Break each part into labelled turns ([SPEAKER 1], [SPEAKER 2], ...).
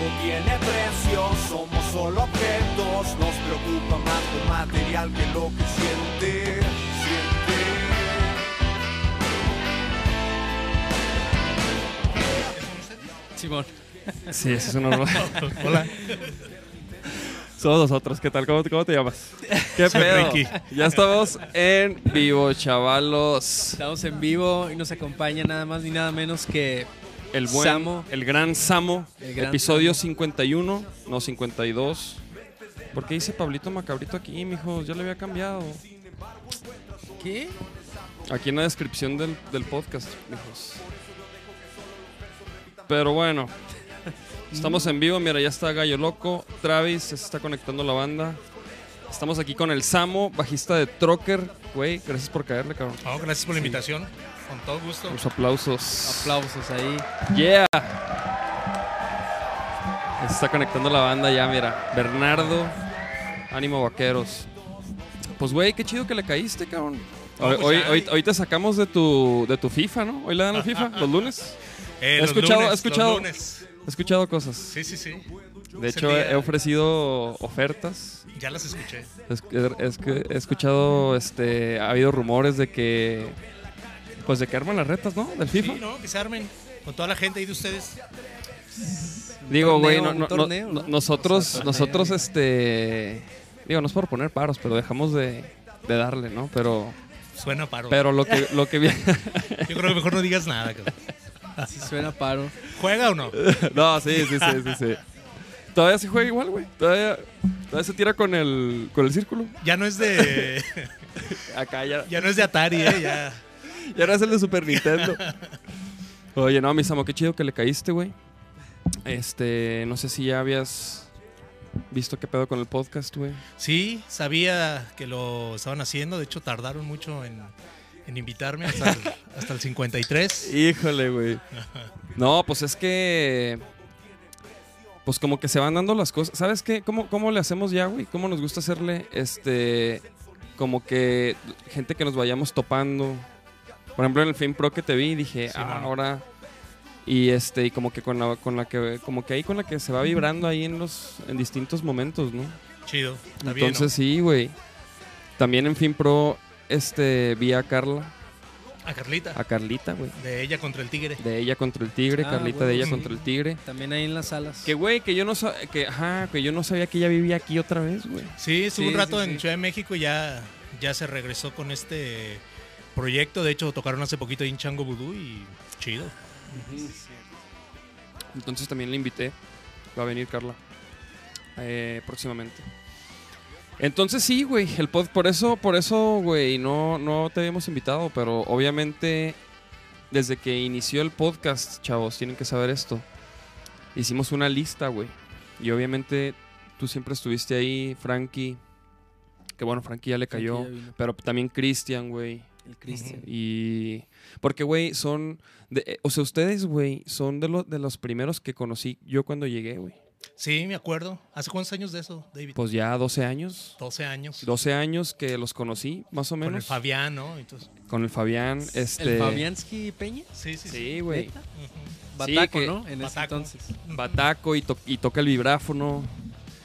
[SPEAKER 1] Todo tiene precio, somos solo objetos, nos preocupa más lo material que lo que siente, siente.
[SPEAKER 2] Simón.
[SPEAKER 3] Sí, ese es un horror.
[SPEAKER 4] Hola.
[SPEAKER 3] Somos nosotros. ¿Qué tal? ¿Cómo, te- cómo te llamas? ¿Qué
[SPEAKER 4] Soy
[SPEAKER 3] pedo?
[SPEAKER 4] Ricky.
[SPEAKER 3] Ya estamos en vivo, chavalos.
[SPEAKER 2] Estamos en vivo y nos acompaña nada más ni nada menos que
[SPEAKER 3] El buen,
[SPEAKER 2] Samo.
[SPEAKER 3] el gran Samo.
[SPEAKER 2] El gran
[SPEAKER 3] episodio
[SPEAKER 2] Samo.
[SPEAKER 3] 51, no 52. ¿Por qué dice Pablito Macabrito aquí, mijos? Ya le había cambiado.
[SPEAKER 2] ¿Qué?
[SPEAKER 3] Aquí en la descripción del, del podcast, mijos. Pero bueno, estamos en vivo. Mira, ya está Gallo Loco. Travis se está conectando la banda. Estamos aquí con el Samo, bajista de Trocker. Güey, gracias por caerle, cabrón.
[SPEAKER 4] Oh, gracias por la invitación. Con todo gusto.
[SPEAKER 3] Los aplausos.
[SPEAKER 2] Aplausos ahí.
[SPEAKER 3] Yeah. Se está conectando la banda ya, mira. Bernardo, ánimo vaqueros. Pues güey, qué chido que le caíste, cabrón. Hoy,
[SPEAKER 4] pues
[SPEAKER 3] hoy, hoy- hoy te sacamos de tu, de tu FIFA, ¿no? Hoy le dan la FIFA, los lunes.
[SPEAKER 4] Eh,
[SPEAKER 3] He escuchado-
[SPEAKER 4] lunes,
[SPEAKER 3] he escuchado-
[SPEAKER 4] los lunes.
[SPEAKER 3] He escuchado cosas.
[SPEAKER 4] Sí, sí, sí.
[SPEAKER 3] De hecho,
[SPEAKER 4] día-
[SPEAKER 3] he ofrecido ofertas.
[SPEAKER 4] Ya las escuché.
[SPEAKER 3] Es, es que he escuchado, este, ha habido rumores de que, pues de que arman las retas, ¿no? Del FIFA.
[SPEAKER 4] Sí, ¿no? Que se armen con toda la gente ahí de ustedes.
[SPEAKER 3] Digo, güey, no, no-
[SPEAKER 2] torneo,
[SPEAKER 3] no-
[SPEAKER 2] ¿no?
[SPEAKER 3] nosotros,
[SPEAKER 2] O sea, torneo.
[SPEAKER 3] nosotros, este, digo, no es por poner paros, pero dejamos de, de darle, ¿no? Pero,
[SPEAKER 4] Suena paro.
[SPEAKER 3] pero lo que, lo que vi-
[SPEAKER 4] Yo creo que mejor no digas nada. cabrón.
[SPEAKER 2] Si suena paro.
[SPEAKER 4] ¿Juega o no?
[SPEAKER 3] no, sí, sí, sí, sí, sí. Todavía se juega igual, güey. Todavía, todavía se tira con el, con el círculo.
[SPEAKER 4] Ya no es de.
[SPEAKER 3] Acá ya,
[SPEAKER 4] Ya no es de Atari, ¿eh? Ya.
[SPEAKER 3] ya no es el de Super Nintendo. Oye, no, mi Samo, qué chido que le caíste, güey. Este, no sé si ya habías visto qué pedo con el podcast, güey.
[SPEAKER 4] Sí, sabía que lo estaban haciendo. De hecho, tardaron mucho en, en invitarme hasta el, hasta el 53.
[SPEAKER 3] Híjole, güey. No, pues es que. Pues como que se van dando las cosas. ¿Sabes qué? ¿Cómo, cómo le hacemos ya, güey? ¿Cómo nos gusta hacerle? Este. Como que gente que nos vayamos topando. Por ejemplo, en el Film Pro que te vi, dije,
[SPEAKER 4] Sí,
[SPEAKER 3] ah, ahora. Y este, y como que con la, con la que, como que ahí con la que se va vibrando ahí en los, en distintos momentos, ¿no?
[SPEAKER 4] Chido. Está bien,
[SPEAKER 3] Entonces sí, güey. También en Film Pro, este, vi a Carla.
[SPEAKER 4] A Carlita.
[SPEAKER 3] a Carlita, güey.
[SPEAKER 4] De ella contra el tigre.
[SPEAKER 3] De ella contra el tigre,
[SPEAKER 2] Ah,
[SPEAKER 3] Carlita de ella
[SPEAKER 4] sí.
[SPEAKER 3] contra el tigre.
[SPEAKER 2] También ahí en las salas.
[SPEAKER 3] Que güey, que yo no sa- que ajá, que yo no sabía que ella vivía aquí otra vez, güey.
[SPEAKER 4] Sí, estuvo
[SPEAKER 2] Sí,
[SPEAKER 4] un rato
[SPEAKER 2] sí,
[SPEAKER 4] en
[SPEAKER 2] sí.
[SPEAKER 4] Ciudad de México y ya, ya se regresó con este proyecto. De hecho, tocaron hace poquito ahí en Chango Vudú y chido.
[SPEAKER 3] Entonces también le invité. Va a venir Carla. eh, próximamente. Entonces sí, güey, el pod, por eso, por eso, güey, no, no te habíamos invitado, pero obviamente desde que inició el podcast, chavos, tienen que saber esto. Hicimos una lista, güey. Y obviamente tú siempre estuviste ahí, Frankie. Que bueno, Frankie ya le cayó.
[SPEAKER 2] ya.
[SPEAKER 3] Pero también Cristian, güey.
[SPEAKER 2] El Cristian.
[SPEAKER 3] Y. Porque, güey, son. de- eh, o sea, ustedes, güey, son de, lo- de los primeros que conocí yo cuando llegué, güey.
[SPEAKER 4] Sí, me acuerdo. ¿Hace cuántos años de eso, David?
[SPEAKER 3] Pues ya 12 años.
[SPEAKER 4] 12 años.
[SPEAKER 3] 12 años que los conocí, más o
[SPEAKER 4] Con el
[SPEAKER 3] menos.
[SPEAKER 4] Fabián, ¿no? Entonces,
[SPEAKER 3] Con el Fabián. Este.
[SPEAKER 2] ¿El Fabiansky Peña?
[SPEAKER 4] sí, sí, sí.
[SPEAKER 3] Sí, güey.
[SPEAKER 2] Bataco,
[SPEAKER 3] que-
[SPEAKER 2] ¿no? En ese
[SPEAKER 4] Bataco.
[SPEAKER 2] entonces.
[SPEAKER 3] Bataco y, to- y toca el vibráfono.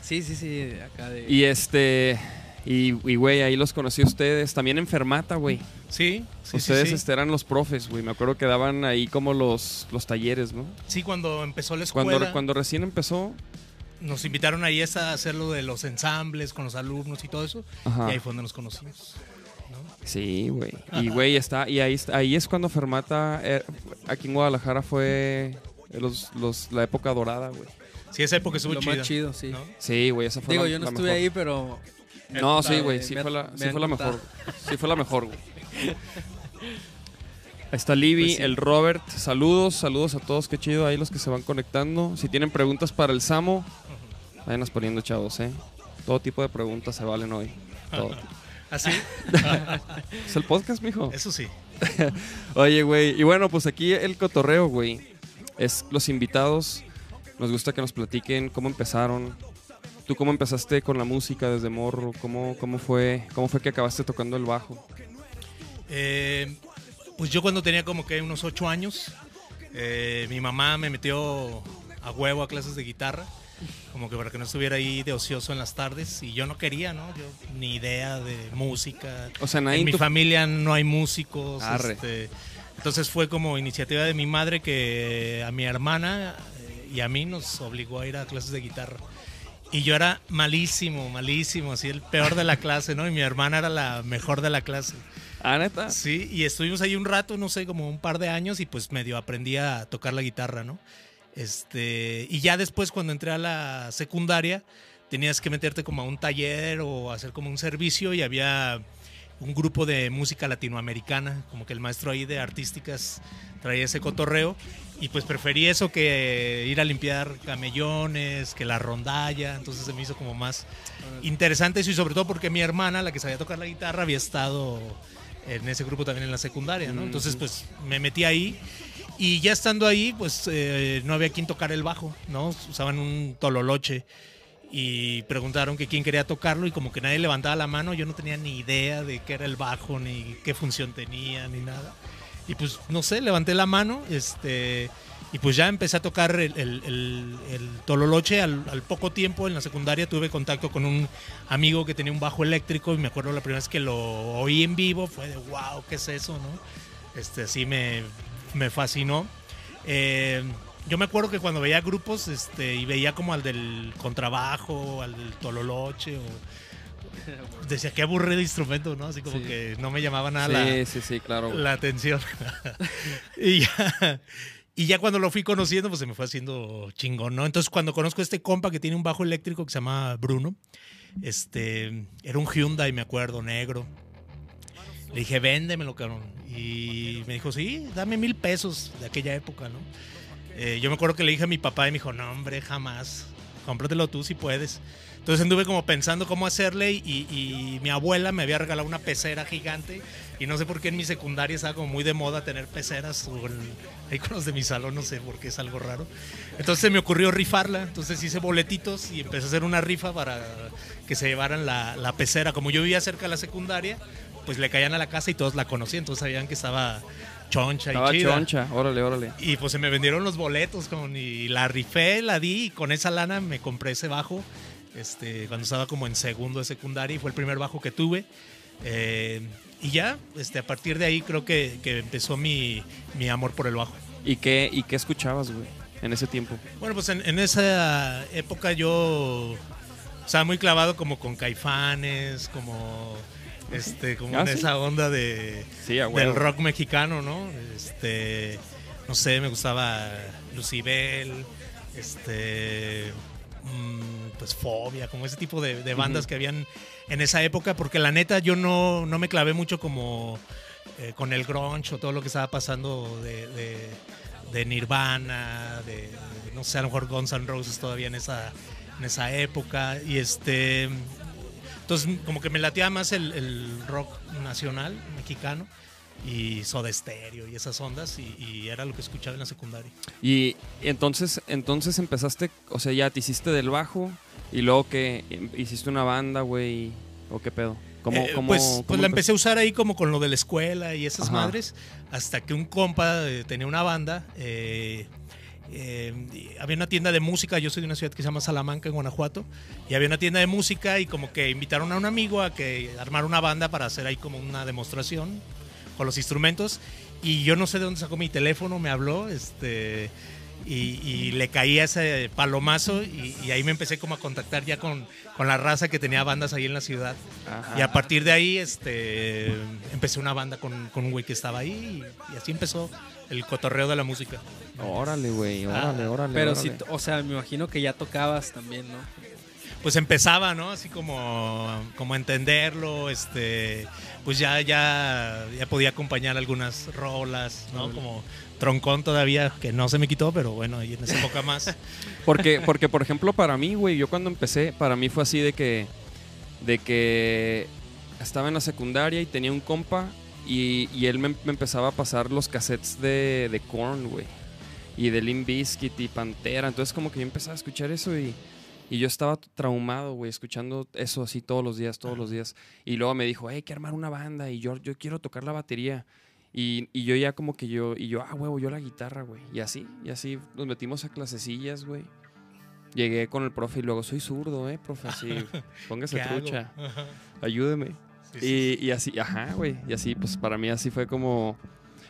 [SPEAKER 2] Sí, sí, sí. Acá de.
[SPEAKER 3] Y este. Y, y, güey, ahí los conocí a ustedes. También en Fermata, güey.
[SPEAKER 4] Sí, sí,
[SPEAKER 3] ustedes
[SPEAKER 4] sí. Sí.
[SPEAKER 3] este, eran los profes, güey. Me acuerdo que daban ahí como los, los talleres, ¿no?
[SPEAKER 4] Sí, cuando empezó la escuela,
[SPEAKER 3] Cuando, cuando recién empezó.
[SPEAKER 4] nos invitaron ahí a hacer lo de los ensambles con los alumnos y todo eso.
[SPEAKER 3] Ajá.
[SPEAKER 4] Y ahí fue donde nos conocimos. ¿no?
[SPEAKER 3] Sí, güey. Y güey, está. Y ahí, está- ahí es cuando Fermata, eh, aquí en Guadalajara, fue los, los- la época dorada, güey.
[SPEAKER 4] Sí, esa época estuvo
[SPEAKER 2] Lo
[SPEAKER 4] chida.
[SPEAKER 2] más chido, sí.
[SPEAKER 4] ¿no?
[SPEAKER 3] Sí, güey, esa fue
[SPEAKER 2] Digo,
[SPEAKER 3] la,
[SPEAKER 2] yo no
[SPEAKER 3] la
[SPEAKER 2] estuve
[SPEAKER 3] mejor.
[SPEAKER 2] ahí, pero.
[SPEAKER 3] No, sí, güey, sí
[SPEAKER 2] me
[SPEAKER 3] fue la,
[SPEAKER 2] me
[SPEAKER 3] sí fue la mejor. Sí fue la mejor, güey. Ahí está Libby,
[SPEAKER 2] Pues sí.
[SPEAKER 3] el Robert. Saludos, saludos a todos, qué chido ahí los que se van conectando. Si tienen preguntas para el Samo, Váyanos poniendo chavos, ¿eh? Todo tipo de preguntas se valen hoy. Todo.
[SPEAKER 4] ¿Así?
[SPEAKER 3] es el podcast, mijo.
[SPEAKER 4] Eso sí.
[SPEAKER 3] Oye, güey. Y bueno, pues aquí el cotorreo, güey. Es los invitados. Nos gusta que nos platiquen cómo empezaron. ¿Tú cómo empezaste con la música desde morro? ¿Cómo, cómo, fue, cómo fue que acabaste tocando el bajo?
[SPEAKER 4] Eh, pues yo cuando tenía como que unos ocho años, eh, mi mamá me metió a huevo a clases de guitarra, como que para que no estuviera ahí de ocioso en las tardes, y yo no quería, ¿no? Yo ni idea de música.
[SPEAKER 3] O sea,
[SPEAKER 4] en mi
[SPEAKER 3] tu-
[SPEAKER 4] familia no hay músicos. Este, entonces fue como iniciativa de mi madre que a mi hermana eh, y a mí nos obligó a ir a clases de guitarra. Y yo era malísimo, malísimo, así el peor de la clase, ¿no? Y mi hermana era la mejor de la clase.
[SPEAKER 3] Ah, neta.
[SPEAKER 4] Sí, y estuvimos ahí un rato, no sé, como un par de años y pues medio aprendí a tocar la guitarra, ¿no? Este, y ya después cuando entré a la secundaria tenías que meterte como a un taller o hacer como un servicio y había un grupo de música latinoamericana, como que el maestro ahí de artísticas traía ese cotorreo y pues preferí eso que ir a limpiar camellones, que la rondalla, entonces se me hizo como más interesante eso y sobre todo porque mi hermana, la que sabía tocar la guitarra, había estado en ese grupo también en la secundaria, ¿no? Entonces pues me metí ahí y ya estando ahí pues eh, no había quien tocar el bajo, ¿no? Usaban un tololoche y preguntaron que quién quería tocarlo y como que nadie levantaba la mano, yo no tenía ni idea de qué era el bajo, ni qué función tenía, ni nada. Y pues no sé, levanté la mano, este, y pues ya empecé a tocar el, tololoche. Al, poco tiempo en la secundaria tuve contacto con un amigo que tenía un bajo eléctrico y me acuerdo la primera vez que lo oí en vivo fue de wow, ¿qué es eso? ¿no? Este, así me, me fascinó. Eh, yo me acuerdo que cuando veía grupos este, y veía como al del contrabajo, al del tololoche, o decía qué aburrido instrumento, ¿no? Así como
[SPEAKER 3] Sí.
[SPEAKER 4] que no me llamaba nada la,
[SPEAKER 3] Sí, sí, sí, claro. güey.
[SPEAKER 4] la atención. y, ya, y ya cuando lo fui conociendo, pues se me fue haciendo chingón, ¿no? Entonces, cuando conozco a este compa que tiene un bajo eléctrico que se llama Bruno, este, era un Hyundai, me acuerdo, negro. Le dije, véndemelo, cabrón. Y me dijo, sí, dame mil pesos de aquella época, ¿no? Eh, yo me acuerdo que le dije a mi papá y me dijo, no, hombre, jamás. Cómpratelo tú si puedes. Entonces anduve como pensando cómo hacerle y, y mi abuela me había regalado una pecera gigante y no sé por qué en mi secundaria estaba como muy de moda tener peceras o ahí con los de mi salón, no sé por qué es algo raro. Entonces se me ocurrió rifarla, entonces hice boletitos y empecé a hacer una rifa para que se llevaran la, la pecera. Como yo vivía cerca de la secundaria, pues le caían a la casa y todos la conocían, entonces sabían que estaba choncha y
[SPEAKER 3] Estaba
[SPEAKER 4] chida.
[SPEAKER 3] choncha. Órale, órale.
[SPEAKER 4] Y pues se me vendieron los boletos con, y la rifé, la di y con esa lana me compré ese bajo este, cuando estaba como en segundo de secundaria y fue el primer bajo que tuve. Eh, y ya, este, a partir de ahí creo que, que empezó mi, mi amor por el bajo.
[SPEAKER 3] ¿Y qué, ¿Y qué escuchabas, güey, en ese tiempo?
[SPEAKER 4] Bueno, pues en, en esa época yo estaba muy clavado como con caifanes, como, este, como
[SPEAKER 3] Ah,
[SPEAKER 4] en
[SPEAKER 3] ¿sí?
[SPEAKER 4] esa onda de,
[SPEAKER 3] Sí,
[SPEAKER 4] del rock mexicano, ¿no? Este, no sé, me gustaba Lucibel, este, pues Fobia, como ese tipo de, de bandas que habían en esa época, porque la neta yo no, no me clavé mucho como eh, con el grunge o todo lo que estaba pasando de, de- de Nirvana, de, de, no sé, a lo mejor Guns N' Roses todavía en esa, en esa época, y este... Entonces, como que me latía más el, el rock nacional mexicano y Soda Stereo y esas ondas, y, y era lo que escuchaba en la secundaria.
[SPEAKER 3] Y entonces, entonces empezaste, o sea, ya te hiciste del bajo y luego que em, hiciste una banda, güey, o qué pedo. ¿Cómo,
[SPEAKER 4] Eh,
[SPEAKER 3] cómo-
[SPEAKER 4] pues,
[SPEAKER 3] cómo
[SPEAKER 4] pues la
[SPEAKER 3] empe-
[SPEAKER 4] empecé a usar ahí como con lo de la escuela y esas
[SPEAKER 3] Ajá.
[SPEAKER 4] madres, hasta que un compa eh, tenía una banda. eh, eh, había una tienda de música, yo soy de una ciudad que se llama Salamanca, en Guanajuato, y había una tienda de música y como que invitaron a un amigo a que armara una banda para hacer ahí como una demostración con los instrumentos. Y yo no sé de dónde sacó mi teléfono, me habló, este, y, y le caía ese palomazo y, y ahí me empecé como a contactar ya con, con la raza que tenía bandas ahí en la ciudad.
[SPEAKER 3] Ajá.
[SPEAKER 4] Y a partir de ahí este, empecé una banda con, con un güey que estaba ahí y, y así empezó el cotorreo de la música.
[SPEAKER 3] Órale, güey,
[SPEAKER 4] Ah,
[SPEAKER 3] órale, órale.
[SPEAKER 2] Pero
[SPEAKER 3] órale.
[SPEAKER 2] sí, o sea, me imagino que ya tocabas también, ¿no?
[SPEAKER 4] Pues empezaba, ¿no? Así como, como entenderlo, este, pues ya, ya, ya podía acompañar algunas rolas, ¿no? Como troncón todavía, que no se me quitó, pero bueno, ahí en esa época más.
[SPEAKER 3] Porque, porque, por ejemplo, para mí, güey, yo cuando empecé, para mí fue así de que, de que estaba en la secundaria y tenía un compa y, y él me, me empezaba a pasar los cassettes de, de Korn, güey. Y de Limp Bizkit y Pantera. Entonces como que yo empezaba a escuchar eso y, y yo estaba traumado, güey, escuchando eso así todos los días, todos los días. Y luego me dijo, hay que armar una banda y yo, yo quiero tocar la batería. Y, y yo ya como que yo, y yo, ah, huevo, yo la guitarra, güey. Y así, y así nos metimos a clasecillas, güey. Llegué con el profe y luego, soy zurdo, eh, profe, así, póngase trucha, ayúdeme.
[SPEAKER 4] Sí, sí,
[SPEAKER 3] Y, y así, ajá, güey. Y así, pues para mí así fue como...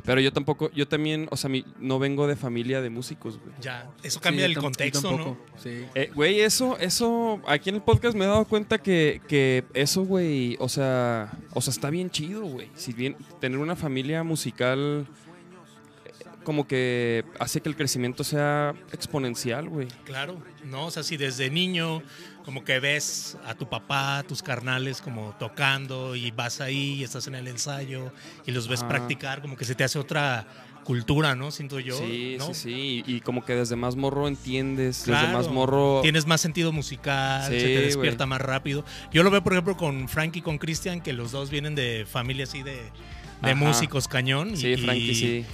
[SPEAKER 3] Pero yo tampoco, yo también, o sea, mi- no vengo de familia de músicos, güey.
[SPEAKER 4] Ya, eso cambia
[SPEAKER 2] Sí,
[SPEAKER 4] el contexto, ¿no?
[SPEAKER 2] Sí.
[SPEAKER 3] Eh, Güey, eso, eso, aquí en el podcast me he dado cuenta que, que eso, güey, o sea, o sea, está bien chido, güey. Si bien tener una familia musical como que hace que el crecimiento sea exponencial, güey.
[SPEAKER 4] Claro, ¿no? O sea, si desde niño como que ves a tu papá, a tus carnales como tocando y vas ahí y estás en el ensayo y los ves practicar, como que se te hace otra cultura, ¿no? Siento yo.
[SPEAKER 3] sí,
[SPEAKER 4] ¿no?
[SPEAKER 3] sí, sí. Y, y como que desde más morro entiendes, desde más morro.
[SPEAKER 4] Tienes más sentido musical,
[SPEAKER 3] Sí,
[SPEAKER 4] se te despierta más rápido. Yo lo veo, por ejemplo, con Frank y con Christian, que los dos vienen de familia así de, de
[SPEAKER 3] Ajá.
[SPEAKER 4] músicos cañón. y-
[SPEAKER 3] Sí, Frankie,
[SPEAKER 4] y,
[SPEAKER 3] sí.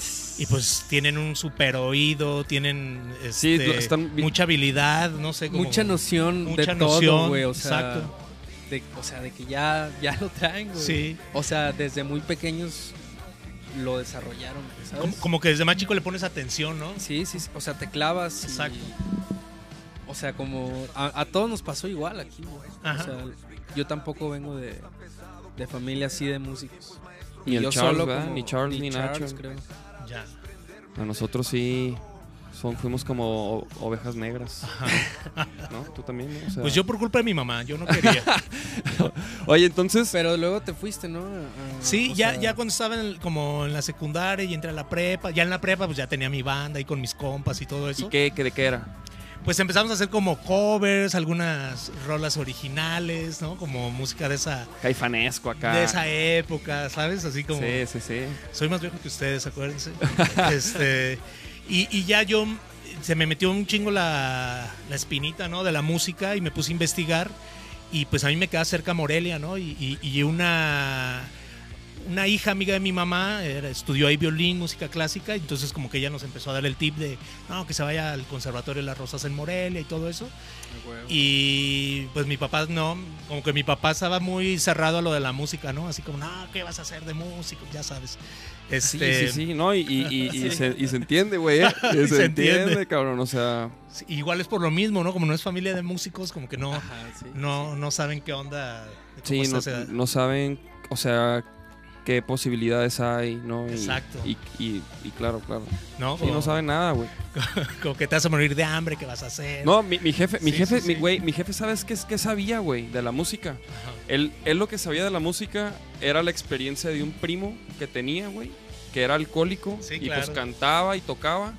[SPEAKER 4] Y pues tienen un super oído, tienen
[SPEAKER 3] Sí,
[SPEAKER 4] este,
[SPEAKER 3] están
[SPEAKER 4] mucha habilidad, no sé cómo.
[SPEAKER 2] Mucha noción
[SPEAKER 4] mucha
[SPEAKER 2] de todo,
[SPEAKER 4] noción,
[SPEAKER 2] güey. O sea,
[SPEAKER 4] exacto.
[SPEAKER 2] de, o sea, de que ya, ya lo traen, güey.
[SPEAKER 4] Sí.
[SPEAKER 2] O sea, desde muy pequeños lo desarrollaron.
[SPEAKER 4] Como, como que desde más chico le pones atención, ¿no?
[SPEAKER 2] Sí, sí, sí, o sea, te clavas. y-
[SPEAKER 4] Exacto.
[SPEAKER 2] o sea, como a, a todos nos pasó igual aquí, güey.
[SPEAKER 4] Ajá.
[SPEAKER 2] O sea, yo tampoco vengo de, de familia así de músicos.
[SPEAKER 3] Ni el Charles, Ni Charles ni Nacho.
[SPEAKER 2] creo.
[SPEAKER 4] Ya.
[SPEAKER 3] A nosotros sí son, fuimos como ovejas negras. ¿No? Tú también, ¿no? O sea-
[SPEAKER 4] Pues yo por culpa de mi mamá, yo no quería.
[SPEAKER 3] Oye, entonces.
[SPEAKER 2] Pero luego te fuiste, ¿no? A-
[SPEAKER 4] Sí, ya,
[SPEAKER 2] sea,
[SPEAKER 4] ya cuando estaba en el- como en la secundaria y entré a la prepa, ya en la prepa pues ya tenía mi banda ahí con mis compas y todo
[SPEAKER 3] ¿Y
[SPEAKER 4] eso.
[SPEAKER 3] qué, qué- de qué era?
[SPEAKER 4] Pues empezamos a hacer como covers, algunas rolas originales, ¿no? Como música de esa,
[SPEAKER 3] Caifanesco acá.
[SPEAKER 4] de esa época, ¿sabes? Así como...
[SPEAKER 3] Sí, sí, sí.
[SPEAKER 4] Soy más viejo que ustedes, acuérdense. este, y, y ya yo se me metió un chingo la, la espinita, ¿no? De la música y me puse a investigar. Y pues a mí me queda cerca Morelia, ¿no? Y, y- y una, una hija amiga de mi mamá era- estudió ahí violín, música clásica. Entonces como que ella nos empezó a dar el tip de, no, que se vaya al Conservatorio de las Rosas en Morelia y todo eso. Y pues mi papá no, como que mi papá estaba muy cerrado a lo de la música, ¿no? Así como, no, ¿qué vas a hacer de músico? Ya sabes.
[SPEAKER 3] Sí,
[SPEAKER 4] Este,
[SPEAKER 3] sí, sí, no, y, y, y- y se, y se entiende, güey. ¿eh? Y
[SPEAKER 4] Y
[SPEAKER 3] se,
[SPEAKER 4] se
[SPEAKER 3] entiende,
[SPEAKER 4] entiende.
[SPEAKER 3] cabrón. O sea,
[SPEAKER 4] sí, Igual es por lo mismo, ¿no? Como no es familia de músicos, como que no,
[SPEAKER 2] Ajá, sí.
[SPEAKER 4] no, no saben qué onda. de cómo
[SPEAKER 3] sí, no saben, o sea, qué posibilidades hay, ¿no? Y,
[SPEAKER 4] Exacto.
[SPEAKER 3] Y, y, y claro, claro.
[SPEAKER 4] ¿no?
[SPEAKER 3] Sí, no saben nada, güey.
[SPEAKER 4] como que te vas a morir de hambre, ¿qué vas a hacer?
[SPEAKER 3] No, mi, mi jefe, mi
[SPEAKER 4] Sí,
[SPEAKER 3] jefe,
[SPEAKER 4] sí,
[SPEAKER 3] mi güey, mi jefe, ¿sabes qué, qué sabía, güey? De la música.
[SPEAKER 4] Ajá.
[SPEAKER 3] Él, él lo que sabía de la música era la experiencia de un primo que tenía, güey, que era alcohólico
[SPEAKER 4] Sí,
[SPEAKER 3] y
[SPEAKER 4] claro.
[SPEAKER 3] pues cantaba y tocaba.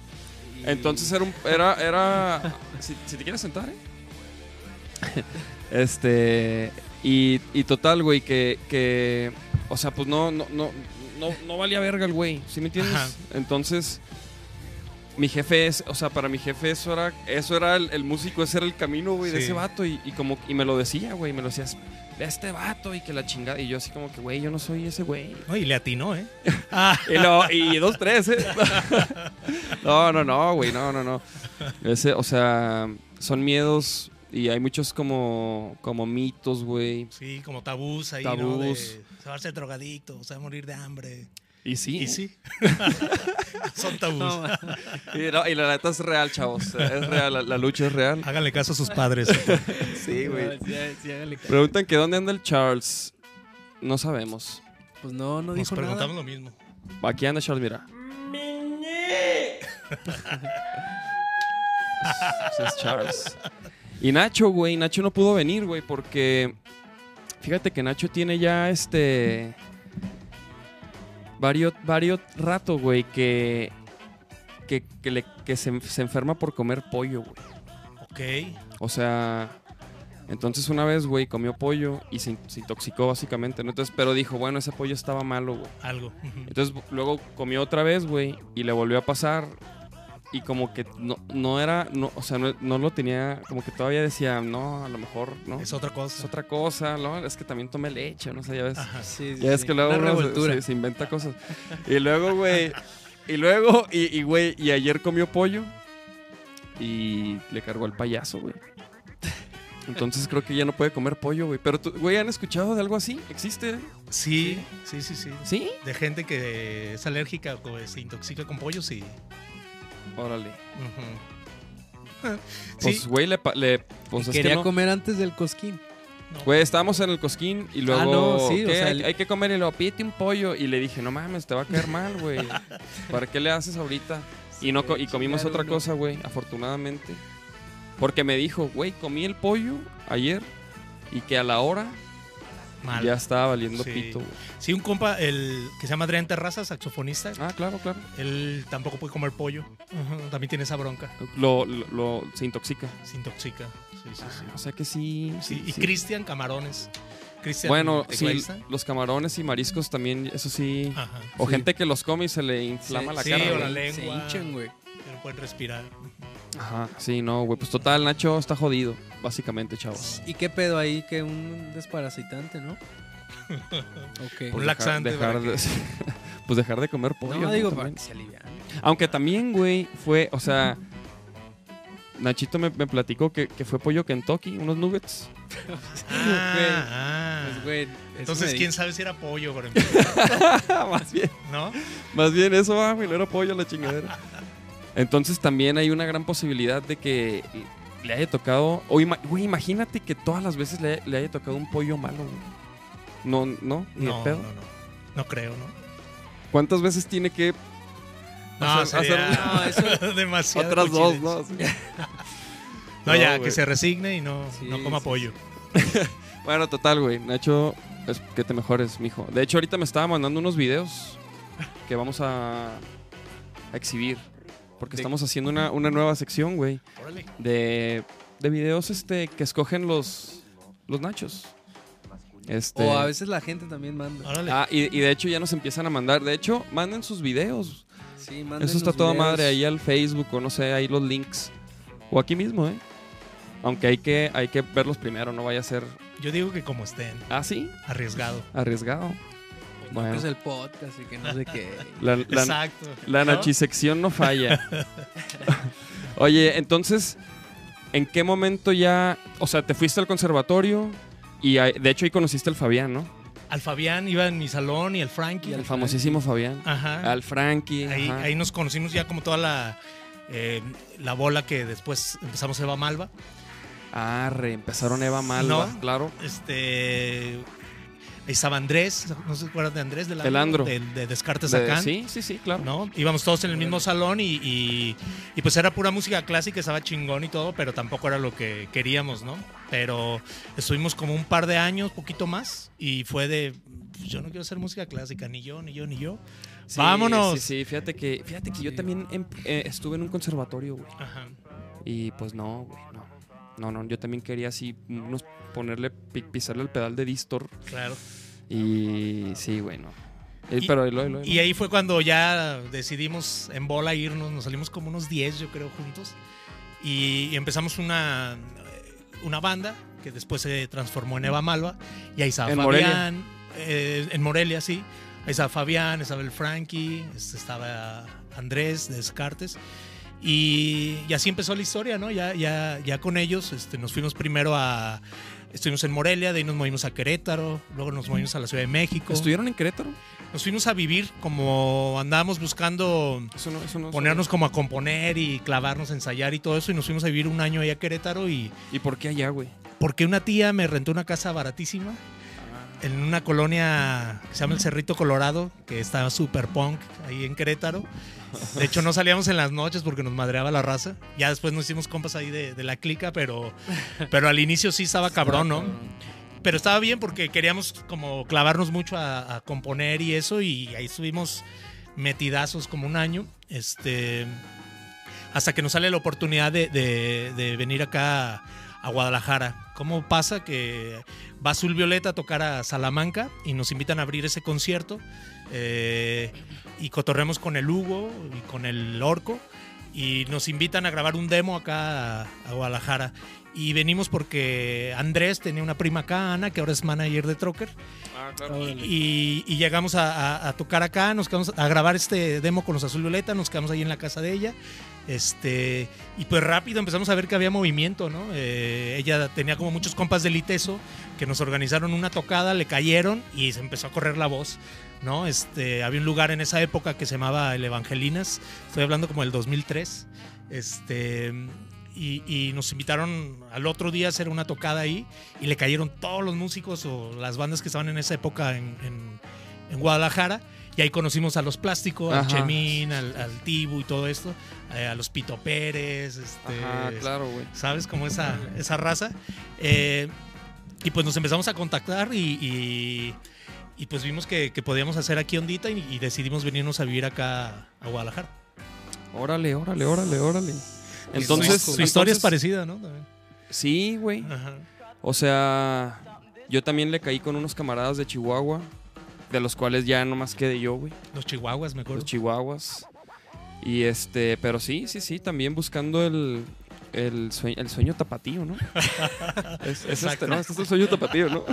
[SPEAKER 3] Entonces era un, era, era, si, si te quieres sentar, ¿eh? Este, y, y total, güey, que, que, o sea, pues no, no, no, no, no valía verga el güey, ¿sí me entiendes?
[SPEAKER 4] Ajá.
[SPEAKER 3] Entonces, mi jefe es, o sea, para mi jefe eso era, eso era el, el músico, ese era el camino, güey, de ese vato, y, y como, y me lo decía, güey, me lo decías, de este vato, y que la chingada, y yo así como que, güey, yo no soy ese güey.
[SPEAKER 4] No, y le atinó, ¿eh? Ah,
[SPEAKER 3] Y, lo- y dos, tres, ¿eh? No, no, no, güey, no, no, no. Ese, o sea, son miedos y hay muchos como, como mitos, güey.
[SPEAKER 4] sí, como tabús ahí, ¿no? De,
[SPEAKER 3] Tabús.
[SPEAKER 4] se va a ser drogadicto, se va a morir de hambre.
[SPEAKER 3] Y sí.
[SPEAKER 4] Y sí. Son tabús.
[SPEAKER 2] No,
[SPEAKER 3] Y, no, y la neta es real, chavos. Es real, la, la lucha es real.
[SPEAKER 4] Háganle caso a sus padres.
[SPEAKER 3] Sí, güey.
[SPEAKER 2] sí, sí.
[SPEAKER 3] Preguntan que dónde anda el Charles. No sabemos.
[SPEAKER 2] Pues no, no
[SPEAKER 4] Nos
[SPEAKER 2] dijo
[SPEAKER 4] preguntamos
[SPEAKER 2] nada.
[SPEAKER 4] lo mismo.
[SPEAKER 3] Aquí anda Charles, mira. Ese es Charles. Y Nacho, güey, Nacho no pudo venir, güey, porque fíjate que Nacho tiene ya este varios varios rato, güey, que que, que le- que se, se enferma por comer pollo, güey.
[SPEAKER 4] Ok.
[SPEAKER 3] O sea, entonces una vez, güey, comió pollo y se, in- se intoxicó básicamente, ¿no? Entonces, pero dijo, bueno, ese pollo estaba malo, güey.
[SPEAKER 4] Algo.
[SPEAKER 3] Entonces luego comió otra vez, güey, y le volvió a pasar. Y como que no, no era, no, o sea, no, no lo tenía, como que todavía decía, no, a lo mejor, ¿no?
[SPEAKER 4] Es otra
[SPEAKER 3] Es
[SPEAKER 4] cosa.
[SPEAKER 3] otra cosa, ¿no? Es que también tomé leche, no sé, ya ves.
[SPEAKER 4] Ajá.
[SPEAKER 2] Sí, sí,
[SPEAKER 3] Ya es que luego
[SPEAKER 2] Una
[SPEAKER 3] uno se- se, se inventa cosas. Y luego, güey, y luego, y, y, güey, y ayer comió pollo y le cargó al payaso, güey. Entonces creo que ya no puede comer pollo, güey. Pero, tú- güey, ¿han escuchado de algo así? ¿Existe?
[SPEAKER 4] Sí, sí, sí, sí.
[SPEAKER 3] ¿Sí?
[SPEAKER 4] De gente que es alérgica o se intoxica con pollo, sí.
[SPEAKER 3] Órale. Pues,
[SPEAKER 4] Sí,
[SPEAKER 3] güey, le, le- pues
[SPEAKER 2] Y
[SPEAKER 3] es que
[SPEAKER 2] quería
[SPEAKER 3] no.
[SPEAKER 2] comer antes del cosquín.
[SPEAKER 4] no.
[SPEAKER 3] Güey, estábamos en el cosquín y luego.
[SPEAKER 2] Ah, no, sí, o sea,
[SPEAKER 3] hay,
[SPEAKER 2] el-
[SPEAKER 3] hay que comer y luego pídete un pollo. Y le dije, no mames, te va a caer mal, güey. ¿Para qué le haces ahorita? Y, no, y comimos otra
[SPEAKER 2] uno.
[SPEAKER 3] cosa, güey, afortunadamente. Porque me dijo, güey, comí el pollo ayer y que a la hora
[SPEAKER 4] Mal.
[SPEAKER 3] ya estaba valiendo
[SPEAKER 4] Sí.
[SPEAKER 3] pito, güey.
[SPEAKER 4] Sí, un compa, el que se llama Adrián Terraza, saxofonista,
[SPEAKER 3] Ah, claro, claro.
[SPEAKER 4] él tampoco puede comer pollo. También tiene esa bronca.
[SPEAKER 3] Lo, lo- lo- se intoxica.
[SPEAKER 4] Se intoxica. Sí, sí, sí.
[SPEAKER 3] O sea que sí.
[SPEAKER 4] Sí,
[SPEAKER 3] sí,
[SPEAKER 4] y
[SPEAKER 3] sí.
[SPEAKER 4] Cristian Camarones. Cristian
[SPEAKER 3] Bueno, sí, los camarones y mariscos también, eso sí.
[SPEAKER 4] Ajá.
[SPEAKER 3] O
[SPEAKER 2] Sí.
[SPEAKER 3] gente que los come y se le inflama
[SPEAKER 2] Sí,
[SPEAKER 3] la
[SPEAKER 4] sí,
[SPEAKER 3] cara.
[SPEAKER 4] o
[SPEAKER 2] Se hinchan, güey.
[SPEAKER 4] que no pueden respirar.
[SPEAKER 3] Ajá, sí, no, güey. Pues total, Nacho está jodido, básicamente, chavos.
[SPEAKER 2] ¿Y qué pedo ahí? Que un desparasitante, ¿no? Ok.
[SPEAKER 4] Un
[SPEAKER 3] Pues
[SPEAKER 4] laxante
[SPEAKER 3] Dejar,
[SPEAKER 4] para
[SPEAKER 3] de, pues dejar de comer pollo.
[SPEAKER 2] no,
[SPEAKER 3] ¿no?
[SPEAKER 2] digo, para que se aliviane.
[SPEAKER 3] Aunque también, güey, fue, o sea, Nachito me, me platicó que, que fue pollo Kentucky, unos nuggets.
[SPEAKER 4] Ah, ah.
[SPEAKER 2] Pues, güey, eso
[SPEAKER 4] Entonces, quién sabe si era pollo, por ejemplo,
[SPEAKER 3] más bien,
[SPEAKER 4] ¿no?
[SPEAKER 3] más bien eso, ah, güey, no era pollo la chingadera. Entonces también hay una gran posibilidad de que le haya tocado, o ima- güey, imagínate que todas las veces le, le haya tocado un pollo malo, güey. No, no, ni
[SPEAKER 4] No,
[SPEAKER 3] pedo.
[SPEAKER 4] no, no. No creo, ¿no?
[SPEAKER 3] ¿Cuántas veces tiene que
[SPEAKER 4] No,
[SPEAKER 3] Hacer-
[SPEAKER 4] sería
[SPEAKER 2] No, eso-
[SPEAKER 4] demasiado.
[SPEAKER 3] otras dos, no?
[SPEAKER 4] No, ya, que se resigne y no,
[SPEAKER 2] Sí,
[SPEAKER 4] no coma
[SPEAKER 2] sí,
[SPEAKER 4] pollo.
[SPEAKER 3] Bueno, total, güey. Nacho, es que te mejores, mijo. De hecho, ahorita me estaba mandando unos videos que vamos a, a exhibir. Porque
[SPEAKER 2] De-
[SPEAKER 3] estamos haciendo una, una nueva sección, güey.
[SPEAKER 4] Órale.
[SPEAKER 3] De, de videos este, que escogen los, los nachos. Este,
[SPEAKER 2] O a veces la gente también manda.
[SPEAKER 4] Órale.
[SPEAKER 3] Ah, y, y de hecho ya nos empiezan a mandar. De hecho, manden sus videos.
[SPEAKER 2] Sí, manden
[SPEAKER 3] Eso está toda
[SPEAKER 2] videos.
[SPEAKER 3] madre ahí al Facebook o no sé, ahí los links. O aquí mismo, ¿eh? Aunque hay que, hay que verlos primero, no vaya a ser.
[SPEAKER 4] Yo digo que como estén,
[SPEAKER 3] Ah, sí,
[SPEAKER 4] arriesgado.
[SPEAKER 3] arriesgado.
[SPEAKER 2] No,
[SPEAKER 3] Bueno.
[SPEAKER 2] que es el podcast y que no sé qué.
[SPEAKER 3] La, la,
[SPEAKER 4] Exacto.
[SPEAKER 3] la
[SPEAKER 4] ¿no?
[SPEAKER 3] nachisección no falla. Oye, entonces, ¿en qué momento ya. O sea, te fuiste al conservatorio y de hecho ahí conociste al Fabián, ¿no?
[SPEAKER 4] Al Fabián iba en mi salón y el Frankie.
[SPEAKER 3] El famosísimo Fabián.
[SPEAKER 4] Ajá.
[SPEAKER 3] Al Frankie.
[SPEAKER 4] Ahí,
[SPEAKER 3] ajá.
[SPEAKER 4] ahí nos conocimos ya como toda la, eh, la bola que después empezamos Eva Malva.
[SPEAKER 3] Arre, empezaron Eva Malva,
[SPEAKER 4] ¿No?
[SPEAKER 3] claro.
[SPEAKER 4] Este. Ahí estaba Andrés, ¿no se acuerdan de Andrés? Del
[SPEAKER 3] El Andro.
[SPEAKER 4] De, de Descartes
[SPEAKER 3] De-
[SPEAKER 4] acá.
[SPEAKER 3] sí, sí, sí, claro.
[SPEAKER 4] ¿no? Íbamos todos en el mismo salón y, y- y pues era pura música clásica, estaba chingón y todo, pero tampoco era lo que queríamos, ¿no? Pero estuvimos como un par de años, poquito más, y fue de, pues, yo no quiero hacer música clásica, ni yo, ni yo, ni yo.
[SPEAKER 3] Sí,
[SPEAKER 4] Vámonos.
[SPEAKER 3] Sí, sí, fíjate que, fíjate que yo también em- eh, estuve en un conservatorio, güey.
[SPEAKER 4] Ajá.
[SPEAKER 3] Y pues no, güey, no. No, yo también quería así unos ponerle, pi- pisarle el pedal de distor.
[SPEAKER 4] Claro.
[SPEAKER 3] Y sí, güey, no. Eh,
[SPEAKER 4] Y-
[SPEAKER 3] pero Eloy,
[SPEAKER 4] Y ahí fue cuando ya decidimos en bola irnos, nos salimos como unos 10 yo creo juntos y, y empezamos una, una banda que después se transformó en Eva Malva y ahí estaba
[SPEAKER 3] En
[SPEAKER 4] Fabián, eh, en Morelia sí, ahí estaba Fabián, estaba el Frankie, este, estaba Andrés de Descartes y, y así empezó la historia, ¿no? Ya, ya, ya con ellos este, nos fuimos primero a... Estuvimos en Morelia, de ahí nos movimos a Querétaro, luego nos movimos a la Ciudad de México.
[SPEAKER 3] ¿Estuvieron en Querétaro?
[SPEAKER 4] Nos fuimos a vivir como andábamos buscando
[SPEAKER 3] Eso no, eso no.
[SPEAKER 4] ponernos como a componer y clavarnos, a ensayar y todo eso. Y nos fuimos a vivir un año allá a Querétaro. Y
[SPEAKER 3] ¿Y por qué allá, güey?
[SPEAKER 4] porque una tía me rentó una casa baratísima en una colonia que se llama el Cerrito Colorado, que estaba super punk ahí en Querétaro. De hecho, no salíamos en las noches porque nos madreaba la raza. Ya después nos hicimos compas ahí de, de la clica, pero, pero al inicio sí estaba cabrón, ¿no? Pero estaba bien porque queríamos como clavarnos mucho a, a componer y eso, y ahí estuvimos metidazos como un año. Este, hasta que nos sale la oportunidad de, de- de venir acá a Guadalajara. ¿Cómo pasa que va Azul Violeta a tocar a Salamanca y nos invitan a abrir ese concierto? eh, y cotorremos con el Hugo y con el Orco y nos invitan a grabar un demo acá a, a Guadalajara. Y venimos porque Andrés tenía una prima acá, Ana, que ahora es manager de Trocker.
[SPEAKER 3] Ah,
[SPEAKER 4] Y, y llegamos a, a- a tocar acá, nos quedamos a grabar este demo con los Azul Violeta, nos quedamos ahí en la casa de ella. Este, y pues rápido empezamos a ver que había movimiento, ¿no? Eh, ella tenía como muchos compas del ITESO que nos organizaron una tocada, le cayeron y se empezó a correr la voz, ¿no? Este, había un lugar en esa época que se llamaba El Evangelinas, estoy hablando como del 2003. Este, y, y nos invitaron al otro día a hacer una tocada ahí y le cayeron todos los músicos o las bandas que estaban en esa época en, en- en Guadalajara. Y ahí conocimos a los plásticos, al. Chemín, al, al Tibu y todo esto, eh, a los Pito Pérez, este,
[SPEAKER 3] Ajá, claro, güey.
[SPEAKER 4] ¿sabes? Como esa, esa raza. Eh, y pues nos empezamos a contactar y, y- y pues vimos que, que podíamos hacer aquí ondita y, y decidimos venirnos a vivir acá a Guadalajara.
[SPEAKER 3] Órale, órale, órale, órale. Entonces,
[SPEAKER 4] su, su historia es parecida, ¿no? También.
[SPEAKER 3] Sí, güey. O sea, yo también le caí con unos camaradas de Chihuahua, de los cuales ya nomás quedé yo, güey.
[SPEAKER 4] Los chihuahuas, me acuerdo.
[SPEAKER 3] Los chihuahuas. Y este, pero sí, sí, sí, también buscando el, el, sueño, el sueño tapatío, ¿no? es, es este,
[SPEAKER 4] Exacto.
[SPEAKER 3] ¿no? Este es el sueño tapatío, ¿no?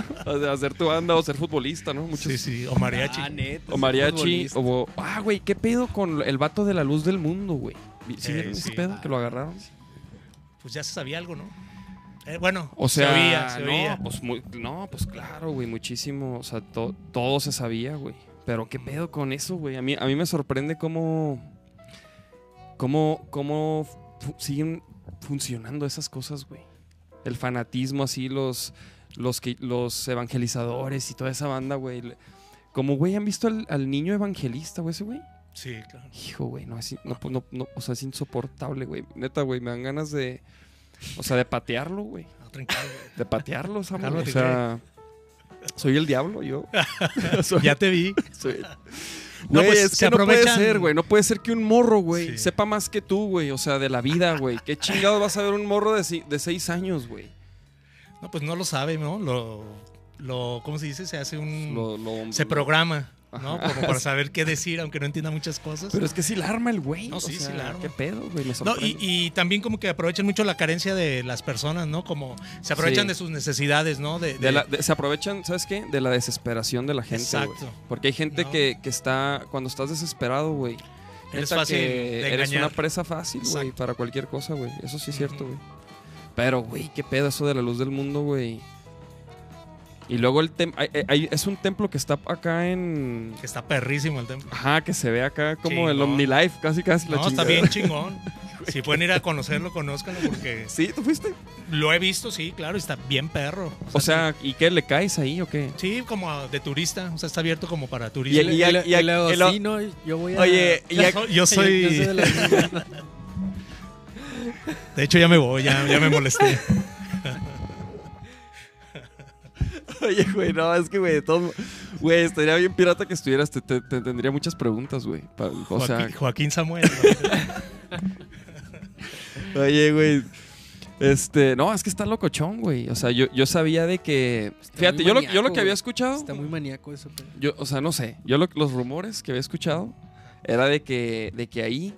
[SPEAKER 3] Hacer tu banda o ser futbolista, ¿no? Muchos,
[SPEAKER 4] Sí, sí, o mariachi.
[SPEAKER 2] Ah, neta,
[SPEAKER 3] O mariachi, o... Ah, güey, ¿qué pedo con el vato de la luz del mundo, güey? ¿Sí
[SPEAKER 4] Eh,
[SPEAKER 3] vieron ese pedo? Que lo agarraron.
[SPEAKER 4] Pues ya se sabía algo, ¿no? Eh, bueno,
[SPEAKER 3] O sea,
[SPEAKER 4] se oía, se
[SPEAKER 3] no,
[SPEAKER 4] oía.
[SPEAKER 3] Pues muy- no, pues claro, güey, muchísimo. O sea, to- todo se sabía, güey. Pero qué pedo con eso, güey. A mí, a mí me sorprende cómo, cómo, cómo siguen funcionando esas cosas, güey. El fanatismo, así, los, los, que, los evangelizadores y toda esa banda, güey. Como, güey, ¿han visto al, al niño evangelista, güey, ese güey?
[SPEAKER 4] Sí, claro.
[SPEAKER 3] Hijo, güey, no, es, in- no, no, no, o sea, es insoportable, güey. Neta, güey, me dan ganas de, o sea, de patearlo, güey.
[SPEAKER 4] Güey.
[SPEAKER 3] De patearlo, Samuel. O sea, soy el diablo, yo. Soy-
[SPEAKER 4] Ya te vi.
[SPEAKER 3] soy-
[SPEAKER 4] No,
[SPEAKER 3] Güey,
[SPEAKER 4] pues,
[SPEAKER 3] es
[SPEAKER 4] se
[SPEAKER 3] que no puede ser, güey. No puede ser que un morro, güey,
[SPEAKER 4] Sí.
[SPEAKER 3] sepa más que tú, güey. O sea, de la vida, güey. ¿Qué chingado vas a ver un morro de, si- de seis años, güey?
[SPEAKER 4] No, pues no lo sabe, ¿no? Lo, lo ¿cómo se dice? Se hace un...
[SPEAKER 3] Lo- lo-
[SPEAKER 4] se programa, ¿no?
[SPEAKER 3] Ajá.
[SPEAKER 4] Como para saber qué decir, aunque no entienda muchas cosas.
[SPEAKER 3] Pero es que sí la arma el güey.
[SPEAKER 4] No, sí, sí la arma.
[SPEAKER 3] ¿Qué pedo, güey?
[SPEAKER 4] No, y, y también como que aprovechan mucho la carencia de las personas, ¿no? Como se aprovechan
[SPEAKER 3] Sí.
[SPEAKER 4] de sus necesidades, ¿no? De,
[SPEAKER 3] De
[SPEAKER 4] de-
[SPEAKER 3] la- de- se aprovechan, ¿sabes qué? De la desesperación de la gente, güey.
[SPEAKER 4] Exacto.
[SPEAKER 3] Porque hay gente
[SPEAKER 4] No.
[SPEAKER 3] que, que está, cuando estás desesperado, güey.
[SPEAKER 4] Eres fácil
[SPEAKER 3] que
[SPEAKER 4] de
[SPEAKER 3] eres una presa fácil, güey, para cualquier cosa, güey. Eso sí es cierto, güey. Pero, güey, qué pedo eso de la luz del mundo, güey. Y luego el tem- hay- hay- es un templo que está acá en...
[SPEAKER 4] Que está perrísimo el templo.
[SPEAKER 3] Ajá, que se ve acá como el
[SPEAKER 4] Chingón.
[SPEAKER 3] OmniLife, casi casi la
[SPEAKER 4] No, está bien chingón. Si pueden ir a conocerlo, conózcanlo porque
[SPEAKER 3] Sí, ¿tú fuiste?
[SPEAKER 4] lo he visto, sí, claro, y está bien perro.
[SPEAKER 3] O sea, ¿y qué? ¿Le caes ahí o qué?
[SPEAKER 4] Sí, como de turista, o sea, está abierto como para
[SPEAKER 3] Y
[SPEAKER 4] turistas.
[SPEAKER 3] el-
[SPEAKER 2] Y,
[SPEAKER 3] y-
[SPEAKER 2] le-
[SPEAKER 3] y-
[SPEAKER 2] y luego, sí, no, yo voy a...
[SPEAKER 3] Oye, y
[SPEAKER 4] yo,
[SPEAKER 3] a-
[SPEAKER 4] soy- yo soy...
[SPEAKER 2] Yo soy de la-
[SPEAKER 4] De hecho, ya me voy, ya, ya me molesté.
[SPEAKER 3] Oye, güey, no, es que, güey, de todos... Güey, estaría bien pirata que estuvieras, te, te- te tendría muchas preguntas, güey. O sea,
[SPEAKER 4] Joaquín, Joaquín Samuel. ¿no?
[SPEAKER 3] Oye, güey. Este, no, es que está locochón, güey. O sea, yo, yo sabía de que.
[SPEAKER 2] Está
[SPEAKER 3] Fíjate, yo lo,
[SPEAKER 2] maníaco,
[SPEAKER 3] yo lo que había escuchado.
[SPEAKER 2] Está muy maníaco eso, pero...
[SPEAKER 3] Yo, o sea, no sé. Yo lo- los rumores que había escuchado era de que, de que ahí,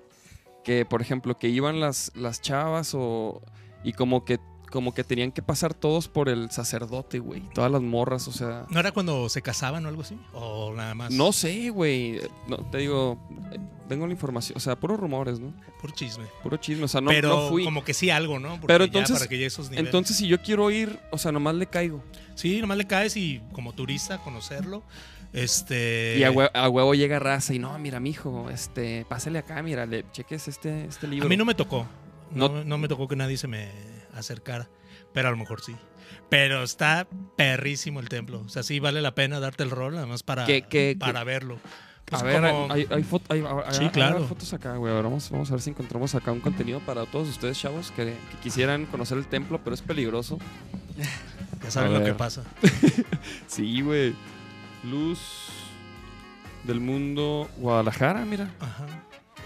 [SPEAKER 3] que por ejemplo, que iban las, las chavas o. Y como que, como que tenían que pasar todos por el sacerdote, güey. Todas las morras, o sea.
[SPEAKER 4] ¿No era cuando se casaban o algo así? ¿O nada más?
[SPEAKER 3] No sé, güey. No, te digo, tengo la información. O sea, puros rumores, ¿no?
[SPEAKER 4] Por chisme.
[SPEAKER 3] Puro chisme. O sea, no,
[SPEAKER 4] Pero
[SPEAKER 3] no fui.
[SPEAKER 4] como que sí algo, ¿no? Porque
[SPEAKER 3] Pero
[SPEAKER 4] ya
[SPEAKER 3] entonces-
[SPEAKER 4] para que llegue a esos niveles.
[SPEAKER 3] Entonces, si yo quiero ir, o sea, nomás le caigo.
[SPEAKER 4] Sí, nomás le caes y como turista conocerlo. Este.
[SPEAKER 3] Y a huevo, a huevo llega raza y no, mira, mijo, este, pásale acá, mira, le cheques este, este libro.
[SPEAKER 4] A mí no me tocó. No,
[SPEAKER 3] No-
[SPEAKER 4] no me tocó que nadie se me acercara. Pero a lo mejor sí. Pero está perrísimo el templo. O sea, sí vale la pena darte el rol, nada más para,
[SPEAKER 3] ¿Qué- qué-
[SPEAKER 4] para verlo. Pues
[SPEAKER 3] a ver,
[SPEAKER 4] como-
[SPEAKER 3] hay, hay, foto- hay- hay-
[SPEAKER 4] Sí, claro.
[SPEAKER 3] hay fotos acá, güey. Vamos, vamos a ver si encontramos acá un contenido para todos ustedes, chavos, que, que quisieran conocer el templo, pero es peligroso.
[SPEAKER 4] ya saben lo que pasa.
[SPEAKER 3] Sí, güey. Luz del mundo Guadalajara, mira.
[SPEAKER 4] Ajá.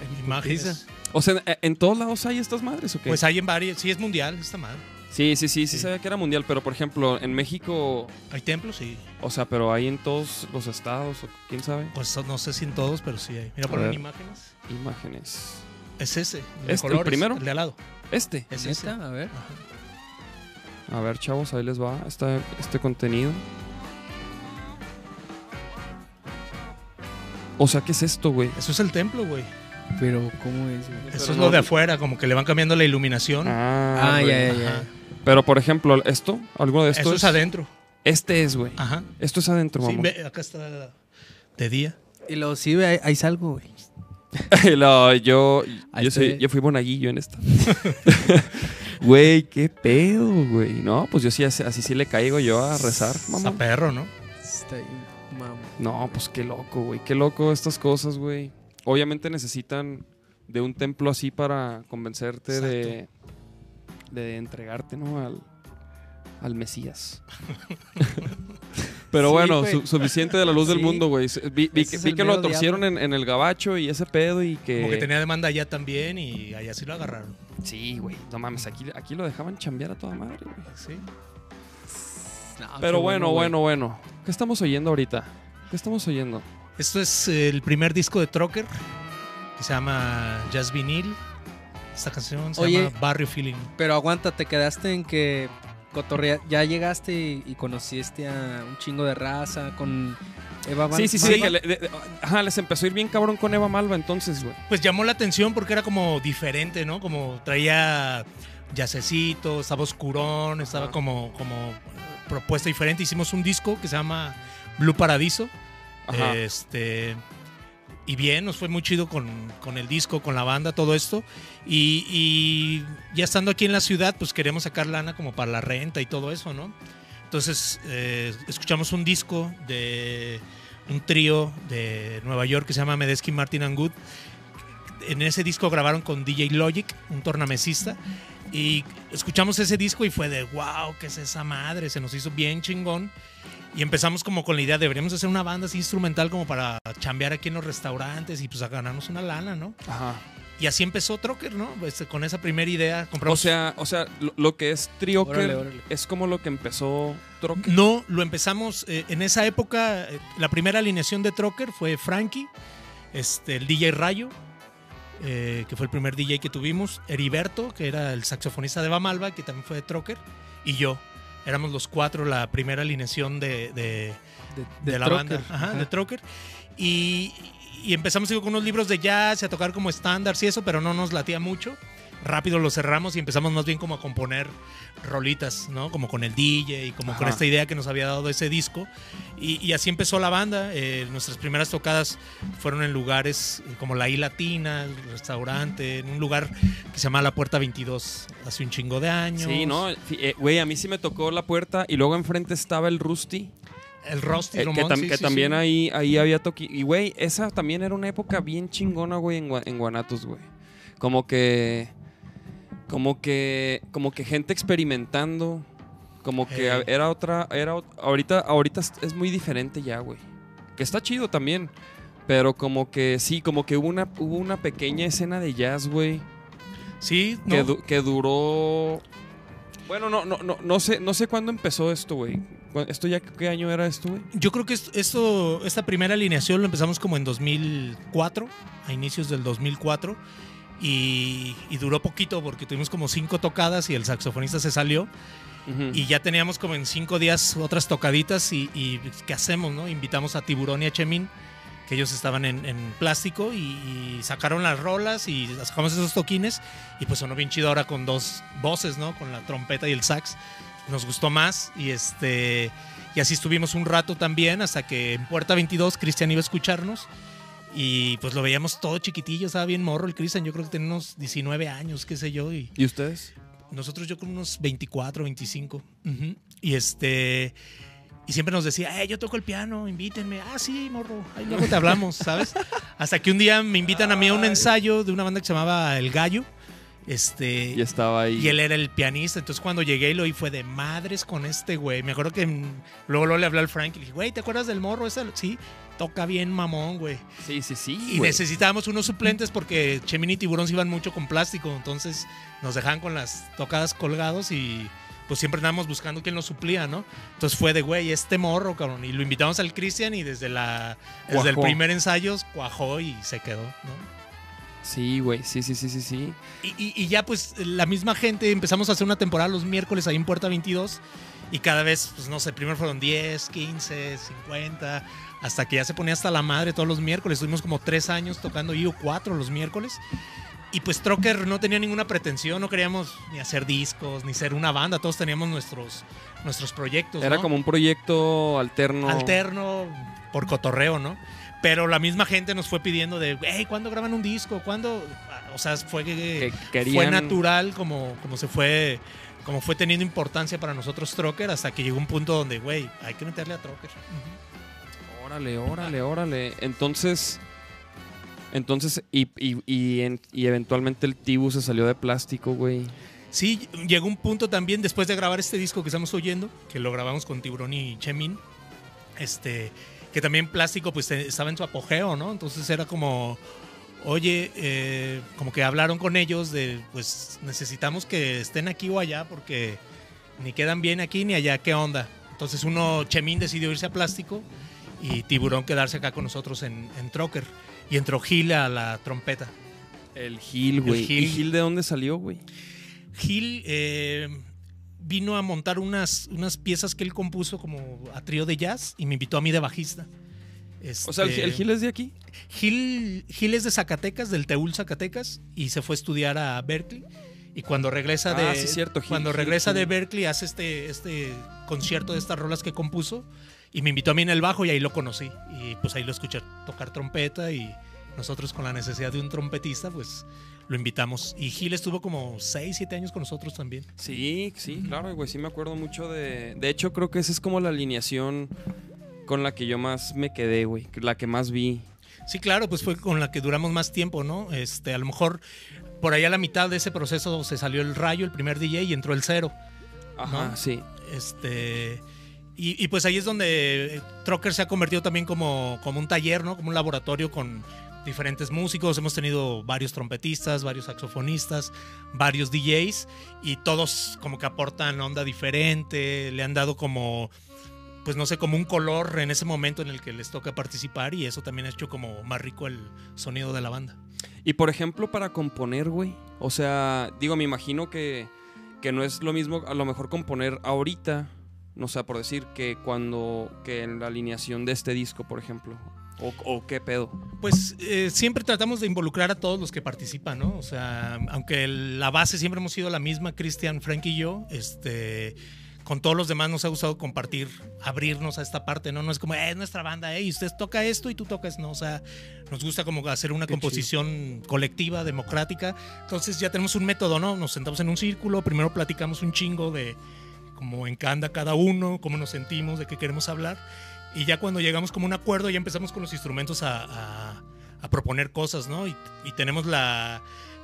[SPEAKER 2] En
[SPEAKER 4] Imágenes.
[SPEAKER 3] O sea, ¿en- ¿en todos lados hay estas madres o qué?
[SPEAKER 4] Pues hay en varios, sí es mundial esta madre.
[SPEAKER 3] sí, sí, sí, sí,
[SPEAKER 4] Sí.
[SPEAKER 3] sabía que era mundial, pero por ejemplo, en México,
[SPEAKER 4] Hay templos, sí.
[SPEAKER 3] o sea, pero hay en todos los estados, o quién sabe.
[SPEAKER 4] Pues no sé si en todos, pero sí hay. Mira, ponen imágenes.
[SPEAKER 3] Imágenes.
[SPEAKER 4] Es ese. de
[SPEAKER 3] ¿Este, el
[SPEAKER 4] colores,
[SPEAKER 3] primero?
[SPEAKER 4] El de al lado.
[SPEAKER 3] Este.
[SPEAKER 4] Es.
[SPEAKER 2] ¿Neta? A ver.
[SPEAKER 3] A ver, chavos, ahí les va esta- este contenido. O sea, ¿qué es esto, güey?
[SPEAKER 4] Eso es el templo, güey.
[SPEAKER 2] Pero, ¿cómo es? güey?
[SPEAKER 4] Eso
[SPEAKER 3] Pero
[SPEAKER 4] es
[SPEAKER 3] no-
[SPEAKER 4] lo de afuera, como que le van cambiando la iluminación.
[SPEAKER 3] Ah,
[SPEAKER 2] Ah, ya, ya, ya.
[SPEAKER 3] Pero, por ejemplo, ¿esto? ¿Algo de esto
[SPEAKER 4] Eso es adentro.
[SPEAKER 3] Este es, güey.
[SPEAKER 4] Ajá.
[SPEAKER 3] Esto es adentro,
[SPEAKER 4] Sí,
[SPEAKER 3] mamá.
[SPEAKER 4] ve, acá está de día.
[SPEAKER 2] Y luego sí, ve, ahí, ahí salgo, güey.
[SPEAKER 3] No, yo, yo, soy- yo fui monaguillo en esta. Güey, qué pedo, güey. No, pues yo sí, así, así sí le caigo yo a rezar,
[SPEAKER 4] A
[SPEAKER 3] mamá.
[SPEAKER 4] perro, ¿no?
[SPEAKER 2] Está ahí, mamá.
[SPEAKER 3] No, pues qué loco, güey. Qué loco estas cosas, güey. Obviamente necesitan de un templo así para convencerte de, de entregarte, ¿no? Al, al Mesías. Pero
[SPEAKER 2] Sí,
[SPEAKER 3] bueno, su- suficiente de la luz del mundo, güey. Vi, que, vi lo torcieron en, en el gabacho y ese pedo y que...
[SPEAKER 4] Como que tenía demanda allá también y allá sí lo agarraron.
[SPEAKER 3] Sí, güey. No mames, aquí, aquí lo dejaban chambear a toda madre, güey.
[SPEAKER 4] Sí.
[SPEAKER 2] No,
[SPEAKER 3] Pero bueno, bueno, bueno. ¿Qué estamos oyendo ahorita? ¿Qué estamos oyendo?
[SPEAKER 4] Esto es el primer disco de Trocker que se llama Jazz Vinil. Esta canción se
[SPEAKER 2] Oye.
[SPEAKER 4] llama Barrio Feeling.
[SPEAKER 2] Pero aguanta, te quedaste en que cotorrea, ya llegaste y, y conociste a un chingo de raza con Eva Van-
[SPEAKER 3] Sí, sí, sí.
[SPEAKER 2] Malva.
[SPEAKER 3] de que le- de- de- ajá, les empezó a ir bien cabrón con Eva Malva entonces, güey.
[SPEAKER 4] Pues llamó la atención porque era como diferente, ¿no? Como traía yacecito, estaba oscurón, estaba
[SPEAKER 3] Ajá.
[SPEAKER 4] como, como eh, propuesta diferente. Hicimos un disco que se llama Blue Paradiso. Este. Y bien, nos fue muy chido con, con el disco, con la banda, todo esto. Y, ya estando aquí en la ciudad, pues queremos sacar lana como para la renta y todo eso, ¿no? Entonces, eh, escuchamos un disco de un trío de Nueva York que se llama Medesky Martin and Good. En ese disco grabaron con DJ Logic, un tornamesista. Y escuchamos ese disco y fue de wow, ¿qué es esa madre? Se nos hizo bien chingón. Y empezamos como con la idea, deberíamos hacer una banda así instrumental como para chambear aquí en los restaurantes y pues a ganarnos una lana, ¿no?
[SPEAKER 3] Ajá.
[SPEAKER 4] Y así empezó Trocker, ¿no? Pues, con esa primera idea
[SPEAKER 3] O
[SPEAKER 4] compramos...
[SPEAKER 3] sea, o sea, lo, lo que es Trioker es como lo que empezó Trocker.
[SPEAKER 4] No, lo empezamos eh, en esa época. eh, la primera alineación de Trocker fue Frankie, este, el DJ Rayo, eh, que fue el primer DJ que tuvimos, Heriberto, que era el saxofonista de Bamalba, que también fue de Trocker, y yo. Éramos los cuatro la primera alineación de, de-
[SPEAKER 2] de,
[SPEAKER 4] de la
[SPEAKER 2] Trocker.
[SPEAKER 4] banda, ajá, de Trocker. Y, y empezamos digo, con unos libros de jazz y a tocar como estándares y eso, pero no nos latía mucho. Rápido lo cerramos y empezamos más bien como a componer rolitas, ¿no? Como con el DJ y como con
[SPEAKER 3] Ajá.
[SPEAKER 4] esta idea que nos había dado ese disco. Y, y así empezó la banda. Eh, nuestras primeras tocadas fueron en lugares como la I Latina, el restaurante, en un lugar que se llama La Puerta 22 hace un chingo de años.
[SPEAKER 3] Sí, ¿no? Eh, Güey, a mí sí me tocó la puerta y luego enfrente estaba el Rusty.
[SPEAKER 4] El Rusty
[SPEAKER 3] eh, que tam-
[SPEAKER 4] sí,
[SPEAKER 3] que
[SPEAKER 4] sí,
[SPEAKER 3] también
[SPEAKER 4] sí.
[SPEAKER 3] Ahí, ahí había toqui. Y, güey, esa también era una época bien chingona, güey, en, en Guanatos, güey. Como que. Como que. Como que gente experimentando. Como que
[SPEAKER 4] Ey.
[SPEAKER 3] era otra. Era, ahorita, ahorita es- muy diferente ya, güey. Que está chido también. Pero como que sí, como que hubo una, hubo una pequeña escena de jazz, güey.
[SPEAKER 4] Sí,
[SPEAKER 3] que,
[SPEAKER 4] no,
[SPEAKER 3] du- que duró. Bueno, no, no, no, no sé, no sé cuándo empezó esto, güey. ¿Cu- ¿Esto ya qué año era esto, güey?
[SPEAKER 4] Yo creo que esto, esto- esta primera alineación lo empezamos como en 2004, a inicios del 2004, y, y duró poquito porque tuvimos como cinco tocadas y el saxofonista se salió y ya teníamos como en cinco días otras tocaditas y, y ¿qué hacemos? no? Invitamos a Tiburón y a Chemín, que ellos estaban en, en plástico y, y sacaron las rolas y sacamos esos toquines y pues sonó bien chido ahora con dos voces, ¿no? Con la trompeta y el sax. Nos gustó más y este... Y así estuvimos un rato también hasta que en Puerta 22 Cristian iba a escucharnos y pues lo veíamos todo chiquitillo, estaba bien morro el Cristian, yo creo que tenía unos 19 años, qué sé yo, y
[SPEAKER 3] ¿Y ustedes?
[SPEAKER 4] nosotros yo con unos 24, 25. Ujú. Y este y siempre nos decía, "Eh, yo toco el piano, invítenme." Ah, sí, morro, ahí luego te hablamos, ¿sabes? Hasta que un día me invitan a mí a un ensayo de una banda que se llamaba El Gallo Este,
[SPEAKER 3] Y estaba ahí.
[SPEAKER 4] y él era el pianista. Entonces cuando llegué y lo vi fue de madres con este güey. Me acuerdo que luego, luego le hablé al Frank y le dije, güey, ¿te acuerdas del morro ese? Sí, toca bien mamón, güey.
[SPEAKER 3] Sí, sí, sí.
[SPEAKER 4] Y
[SPEAKER 3] güey.
[SPEAKER 4] necesitábamos unos suplentes porque Chemini y Tiburón se iban mucho con plástico. Entonces nos dejaban con las tocadas colgados y pues siempre andábamos buscando quién nos suplía, ¿no? Entonces fue de, güey, este morro, cabrón. Y lo invitamos al Cristian y desde, la, desde el primer ensayo cuajó y se quedó, ¿no?
[SPEAKER 3] Sí, güey. Sí, sí, sí, sí, sí.
[SPEAKER 4] Y, y- y ya pues la misma gente empezamos a hacer una temporada los miércoles ahí en Puerta 22 y cada vez, pues no sé, primero fueron 10, 15, 50, hasta que ya se ponía hasta la madre todos los miércoles. Estuvimos como tres años tocando IO 4 los miércoles. Y pues Trocker no tenía ninguna pretensión, no queríamos ni hacer discos, ni ser una banda, todos teníamos nuestros, nuestros proyectos.
[SPEAKER 3] Era
[SPEAKER 4] ¿no?
[SPEAKER 3] como un proyecto alterno.
[SPEAKER 4] alterno por cotorreo, ¿no? Pero la misma gente nos fue pidiendo de, hey, ¿cuándo graban un disco? ¿Cuándo? O sea, fue que,
[SPEAKER 3] Que querían.
[SPEAKER 4] fue natural como, como se fue como fue teniendo importancia para nosotros Trocker hasta que llegó un punto donde, güey, hay que meterle a Trocker.
[SPEAKER 3] Órale, órale, órale. Entonces. Entonces, y, y, y, en- y eventualmente el Tibu se salió de plástico, güey.
[SPEAKER 4] Sí, llegó un punto también después de grabar este disco que estamos oyendo, que lo grabamos con Tiburón y Chemin, este, que también Plástico pues eh, estaba en su apogeo, ¿no? Entonces era como, oye, eh, como que hablaron con ellos de, pues necesitamos que estén aquí o allá porque ni quedan bien aquí ni allá, ¿qué onda? Entonces uno, Chemin decidió irse a Plástico y Tiburón quedarse acá con nosotros en, en Trocker. Y entró Gil a la trompeta.
[SPEAKER 3] El Gil, güey. ¿Y Gil de dónde salió, güey?
[SPEAKER 4] Gil eh, vino a montar unas, unas piezas que él compuso como a trío de jazz y me invitó a mí de bajista.
[SPEAKER 3] O sea, ¿el,
[SPEAKER 4] Este,
[SPEAKER 3] Gil es de aquí?
[SPEAKER 4] Gil, Gil es de Zacatecas, del Teúl Zacatecas, y se fue a estudiar a Berkeley. Y cuando regresa
[SPEAKER 3] Ah,
[SPEAKER 4] de
[SPEAKER 3] sí, cierto, Gil,
[SPEAKER 4] cuando
[SPEAKER 3] Gil,
[SPEAKER 4] regresa
[SPEAKER 3] Gil.
[SPEAKER 4] de Berkeley hace este, este concierto de estas rolas que compuso y me invitó a mí en el bajo y ahí lo conocí. Y pues ahí lo escuché tocar trompeta y nosotros con la necesidad de un trompetista, pues lo invitamos. Y Gil estuvo como 6, 7 años con nosotros también.
[SPEAKER 3] Sí, sí, claro, güey. Sí me acuerdo mucho de... De hecho, creo que esa es como la alineación con la que yo más me quedé, güey. La que más vi.
[SPEAKER 4] Sí, claro, pues fue con la que duramos más tiempo, ¿no? Este, a lo mejor por ahí a la mitad de ese proceso se salió el rayo, el primer DJ, y entró el cero.
[SPEAKER 3] Ajá,
[SPEAKER 4] ¿No?
[SPEAKER 3] sí.
[SPEAKER 4] Este. Y, y pues ahí es donde Trocker se ha convertido también como, como un taller, ¿no? Como un laboratorio con diferentes músicos. Hemos tenido varios trompetistas, varios saxofonistas, varios DJs y todos como que aportan onda diferente, le han dado como, pues no sé, como un color en ese momento en el que les toca participar y eso también ha hecho como más rico el sonido de la banda.
[SPEAKER 3] Y por ejemplo, para componer, güey. O sea, digo, me imagino que, que no es lo mismo a lo mejor componer ahorita, no sé, por decir, que cuando, que en la alineación de este disco, por ejemplo. O, o qué pedo.
[SPEAKER 4] Pues eh, siempre tratamos de involucrar a todos los que participan, ¿no? O sea, aunque el- la base siempre hemos sido la misma, Cristian, Frank y yo, este, con todos los demás nos ha gustado compartir, abrirnos a esta parte, ¿no? No es como, eh, es nuestra banda, eh, y usted toca esto y tú tocas, no, o sea, nos gusta como hacer una
[SPEAKER 3] Qué
[SPEAKER 4] composición colectiva, democrática. Entonces ya tenemos un método, ¿no? Nos sentamos en un círculo, primero platicamos un chingo de como en qué anda cada uno, cómo nos sentimos, de qué queremos hablar. Y ya cuando llegamos como un acuerdo, ya empezamos con los instrumentos a, a- a proponer cosas, ¿no? Y, y tenemos la,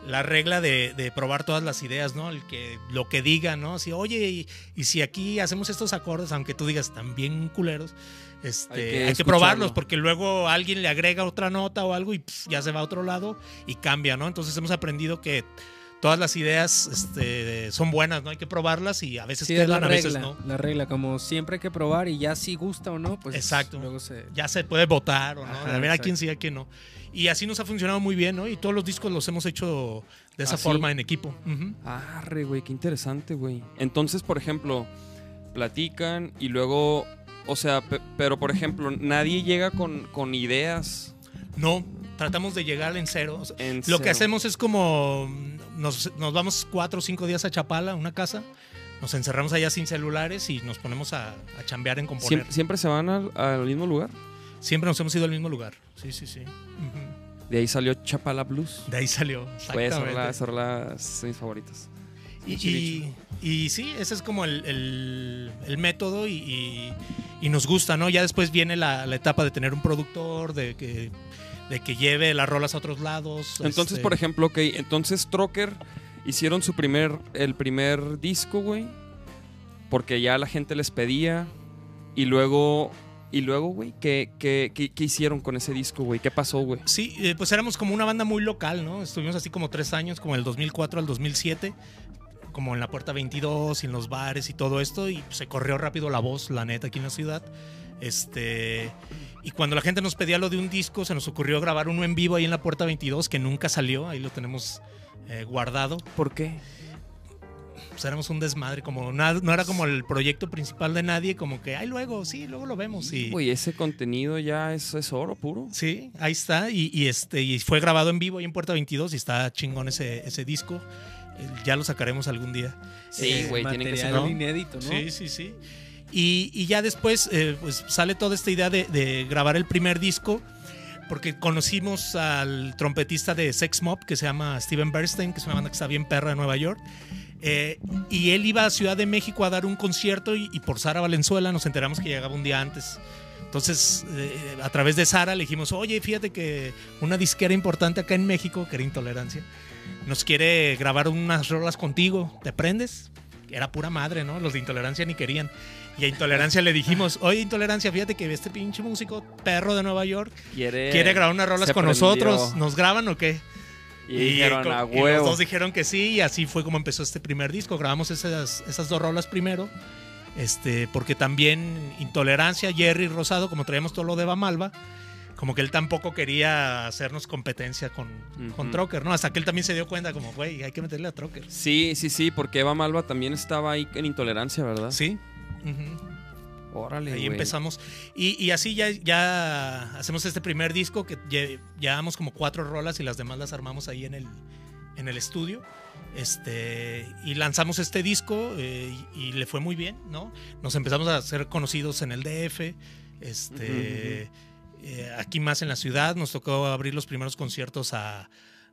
[SPEAKER 4] la regla de, de probar todas las ideas, ¿no? El que, lo que diga, ¿no? Si, oye, y, y si aquí hacemos estos acordes, aunque tú digas también culeros, este,
[SPEAKER 3] Hay
[SPEAKER 4] hay
[SPEAKER 3] que
[SPEAKER 4] probarlos, porque luego alguien le agrega otra nota o algo y ya se va a otro lado y cambia, ¿no? Entonces hemos aprendido que todas las ideas este, son buenas, ¿no? Hay que probarlas y a veces
[SPEAKER 2] Sí, es la
[SPEAKER 4] quedan, a veces
[SPEAKER 2] regla.
[SPEAKER 4] no.
[SPEAKER 2] La regla, como siempre hay que probar y ya si gusta o no, pues
[SPEAKER 4] Exacto.
[SPEAKER 2] luego se...
[SPEAKER 4] ya se puede votar o no,
[SPEAKER 2] Ajá,
[SPEAKER 4] a ver a quién sí, a quién no. Y así nos ha funcionado muy bien, ¿no? Y todos los discos los hemos hecho de esa
[SPEAKER 3] Así.
[SPEAKER 4] forma en equipo. Ujú.
[SPEAKER 3] Arre, güey, qué interesante, güey. Entonces, por ejemplo, platican y luego, o sea, pe- pero por ejemplo, nadie llega con, con ideas
[SPEAKER 4] No, tratamos de llegar en cero. O sea,
[SPEAKER 3] en
[SPEAKER 4] lo que hacemos es como mm, nos, nos vamos cuatro o cinco días a Chapala, una casa, nos encerramos allá sin celulares y nos ponemos a, a chambear en componer.
[SPEAKER 3] ¿Siempre, siempre se van al, al mismo lugar?
[SPEAKER 4] Siempre nos hemos ido al mismo lugar. Sí, sí, sí.
[SPEAKER 3] De ahí salió Chapala Blues.
[SPEAKER 4] De ahí salió. Exactamente.
[SPEAKER 3] las, ser las mis favoritas.
[SPEAKER 4] Y,
[SPEAKER 3] Chiricho.
[SPEAKER 4] y, y sí, ese es como el, el- el método y, y- y nos gusta, ¿no? Ya después viene la, la etapa de tener un productor, de que, de que lleve las rolas a otros lados.
[SPEAKER 3] Entonces,
[SPEAKER 4] este,
[SPEAKER 3] por ejemplo, ok, entonces Trocker hicieron su primer, el primer disco, güey. Porque ya la gente les pedía. Y luego, y luego, güey, ¿qué, qué, qué- qué hicieron con ese disco, güey? ¿Qué pasó, güey?
[SPEAKER 4] Sí, eh, pues éramos como una banda muy local, ¿no? Estuvimos así como tres años, como del 2004 al 2007, como en la Puerta 22 y en los bares y todo esto, y se corrió rápido la voz, la neta, aquí en la ciudad. Este, y cuando la gente nos pedía lo de un disco, se nos ocurrió grabar uno en vivo ahí en la Puerta 22, que nunca salió, ahí lo tenemos eh, guardado.
[SPEAKER 3] ¿Por qué?
[SPEAKER 4] Pues éramos un desmadre, como nada- no era como el proyecto principal de nadie, como que, ay, luego, sí, luego lo vemos. Y,
[SPEAKER 3] Güey, ese contenido ya es, es oro puro.
[SPEAKER 4] Sí, ahí está. Y, y este, y fue grabado en vivo ahí en Puerta 22 y está chingón ese, ese disco. Eh, Ya lo sacaremos algún día.
[SPEAKER 3] Sí,
[SPEAKER 4] Eh,
[SPEAKER 3] güey, tiene que ser.
[SPEAKER 4] ¿no?
[SPEAKER 2] inédito, ¿no?
[SPEAKER 4] Sí, sí, sí. Y, y ya después eh, pues sale toda esta idea de, de grabar el primer disco porque conocimos al trompetista de Sex Mob que se llama Steven Bernstein, que es una banda que está bien perra de Nueva York. Eh, y él iba a Ciudad de México a dar un concierto y, y por Sara Valenzuela nos enteramos que llegaba un día antes. Entonces, eh, a través de Sara le dijimos, oye, fíjate que una disquera importante acá en México, que era Intolerancia, nos quiere grabar unas rolas contigo, ¿te prendes? Era pura madre, ¿no? Los de Intolerancia ni querían. Y a Intolerancia le dijimos, oye, Intolerancia, fíjate que este pinche músico perro de Nueva York
[SPEAKER 3] Quiere,
[SPEAKER 4] quiere grabar unas rolas con
[SPEAKER 3] prendió.
[SPEAKER 4] nosotros, ¿nos graban o qué?
[SPEAKER 3] Y, dijeron
[SPEAKER 4] co-
[SPEAKER 3] a
[SPEAKER 4] y los dos dijeron que sí, y así fue como empezó este primer disco. Grabamos esas, esas dos rolas primero. Este, porque también Intolerancia, Jerry Rosado, como traíamos todo lo de Bamalva, como que él tampoco quería hacernos competencia con, con
[SPEAKER 3] Ujú.
[SPEAKER 4] Trocker, ¿no? Hasta que él también se dio cuenta, como, güey, hay que meterle a Trocker.
[SPEAKER 3] Sí, sí, sí, porque Eva Malva también estaba ahí en intolerancia, ¿verdad?
[SPEAKER 4] Sí.
[SPEAKER 3] Órale,
[SPEAKER 4] Ahí empezamos. Y, y así ya, ya hacemos este primer disco que lle- llevamos como cuatro rolas y las demás las armamos ahí en el, en el estudio. Este, y lanzamos este disco eh, y, y le fue muy bien, ¿no? Nos empezamos a ser conocidos en el DF. Este, eh, aquí más en la ciudad nos tocó abrir los primeros conciertos a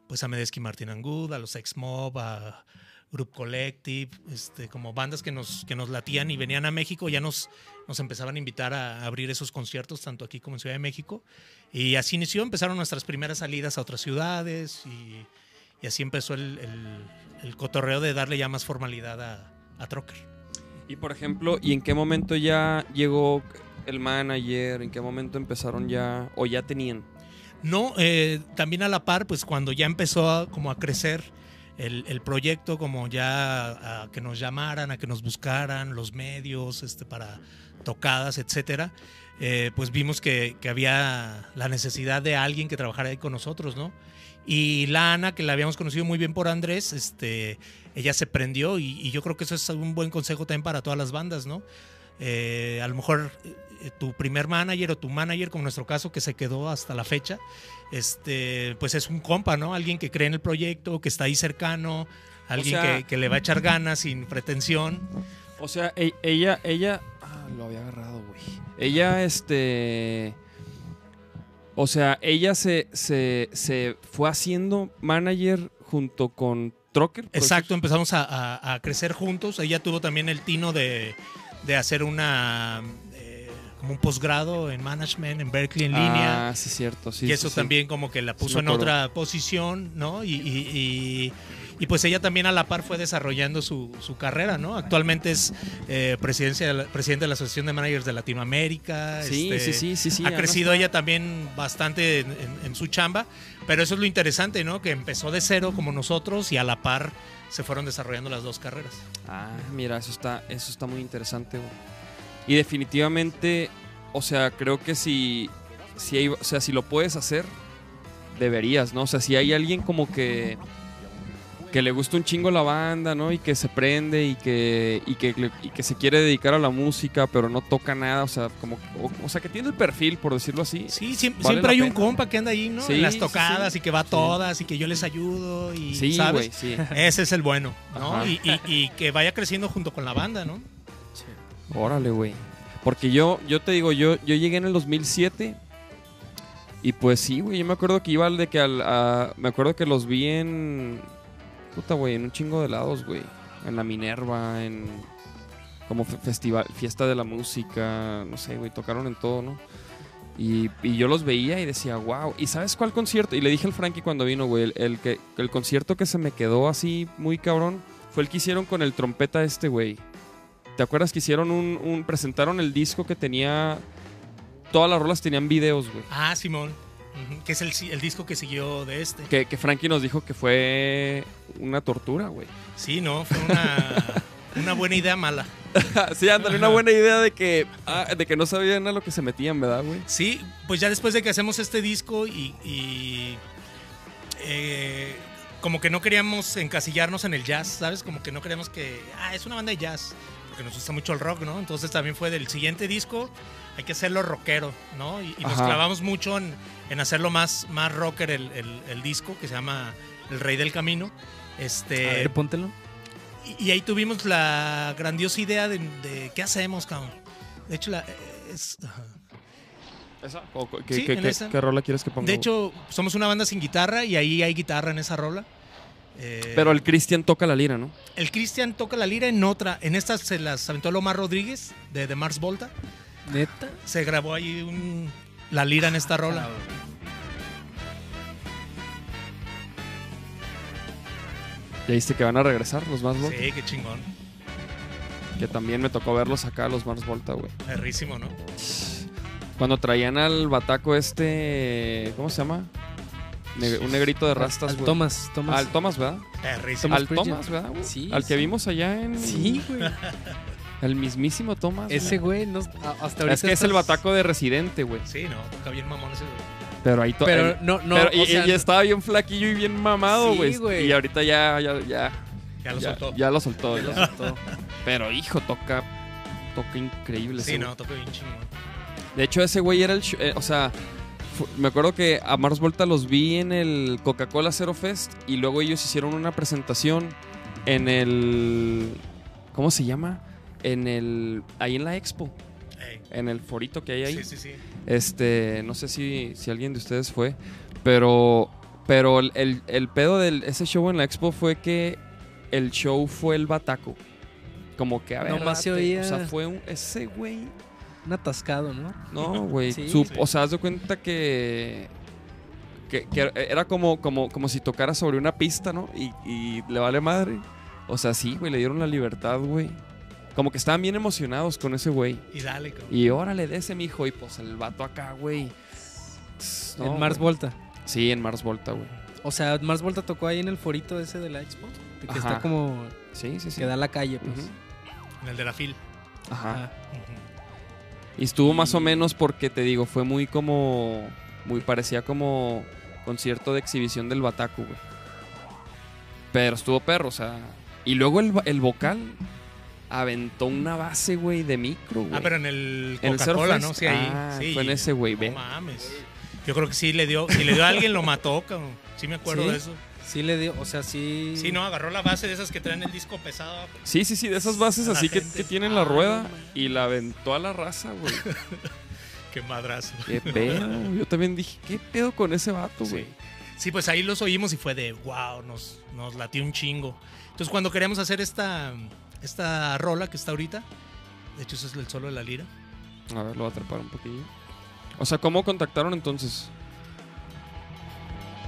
[SPEAKER 4] pues a Medeski Martin Angud, a los Ex Mob, a Group Collective, este, como bandas que nos, que nos latían y venían a México, ya nos, nos empezaban a invitar a abrir esos conciertos, tanto aquí como en Ciudad de México. Y así inició, empezaron nuestras primeras salidas a otras ciudades y, y así empezó el, el- el cotorreo de darle ya más formalidad a, a Trocker.
[SPEAKER 3] Y por ejemplo, ¿y en qué momento ya llegó el manager? ¿En qué momento empezaron ya o ya tenían?
[SPEAKER 4] No, eh, también a la par, pues cuando ya empezó a, como a crecer el, el proyecto, como ya a que nos llamaran, a que nos buscaran los medios este, para tocadas, etcétera, eh, pues vimos que, que había la necesidad de alguien que trabajara ahí con nosotros, ¿no? Y Lana, que la habíamos conocido muy bien por Andrés, este, ella se prendió y, y yo creo que eso es un buen consejo también para todas las bandas, ¿no? Eh, a lo mejor tu primer manager o tu manager, como en nuestro caso, que se quedó hasta la fecha, este, pues es un compa, ¿no? Alguien que cree en el proyecto, que está ahí cercano, alguien
[SPEAKER 3] sea-
[SPEAKER 4] que, que le va a echar ganas sin pretensión.
[SPEAKER 3] O sea, e- ella, ella, ah, lo había agarrado, güey. Ella, este, o sea, ella se, se, se fue haciendo manager junto con Trocker.
[SPEAKER 4] Exacto, empezamos a, a- a crecer juntos. Ella tuvo también el tino de, de hacer una eh, como un posgrado en management en Berkeley en línea.
[SPEAKER 3] Ah, sí, cierto, sí.
[SPEAKER 4] y eso
[SPEAKER 3] sí.
[SPEAKER 4] también como que la puso en otra posición, ¿no? Y, y- y- y, pues ella también a la par fue desarrollando su, su carrera, ¿no? Actualmente es eh, presidencia presidente de la Asociación de Managers de Latinoamérica.
[SPEAKER 3] Sí,
[SPEAKER 4] este,
[SPEAKER 3] sí, sí, sí, sí.
[SPEAKER 4] ha crecido ella también bastante en, en- en su chamba, pero eso es lo interesante, ¿no? Que empezó de cero como nosotros y a la par se fueron desarrollando las dos carreras.
[SPEAKER 3] Ah, mira, eso está, eso está muy interesante, güey. Y definitivamente, o sea, creo que si, si hay- o sea, si lo puedes hacer, deberías, ¿no? O sea, si hay alguien como que que le gusta un chingo la banda, ¿no? Y que se prende y que y que, y que se quiere dedicar a la música, pero no toca nada, o sea, como o, o sea, que tiene el perfil, por decirlo así.
[SPEAKER 4] Sí,
[SPEAKER 3] Vale
[SPEAKER 4] siempre
[SPEAKER 3] la
[SPEAKER 4] hay un compa que anda ahí, ¿no?
[SPEAKER 3] Sí,
[SPEAKER 4] en las tocadas
[SPEAKER 3] sí.
[SPEAKER 4] y que va a
[SPEAKER 3] Sí.
[SPEAKER 4] todas y que yo les ayudo y,
[SPEAKER 3] Sí,
[SPEAKER 4] ¿sabes?
[SPEAKER 3] sí.
[SPEAKER 4] Ese es el bueno, ¿no? Y, y- y que vaya creciendo junto con la banda, ¿no?
[SPEAKER 3] Órale, güey. Porque yo, yo te digo, yo, yo llegué en el 2007 y pues sí, güey, yo me acuerdo que iba al de que al, a- me acuerdo que los vi en, puta, güey, en un chingo de lados, güey. En la Minerva, en como fe- festival, fiesta de la música, no sé, güey, tocaron en todo, ¿no? Y, y yo los veía y decía, wow. ¿Y sabes cuál concierto? Y le dije al Frankie cuando vino, güey, el, el que, el concierto que se me quedó así muy cabrón fue el que hicieron con el trompeta este, güey. ¿Te acuerdas que hicieron un, un- presentaron el disco que tenía, todas las rolas tenían videos, güey?
[SPEAKER 4] Ah, Simón. Que es el disco que siguió de este.
[SPEAKER 3] Que, que Frankie nos dijo que fue una tortura, güey.
[SPEAKER 4] Sí, no, fue una, una buena idea mala.
[SPEAKER 3] sí, ándale, una buena idea de que, ah, de que no sabían a lo que se metían, ¿verdad, güey?
[SPEAKER 4] Sí, pues ya después de que hacemos este disco y, y, eh, como que no queríamos encasillarnos en el jazz, ¿sabes? Como que no queríamos que, ah, es una banda de jazz, porque nos gusta mucho el rock, ¿no? Entonces también fue del siguiente disco, hay que hacerlo rockero, ¿no? Y, y nos clavamos mucho en, en hacerlo más, más rocker el, el- el disco, que se llama El Rey del Camino.
[SPEAKER 2] A
[SPEAKER 4] Este,
[SPEAKER 2] ver, póntelo.
[SPEAKER 4] y, y ahí tuvimos la grandiosa idea de, de qué hacemos, cabrón. De hecho, la, es.
[SPEAKER 3] ¿Esa? ¿O co- qué,
[SPEAKER 4] Sí,
[SPEAKER 3] qué- qué-
[SPEAKER 4] esa.
[SPEAKER 3] qué rola quieres que ponga?
[SPEAKER 4] De hecho, somos una banda sin guitarra y ahí hay guitarra en esa rola. Eh,
[SPEAKER 3] Pero el Cristian toca la lira, ¿no?
[SPEAKER 4] el Cristian toca la lira en otra. En esta se las aventó Lomar Rodríguez de, de Mars Volta.
[SPEAKER 2] Neta.
[SPEAKER 4] Se grabó ahí un- la lira en esta rola.
[SPEAKER 3] Ya viste que van a regresar los Mars Volta.
[SPEAKER 4] Sí, qué chingón.
[SPEAKER 3] Que también me tocó verlos acá, los Mars Volta, güey.
[SPEAKER 4] Perrísimo, ¿no?
[SPEAKER 3] Cuando traían al bataco este. ¿Cómo se llama? Un negrito de rastas,
[SPEAKER 2] Al
[SPEAKER 3] güey. Al Thomas, ¿verdad?
[SPEAKER 4] Perrísimo.
[SPEAKER 2] Thomas
[SPEAKER 3] Al
[SPEAKER 2] Bridges.
[SPEAKER 3] Thomas, ¿verdad, güey?
[SPEAKER 2] Sí,
[SPEAKER 3] Al que
[SPEAKER 2] sí.
[SPEAKER 3] vimos allá en.
[SPEAKER 2] Sí, güey.
[SPEAKER 3] El mismísimo Thomas.
[SPEAKER 2] Ese
[SPEAKER 3] güey.
[SPEAKER 2] no, hasta ahorita
[SPEAKER 3] Es que es el bataco de residente, güey.
[SPEAKER 4] Sí, no, toca bien mamón ese güey.
[SPEAKER 3] Pero ahí
[SPEAKER 2] Pero
[SPEAKER 3] el-
[SPEAKER 2] no, no.
[SPEAKER 3] pero y,
[SPEAKER 2] o sea,
[SPEAKER 3] y estaba bien flaquillo y bien mamado,
[SPEAKER 2] Sí,
[SPEAKER 3] güey.
[SPEAKER 2] güey.
[SPEAKER 3] y ahorita ya, ya, ya,
[SPEAKER 4] Ya lo
[SPEAKER 3] ya,
[SPEAKER 4] soltó.
[SPEAKER 3] ya lo soltó.
[SPEAKER 2] ya lo
[SPEAKER 3] ya.
[SPEAKER 2] soltó.
[SPEAKER 3] Pero hijo, toca, toca increíble. ese
[SPEAKER 4] Sí, no, toca bien chingón.
[SPEAKER 3] De hecho, ese güey era el, sh- eh, o sea, me acuerdo que a Mars Volta los vi en el Coca-Cola Zero Fest y luego ellos hicieron una presentación en el, ¿cómo se llama? En el, ahí en la Expo, en el forito que hay ahí.
[SPEAKER 4] Sí, sí, sí.
[SPEAKER 3] Este, no sé si, si alguien de ustedes fue, pero, pero el, el, el pedo de ese show en la expo fue que el show fue el bataco. Como que, a ver,
[SPEAKER 2] se
[SPEAKER 3] date.
[SPEAKER 2] oía-
[SPEAKER 3] o sea, fue un, ese güey.
[SPEAKER 2] Un atascado, ¿no?
[SPEAKER 3] No, güey.
[SPEAKER 2] Sí,
[SPEAKER 3] su-
[SPEAKER 4] sí.
[SPEAKER 3] O sea, haz de cuenta que, que, que era como, como, como si tocara sobre una pista, ¿no? Y, y le vale madre. O sea, sí, güey, le dieron la libertad, güey. Como que estaban bien emocionados con ese güey.
[SPEAKER 4] Y dale, cabrón.
[SPEAKER 3] Y órale, de ese mijo. Y pues el vato acá, güey. No,
[SPEAKER 2] en Mars. Volta.
[SPEAKER 3] Sí, en Mars Volta, güey.
[SPEAKER 2] O sea, Mars Volta tocó ahí en el forito ese de la expo. que
[SPEAKER 3] Ajá.
[SPEAKER 2] está como.
[SPEAKER 3] Sí, sí, sí.
[SPEAKER 2] que da a la calle, pues.
[SPEAKER 4] En el de la fil.
[SPEAKER 3] Ajá.
[SPEAKER 2] Ajá.
[SPEAKER 3] Y estuvo más o menos porque te digo, fue muy como. Muy parecía como concierto de exhibición del Bataco, güey. Pero estuvo perro, o sea. Y luego el, el vocal aventó una base, güey, de micro, güey.
[SPEAKER 4] Ah, pero en el
[SPEAKER 3] En el Zero
[SPEAKER 4] Coca-Cola. ¿no? Sí, ahí.
[SPEAKER 3] Ah,
[SPEAKER 4] sí.
[SPEAKER 3] fue en ese, güey, ve.
[SPEAKER 4] No mames. Yo creo que sí le dio. Si le dio a alguien, lo mató, cabrón. Sí me acuerdo
[SPEAKER 2] ¿Sí?
[SPEAKER 4] de eso.
[SPEAKER 2] Sí le dio, o sea, sí.
[SPEAKER 4] Sí, no, agarró la base de esas que traen el disco pesado.
[SPEAKER 3] Sí, sí, sí, de esas bases así que, que tienen
[SPEAKER 2] Ah,
[SPEAKER 3] la
[SPEAKER 2] no
[SPEAKER 3] rueda y la aventó a la raza, güey.
[SPEAKER 4] Qué madrazo.
[SPEAKER 3] Qué pedo. Yo también dije, ¿qué pedo con ese vato, güey?
[SPEAKER 4] Sí. Sí, pues ahí los oímos y fue de wow, nos, nos latió un chingo. Entonces, cuando queríamos hacer esta, esta rola que está ahorita, de hecho, ese es el solo de la lira.
[SPEAKER 3] A ver, lo voy a atrapar un poquillo. O sea, ¿cómo contactaron entonces?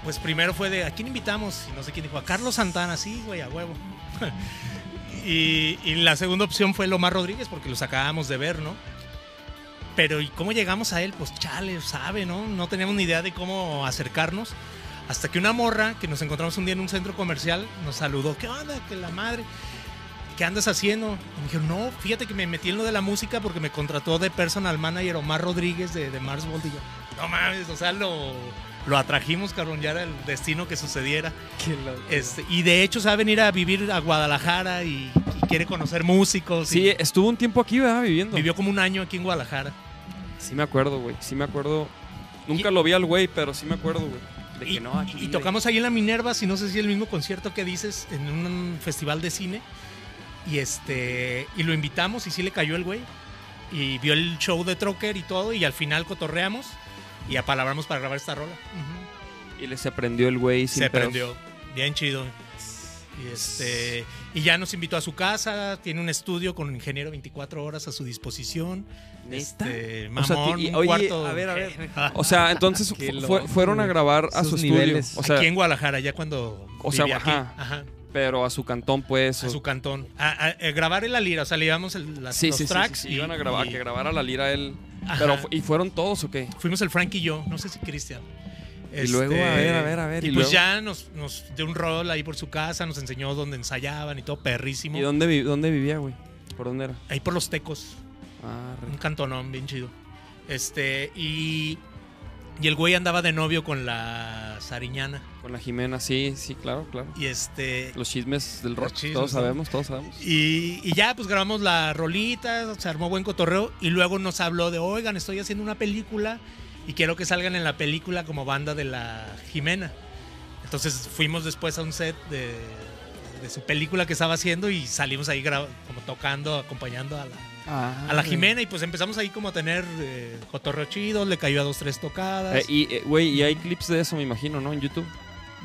[SPEAKER 4] Pues primero fue de, ¿a quién invitamos? Y no sé quién dijo, a Carlos Santana, sí, güey, a huevo. y, y la segunda opción fue Lomar Rodríguez, porque los acabábamos de ver, ¿no? Pero ¿y cómo llegamos a él? Pues chale, sabe, ¿no? No teníamos ni idea de cómo acercarnos. Hasta que una morra que nos encontramos un día en un centro comercial nos saludó. ¿Qué onda? Que la madre. ¿Qué andas haciendo? Y me dijeron, no, fíjate que me metí en lo de la música porque me contrató de personal manager Omar Rodríguez de, Mars Volta. Y yo, no mames, o sea, lo, lo atrajimos, cabrón, ya era el destino que sucediera. Este, y de hecho, se va a venir a vivir a Guadalajara y, y quiere conocer músicos.
[SPEAKER 3] Sí,
[SPEAKER 4] y
[SPEAKER 3] estuvo un tiempo aquí, ¿verdad? Viviendo.
[SPEAKER 4] vivió como un año aquí en Guadalajara.
[SPEAKER 3] Sí me acuerdo, güey. Sí me acuerdo. Nunca
[SPEAKER 4] Y-
[SPEAKER 3] lo vi al güey, pero sí me acuerdo, güey. De
[SPEAKER 4] Y,
[SPEAKER 3] que no, aquí,
[SPEAKER 4] y tocamos ahí en la Minerva, si no sé si el mismo concierto que dices, en un festival de cine. Y este y lo invitamos y sí le cayó el güey. Y vio el show de Trocker y todo. Y al final cotorreamos y apalabramos para grabar esta rola.
[SPEAKER 3] Y les aprendió el güey sin
[SPEAKER 4] Se
[SPEAKER 3] pedos.
[SPEAKER 4] prendió. Bien chido. Y, este, y ya nos invitó a su casa, tiene un estudio con un ingeniero 24 horas a su disposición.
[SPEAKER 3] ¿Neta?
[SPEAKER 4] Este,
[SPEAKER 3] O sea,
[SPEAKER 4] mamón,
[SPEAKER 3] ti- y-
[SPEAKER 4] un
[SPEAKER 3] oye,
[SPEAKER 4] cuarto.
[SPEAKER 3] a ver, a ver. O sea, entonces fu- fueron a grabar a su
[SPEAKER 2] Esos
[SPEAKER 3] estudio.
[SPEAKER 2] niveles.
[SPEAKER 3] O sea,
[SPEAKER 4] aquí en Guadalajara, ya cuando
[SPEAKER 3] o sea,
[SPEAKER 4] vivía aquí.
[SPEAKER 3] ajá.
[SPEAKER 4] Ajá,
[SPEAKER 3] pero a su cantón, pues.
[SPEAKER 4] a
[SPEAKER 3] o-
[SPEAKER 4] su cantón. A, a- a grabar en la lira, o sea, le llevamos el- las,
[SPEAKER 3] sí,
[SPEAKER 4] los
[SPEAKER 3] sí, sí, sí,
[SPEAKER 4] tracks.
[SPEAKER 3] sí,
[SPEAKER 4] y-
[SPEAKER 3] Iban a grabar,
[SPEAKER 4] y
[SPEAKER 3] a que grabara la lira él.
[SPEAKER 4] Ajá.
[SPEAKER 3] Pero, ¿y fueron todos o qué?
[SPEAKER 4] Fuimos el Frank y yo, no sé si Cristian.
[SPEAKER 3] Y luego, a ver, a ver, a ver,
[SPEAKER 4] Y,
[SPEAKER 3] y
[SPEAKER 4] pues
[SPEAKER 3] luego.
[SPEAKER 4] ya nos, nos dio un rol ahí por su casa, nos enseñó dónde ensayaban y todo, perrísimo.
[SPEAKER 3] ¿Y dónde, vi- dónde vivía, güey? ¿Por dónde era?
[SPEAKER 4] Ahí por los tecos.
[SPEAKER 3] Ah, re-
[SPEAKER 4] Un cantonón bien chido. Este, y. Y el güey andaba de novio con la Sariñana.
[SPEAKER 3] con la Jimena, sí, sí, claro, claro.
[SPEAKER 4] Y este.
[SPEAKER 3] Los chismes del rock,
[SPEAKER 4] chismes,
[SPEAKER 3] todos sabemos, todos sabemos.
[SPEAKER 4] Y, y ya, pues grabamos la rolita, se armó buen cotorreo. Y luego nos habló de: Oigan, estoy haciendo una película y quiero que salgan en la película como banda de la Jimena. Entonces fuimos después a un set de, de su película que estaba haciendo y salimos ahí como tocando, acompañando a la,
[SPEAKER 3] Ah,
[SPEAKER 4] a la Jimena y pues empezamos ahí como a tener eh, cotorreo chido, le cayó a dos, tres tocadas.
[SPEAKER 3] Eh, y, eh, güey, y hay clips de eso, me imagino, ¿no? En YouTube.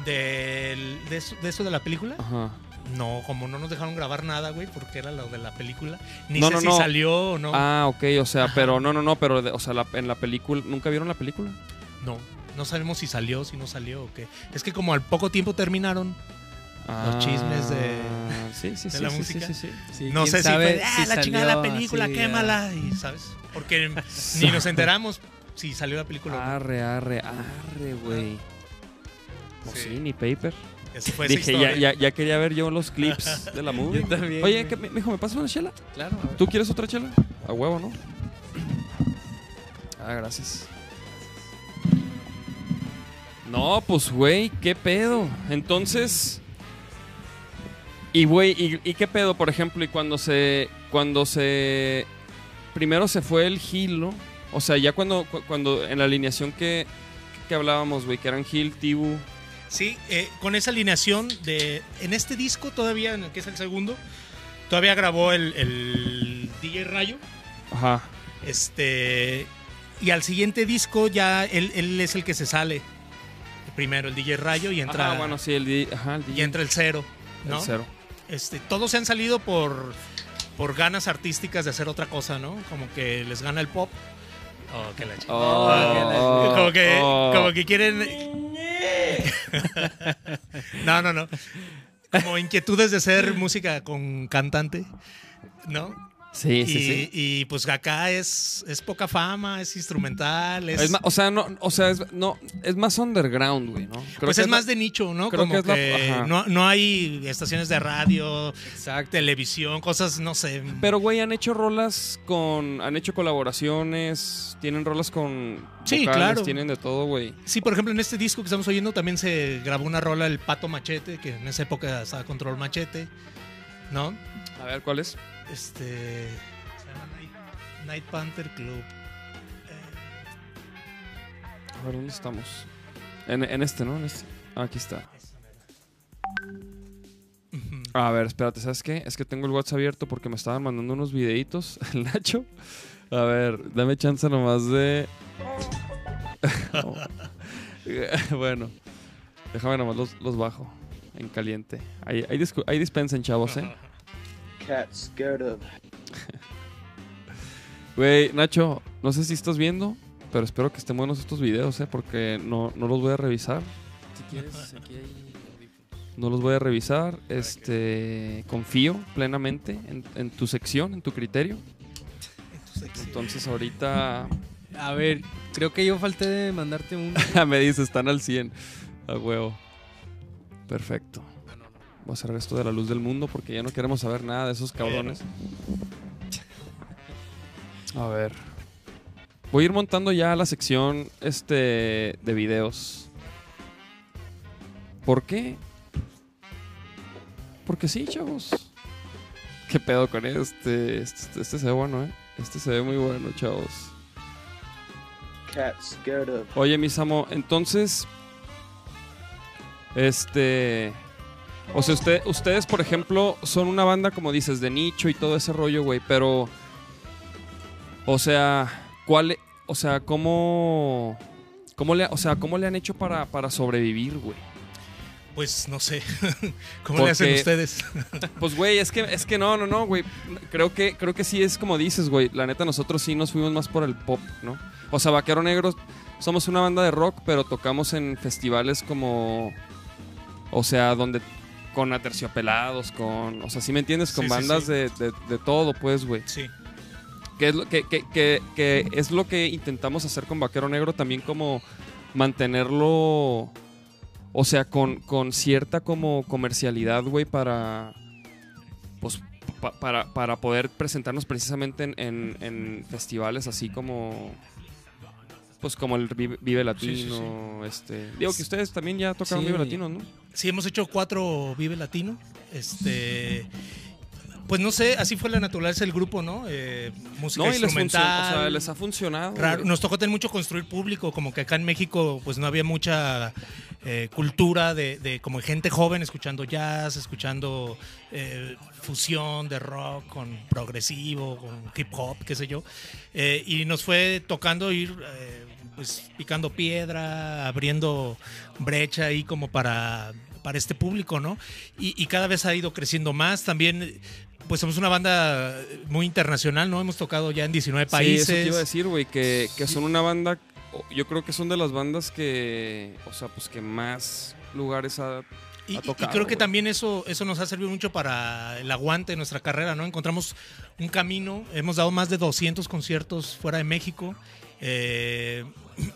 [SPEAKER 4] Del- de, eso, de eso de la película,
[SPEAKER 3] Ajá.
[SPEAKER 4] no, como no nos dejaron grabar nada, güey, porque era lo de la película. Ni
[SPEAKER 3] No,
[SPEAKER 4] sé
[SPEAKER 3] no,
[SPEAKER 4] si
[SPEAKER 3] no.
[SPEAKER 4] salió o no.
[SPEAKER 3] Ah, ok, o sea,
[SPEAKER 4] Ajá.
[SPEAKER 3] pero no, no, no, pero, de- o sea, la- en la película, ¿nunca vieron la película?
[SPEAKER 4] No, no sabemos si salió, si no salió o qué. Es que como al poco tiempo terminaron, Los chismes de-
[SPEAKER 3] Ah, sí, sí,
[SPEAKER 4] de
[SPEAKER 3] sí,
[SPEAKER 4] la
[SPEAKER 3] sí,
[SPEAKER 4] música.
[SPEAKER 3] sí, sí, sí.
[SPEAKER 2] Sí,
[SPEAKER 4] no sé si fue, ah,
[SPEAKER 2] si
[SPEAKER 4] la chingada de la película, quémala, y, ¿sabes? Porque ni nos enteramos si salió la película.
[SPEAKER 3] Arre, arre, arre, güey. Pues
[SPEAKER 4] Sí.
[SPEAKER 3] sí, ni paper.
[SPEAKER 4] Fue
[SPEAKER 3] Dije, ya, ya, ya quería ver yo los clips de la movie.
[SPEAKER 2] Yo también,
[SPEAKER 3] Oye. ¿qué, me dijo, ¿me pasas una chela?
[SPEAKER 2] Claro. a ver.
[SPEAKER 3] ¿Tú quieres otra chela? A huevo, ¿no? Ah, gracias. No, pues, güey, ¿qué pedo? Entonces... Y, güey, y, y qué pedo, por ejemplo? Y cuando se... Cuando se... Primero se fue el Gil, ¿no? O sea, ya cuando, cu- cuando en la alineación que, que hablábamos, güey, que eran Gil, Tibu...
[SPEAKER 4] Sí, eh, con esa alineación de. En este disco, todavía, en el que es el segundo, todavía grabó el, el DJ Rayo.
[SPEAKER 3] Ajá.
[SPEAKER 4] Este. Y al siguiente disco ya él, él es el que se sale. Primero el DJ Rayo y entra.
[SPEAKER 3] Ajá, bueno, sí, el, ajá, el
[SPEAKER 4] y
[SPEAKER 3] DJ.
[SPEAKER 4] entra el cero.
[SPEAKER 3] el
[SPEAKER 4] ¿no?
[SPEAKER 3] cero.
[SPEAKER 4] Este, todos se han salido por, por ganas artísticas de hacer otra cosa, ¿no? Como que les gana el pop. Oh, que la ch-
[SPEAKER 3] Oh,
[SPEAKER 2] Oh,
[SPEAKER 4] como que,
[SPEAKER 3] oh.
[SPEAKER 4] como que quieren. no, no, no. Como inquietudes de ser música con cantante, ¿no?
[SPEAKER 3] Sí, sí,
[SPEAKER 4] y,
[SPEAKER 3] sí.
[SPEAKER 4] y, pues acá es, es poca fama, es instrumental, es,
[SPEAKER 3] Es ma- o sea, no, o sea, es, no, es más underground, güey, ¿no? Creo
[SPEAKER 4] pues
[SPEAKER 3] que
[SPEAKER 4] es más de nicho, ¿no?
[SPEAKER 3] creo
[SPEAKER 4] Como
[SPEAKER 3] que es la-
[SPEAKER 4] que no, no hay estaciones de radio,
[SPEAKER 2] Exacto.
[SPEAKER 4] televisión, cosas, no sé.
[SPEAKER 3] Pero, güey, han hecho rolas con... Han hecho colaboraciones, tienen rolas con
[SPEAKER 4] Sí,
[SPEAKER 3] vocales,
[SPEAKER 4] claro.
[SPEAKER 3] tienen de todo, güey.
[SPEAKER 4] Sí, por ejemplo, en este disco que estamos oyendo también se grabó una rola El Pato Machete, que en esa época estaba Control Machete, ¿no?
[SPEAKER 3] A ver, ¿cuál es?
[SPEAKER 4] Este. Se llama Night, Night Panther Club. Eh,
[SPEAKER 3] A ver, ¿dónde estamos? En, en este, ¿no? En este. Ah, aquí está. A ver, espérate, ¿sabes qué? Es que tengo el WhatsApp abierto porque me estaban mandando unos videitos, el Nacho. A ver, dame chance nomás de... bueno, déjame nomás los, los bajo en caliente. Ahí, ahí, ahí dispensen, chavos, ¿eh?
[SPEAKER 5] cat scared of
[SPEAKER 3] Güey, Nacho, no sé si estás viendo, pero espero que estén buenos estos videos, ¿eh? Porque no, no los voy a revisar.
[SPEAKER 2] Si quieres, aquí hay.
[SPEAKER 3] No los voy a revisar. Este, confío plenamente en, en tu sección, en tu criterio. Entonces ahorita
[SPEAKER 2] A ver, creo que yo falté de mandarte un.
[SPEAKER 3] me dice, están al 100. A huevo. Perfecto. Voy a cerrar esto de la luz del mundo porque ya no queremos saber nada de esos cabrones. A ver. Voy a ir montando ya la sección este de videos. ¿Por qué? Porque sí, chavos. ¿Qué pedo con este? Este, este se ve bueno, ¿eh? Este se ve muy bueno, chavos.
[SPEAKER 5] cat scared of
[SPEAKER 3] Oye, mis amo, entonces. Este. O sea, usted, ustedes, por ejemplo, son una banda, como dices, de nicho y todo ese rollo, güey, pero. O sea, ¿cuál. e- O sea, ¿cómo. ¿Cómo le, o sea, ¿cómo le han hecho para, para sobrevivir, güey?
[SPEAKER 4] Pues no sé. ¿Cómo le hacen ustedes?
[SPEAKER 3] Pues, güey, es que, es que no, no, no, güey. Creo que, creo que sí es como dices, güey. La neta, nosotros sí nos fuimos más por el pop, ¿no? O sea, Vaquero Negro, somos una banda de rock, pero tocamos en festivales como. O sea, donde. Con aterciopelados, con. O sea, ¿sí me entiendes? Con
[SPEAKER 4] sí,
[SPEAKER 3] bandas
[SPEAKER 4] sí.
[SPEAKER 3] De, de- de todo, pues, güey.
[SPEAKER 4] Sí.
[SPEAKER 3] Que es, lo, que, que- que- que es lo que intentamos hacer con Vaquero Negro, también como mantenerlo, o sea, con, con cierta como comercialidad, güey, para, pues, pa- para, para poder presentarnos precisamente en, en- en festivales así como, pues como el Vive, Latino, este, digo que ustedes también ya tocaron. Vive Latino, ¿no?
[SPEAKER 4] Sí, hemos hecho cuatro Vive Latino. Este. Pues no sé, así fue la naturaleza del grupo, ¿no? Eh, música
[SPEAKER 3] No, y les,
[SPEAKER 4] instrumental.
[SPEAKER 3] o sea, les ha funcionado.
[SPEAKER 4] raro. Nos tocó tener mucho construir público, como que acá en México pues no había mucha eh, cultura de, de como gente joven escuchando jazz, escuchando eh, fusión de rock con progresivo, con hip hop, qué sé yo. Eh, y nos fue tocando ir eh, pues picando piedra, abriendo brecha ahí como para, para este público, ¿no? Y, y cada vez ha ido creciendo más. También pues somos una banda muy internacional, ¿no? Hemos tocado ya en 19 países.
[SPEAKER 3] Sí, eso te iba a decir, güey, que, que son una banda, yo creo que son de las bandas que, o sea, pues que más lugares ha...
[SPEAKER 4] Y,
[SPEAKER 3] ha
[SPEAKER 4] y
[SPEAKER 3] tocado,
[SPEAKER 4] creo que también eso, eso nos ha servido mucho para el aguante de nuestra carrera, ¿no? Encontramos un camino, hemos dado más de 200 conciertos fuera de México eh,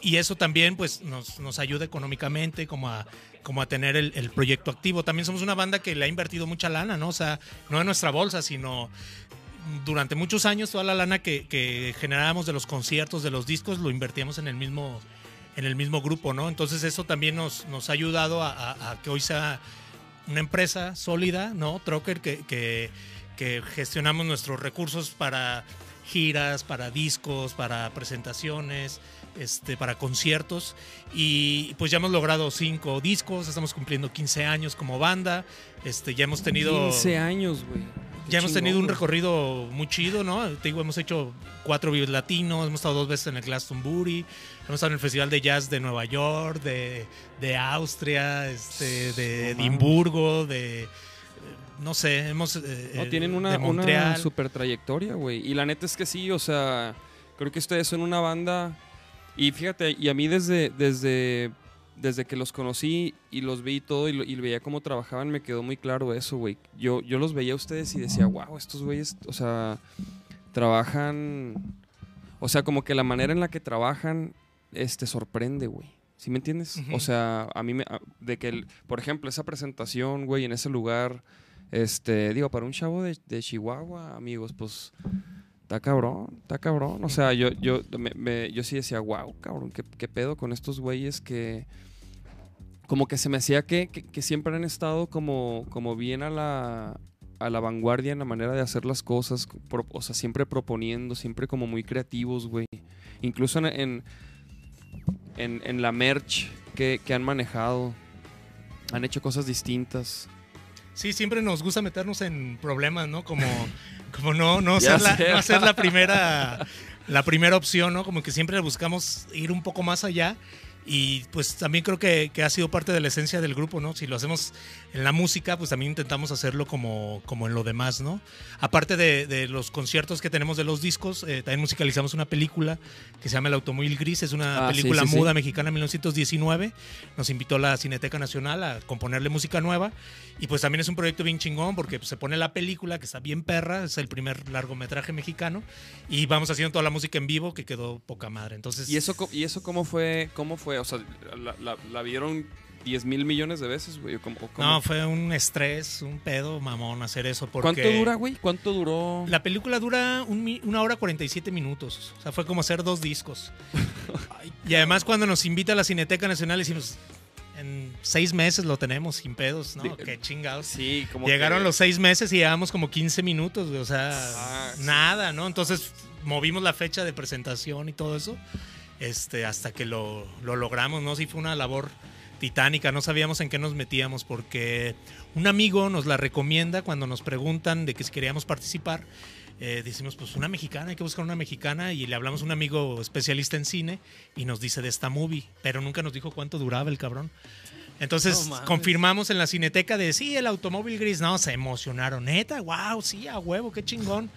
[SPEAKER 4] y eso también pues nos, nos ayuda económicamente como a, como a tener el, proyecto activo. También somos una banda que le ha invertido mucha lana, ¿no? O sea, no en nuestra bolsa, sino durante muchos años toda la lana que, que generábamos de los conciertos, de los discos, lo invertíamos en el mismo en el mismo grupo, ¿no? Entonces eso también nos, nos ha ayudado a, que hoy sea una empresa sólida, ¿no? Trocker, que, que gestionamos nuestros recursos para giras, para discos, para presentaciones, este, para conciertos. Y pues ya hemos logrado cinco discos, estamos cumpliendo 15 años como banda, este, ya hemos tenido...
[SPEAKER 3] 15 años, güey.
[SPEAKER 4] Ya hemos tenido un recorrido muy chido, ¿no? Te digo, hemos hecho cuatro Vives Latinos, hemos estado dos veces en el Glastonbury, hemos estado en el Festival de Jazz de Nueva York, de, de Austria, este, de Edimburgo, de... No sé, hemos... eh,
[SPEAKER 3] No,
[SPEAKER 4] eh,
[SPEAKER 3] tienen una, super trayectoria, güey. Y la neta es que sí, o sea, creo que ustedes son una banda. Y fíjate, y a mí desde, desde, desde que los conocí y los vi y todo y, lo- y veía cómo trabajaban, me quedó muy claro eso, güey. Yo, yo los veía a ustedes y decía, wow, estos güeyes, o sea, trabajan. O sea, como que la manera en la que trabajan, este, sorprende, güey. ¿Sí me entiendes? O sea, a mí me. De que, el, por ejemplo, esa presentación, güey, en ese lugar. Este, digo, para un chavo de, de Chihuahua, amigos, pues está cabrón, está cabrón. O sea, yo, yo, yo sí decía, wow, cabrón, ¿qué, pedo con estos güeyes que como que se me hacía que, que- siempre han estado como, como bien a la, a la vanguardia en la manera de hacer las cosas, o sea, siempre proponiendo, siempre como muy creativos, güey. Incluso en, en, en- en la merch que, que han manejado, han hecho cosas distintas.
[SPEAKER 4] Sí, siempre nos gusta meternos en problemas, ¿no? Como, como no, no, ser la, no la primera, la primera opción, ¿no? Como que siempre buscamos ir un poco más allá. Y pues también creo que, que ha sido parte de la esencia del grupo, ¿no? Si lo hacemos en la música, pues también intentamos hacerlo como, como en lo demás, ¿no? Aparte de, de los conciertos que tenemos de los discos, eh, también musicalizamos una película que se llama El Automóvil Gris. Es una
[SPEAKER 3] Ah, sí,
[SPEAKER 4] película
[SPEAKER 3] sí, sí.
[SPEAKER 4] muda mexicana de 1919. Nos invitó la Cineteca Nacional a componerle música nueva. Y pues también es un proyecto bien chingón porque pues, se pone la película que está bien perra, es el primer largometraje mexicano y vamos haciendo toda la música en vivo que quedó poca madre. Entonces,
[SPEAKER 3] ¿Y eso, y eso cómo fue? ¿Cómo fue? O sea, ¿la, la- la vieron 10 mil millones de veces, güey? ¿O cómo- cómo?
[SPEAKER 4] no, fue un estrés, un pedo mamón hacer eso porque
[SPEAKER 3] ¿Cuánto dura, güey? ¿Cuánto duró?
[SPEAKER 4] La película dura un una hora 47 minutos, o sea, fue como hacer dos discos. y además cuando nos invita a la Cineteca Nacional decimos, en seis meses lo tenemos sin pedos, ¿no? Qué chingados.
[SPEAKER 3] Sí, como
[SPEAKER 4] Llegaron
[SPEAKER 3] que-
[SPEAKER 4] los seis meses y llevamos como 15 minutos, güey, o sea,
[SPEAKER 3] Ah, sí.
[SPEAKER 4] nada, ¿no? Entonces movimos la fecha de presentación y todo eso, este, hasta que lo, lo logramos, ¿no? Sí fue una labor titánica, no sabíamos en qué nos metíamos porque un amigo nos la recomienda cuando nos preguntan de que si queríamos participar. eh, decimos, pues una mexicana, hay que buscar una mexicana y le hablamos a un amigo especialista en cine y nos dice de esta movie, pero nunca nos dijo cuánto duraba el cabrón. Entonces
[SPEAKER 2] No
[SPEAKER 4] confirmamos en la cineteca de sí, el automóvil gris. No, se emocionaron. Neta, wow, sí, a huevo, qué chingón.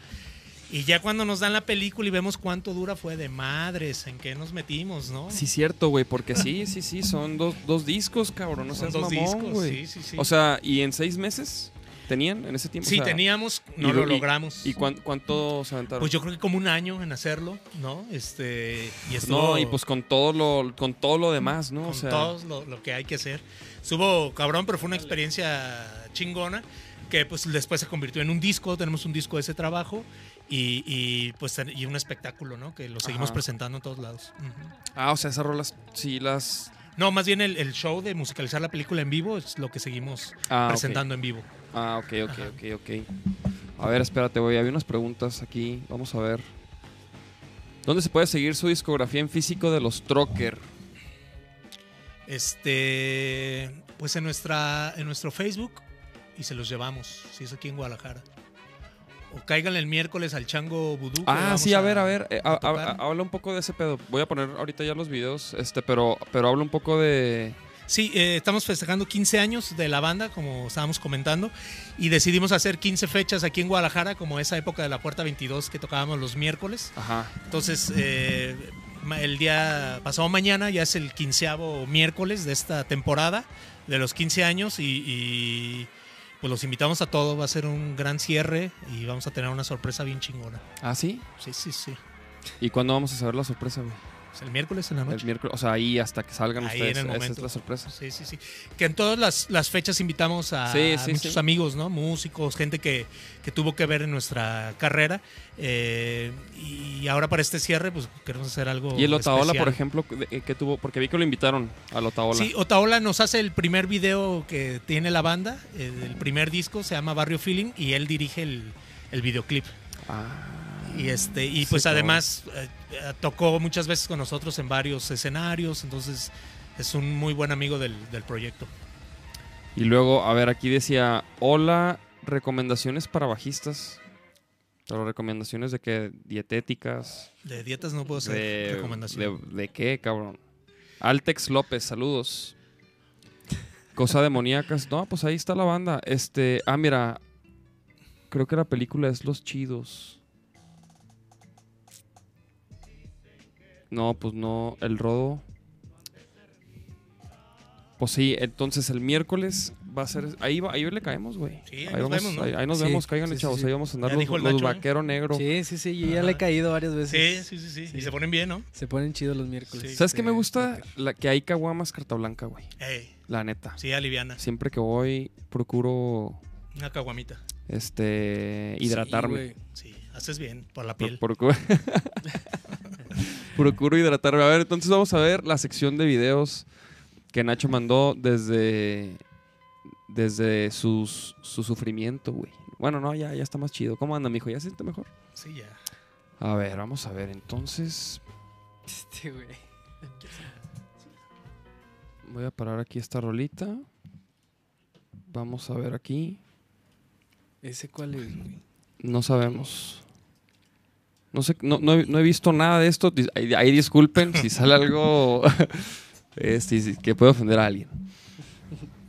[SPEAKER 4] Y ya cuando nos dan la película y vemos cuánto dura, fue de madres, en qué nos metimos, ¿no?
[SPEAKER 3] Sí, cierto, güey, porque sí, sí, sí, son dos, dos discos, cabrón, no
[SPEAKER 4] Son
[SPEAKER 3] seas
[SPEAKER 4] dos
[SPEAKER 3] mamón,
[SPEAKER 4] discos,
[SPEAKER 3] güey.
[SPEAKER 4] sí, sí, sí.
[SPEAKER 3] O sea, ¿y en seis meses tenían en ese tiempo?
[SPEAKER 4] sí,
[SPEAKER 3] O sea,
[SPEAKER 4] teníamos, no
[SPEAKER 3] y-
[SPEAKER 4] lo
[SPEAKER 3] y-
[SPEAKER 4] logramos.
[SPEAKER 3] ¿Y cuán- cuánto se aventaron?
[SPEAKER 4] Pues yo creo que como un año en hacerlo, ¿no? Este, y estuvo
[SPEAKER 3] no, y pues con todo lo, con todo lo demás, ¿no?
[SPEAKER 4] con
[SPEAKER 3] o sea,
[SPEAKER 4] todo lo, lo que hay que hacer. Estuvo cabrón, pero fue una experiencia chingona que pues después se convirtió en un disco, tenemos un disco de ese trabajo y, y, pues y un espectáculo, ¿no? Que lo seguimos
[SPEAKER 3] Ajá.
[SPEAKER 4] presentando en todos lados.
[SPEAKER 3] Ah, o sea, esas rolas sí las
[SPEAKER 4] No, más bien el, el show de musicalizar la película en vivo es lo que seguimos
[SPEAKER 3] Ah,
[SPEAKER 4] presentando en vivo.
[SPEAKER 3] Ah, ok, ok, ok, ok. A ver, espérate, güey. Había unas preguntas aquí. Vamos a ver. ¿Dónde se puede seguir su discografía en físico de los Trocker?
[SPEAKER 4] Este, pues en nuestra en nuestro Facebook y se los llevamos, si es aquí en Guadalajara. O caigan el miércoles al Chango Vudú.
[SPEAKER 3] Ah, sí, a ver, a ver. eh,
[SPEAKER 4] a
[SPEAKER 3] a- habla un poco de ese pedo. Voy a poner ahorita ya los videos, este, pero, pero habla un poco de.
[SPEAKER 4] Sí, eh, estamos festejando 15 años de la banda, como estábamos comentando, y decidimos hacer 15 fechas aquí en Guadalajara, como esa época de la Puerta 22 que tocábamos los miércoles.
[SPEAKER 3] Ajá.
[SPEAKER 4] Entonces, eh, el día pasado mañana ya es el quinceavo miércoles de esta temporada, de los 15 años, y, y, pues los invitamos a todos. Va a ser un gran cierre y vamos a tener una sorpresa bien chingona.
[SPEAKER 3] Ah, sí.
[SPEAKER 4] Sí, sí, sí.
[SPEAKER 3] ¿Y cuándo vamos a saber la sorpresa, güey?
[SPEAKER 4] Es el miércoles en la noche.
[SPEAKER 3] El miércoles. O sea, ahí hasta que salgan
[SPEAKER 4] Ahí
[SPEAKER 3] ustedes.
[SPEAKER 4] en el
[SPEAKER 3] Esa es
[SPEAKER 4] momento.
[SPEAKER 3] la sorpresa.
[SPEAKER 4] Sí, sí, sí. Que en todas las, las fechas invitamos a,
[SPEAKER 3] Sí,
[SPEAKER 4] a muchos
[SPEAKER 3] sí.
[SPEAKER 4] amigos, ¿no? Músicos, gente que, que tuvo que ver en nuestra carrera. eh, y ahora para este cierre, pues queremos hacer algo.
[SPEAKER 3] Y el Otaola,
[SPEAKER 4] especial.
[SPEAKER 3] por ejemplo, de- que tuvo. Porque vi que lo invitaron al Otaola.
[SPEAKER 4] Sí, Otaola nos hace el primer video que tiene la banda. El, el primer disco se llama Barrio Feeling y él dirige el, el videoclip.
[SPEAKER 3] Ah.
[SPEAKER 4] Y este y pues además eh, eh, tocó muchas veces con nosotros en varios escenarios. Entonces es un muy buen amigo del, del proyecto.
[SPEAKER 3] Y luego, a ver, aquí decía, hola, recomendaciones para bajistas. Pero recomendaciones de qué, dietéticas,
[SPEAKER 4] De dietas no puedo hacer
[SPEAKER 3] de,
[SPEAKER 4] recomendación.
[SPEAKER 3] de, de qué, cabrón. Altex López, saludos. Cosa demoníacas. No, pues ahí está la banda. Este, ah, mira, creo que la película es Los Chidos. No, pues no, el rodo. Pues sí, entonces el miércoles va a ser. Ahí, va, ahí le caemos, güey.
[SPEAKER 4] Sí, ahí
[SPEAKER 3] ahí
[SPEAKER 4] nos
[SPEAKER 3] vamos,
[SPEAKER 4] vemos, ¿no?
[SPEAKER 3] ahí, ahí nos
[SPEAKER 2] Sí,
[SPEAKER 3] vemos, cáiganle,
[SPEAKER 2] sí, sí,
[SPEAKER 3] chavos.
[SPEAKER 2] sí.
[SPEAKER 3] Ahí vamos a andar los, los
[SPEAKER 4] Nacho, ¿eh?
[SPEAKER 3] vaquero negro.
[SPEAKER 2] Sí, sí, sí. Yo ya le he caído varias veces.
[SPEAKER 4] sí, sí, sí,
[SPEAKER 2] Sí.
[SPEAKER 4] Y se ponen bien, ¿no?
[SPEAKER 2] Se ponen chidos los miércoles.
[SPEAKER 4] Sí.
[SPEAKER 3] ¿Sabes qué me gusta? La, que hay caguamas carta blanca, güey.
[SPEAKER 4] Ey,
[SPEAKER 3] La neta.
[SPEAKER 4] sí, aliviana.
[SPEAKER 3] Siempre que voy, procuro
[SPEAKER 4] Una caguamita.
[SPEAKER 3] este hidratarme.
[SPEAKER 4] Sí, haces bien por la piel.
[SPEAKER 3] procuro... procuro hidratarme. A ver, entonces vamos a ver la sección de videos que Nacho mandó desde desde sus, su sufrimiento, güey. Bueno, no, ya, ya está más chido. ¿Cómo anda, mijo? ¿Ya se siente mejor?
[SPEAKER 4] Sí, ya.
[SPEAKER 3] A ver, vamos a ver. Entonces,
[SPEAKER 2] Este, güey.
[SPEAKER 3] voy a parar aquí esta rolita. Vamos a ver aquí.
[SPEAKER 2] ¿Ese cuál es, güey?
[SPEAKER 3] No sabemos. No sé, no, no he, no he visto nada de esto. Ahí, ahí disculpen si sale algo este, si- que puede ofender a alguien.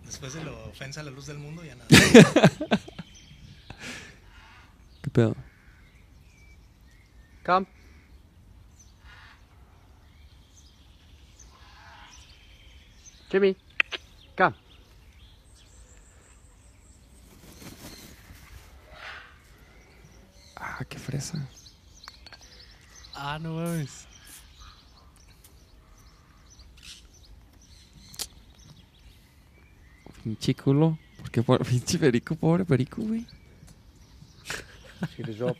[SPEAKER 4] Después de la ofensa a la luz del mundo, ya nada.
[SPEAKER 3] ¿Qué pedo?
[SPEAKER 5] Come. Jimmy, come.
[SPEAKER 3] Ah, qué fresa.
[SPEAKER 2] Ah, no mames.
[SPEAKER 3] Pinche culo. ¿Por qué por pinche perico? Pobre perico, güey.
[SPEAKER 5] See the drop.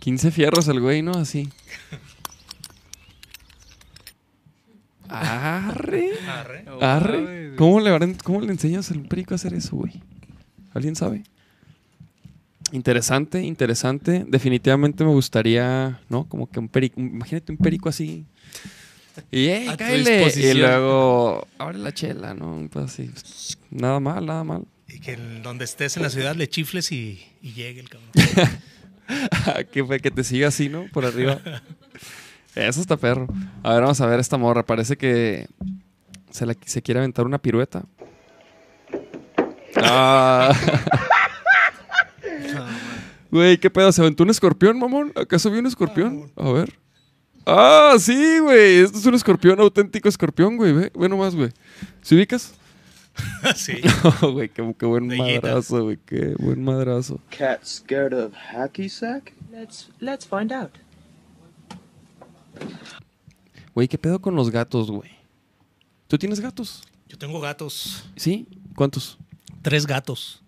[SPEAKER 3] 15 fierros el güey, ¿no? Así. Arre.
[SPEAKER 4] Arre.
[SPEAKER 3] Arre. ¿Cómo le, ¿Cómo le enseñas al perico a hacer eso, güey? ¿Alguien sabe? Interesante, interesante. Definitivamente me gustaría, ¿no? Como que un perico, imagínate un perico así. Y, ¡eh,
[SPEAKER 2] A tu!
[SPEAKER 3] Y luego, abre la chela, ¿no? Pues así. Nada mal, nada mal.
[SPEAKER 4] Y que en donde estés en la ciudad le chifles y, y llegue el cabrón.
[SPEAKER 3] que que te siga así, ¿no? Por arriba. Eso está perro. A ver, vamos a ver esta morra. Parece que se, la, se quiere aventar una pirueta. Ah. Güey, ¿qué pedo? ¿Se aventó un escorpión, mamón? ¿Acaso vio un escorpión? A ver. Ah, sí, güey. Esto es un escorpión, auténtico escorpión, güey. Ve, ve nomás, güey. ¿Se ubicas?
[SPEAKER 4] sí.
[SPEAKER 3] Oh, güey, qué, qué buen madrazo, güey. Qué buen madrazo.
[SPEAKER 6] Cat scared of hacky sack? Let's let's find out.
[SPEAKER 3] Güey, ¿qué pedo con los gatos, güey? ¿Tú tienes gatos?
[SPEAKER 4] Yo tengo gatos.
[SPEAKER 3] ¿Sí? ¿Cuántos?
[SPEAKER 4] Tres gatos.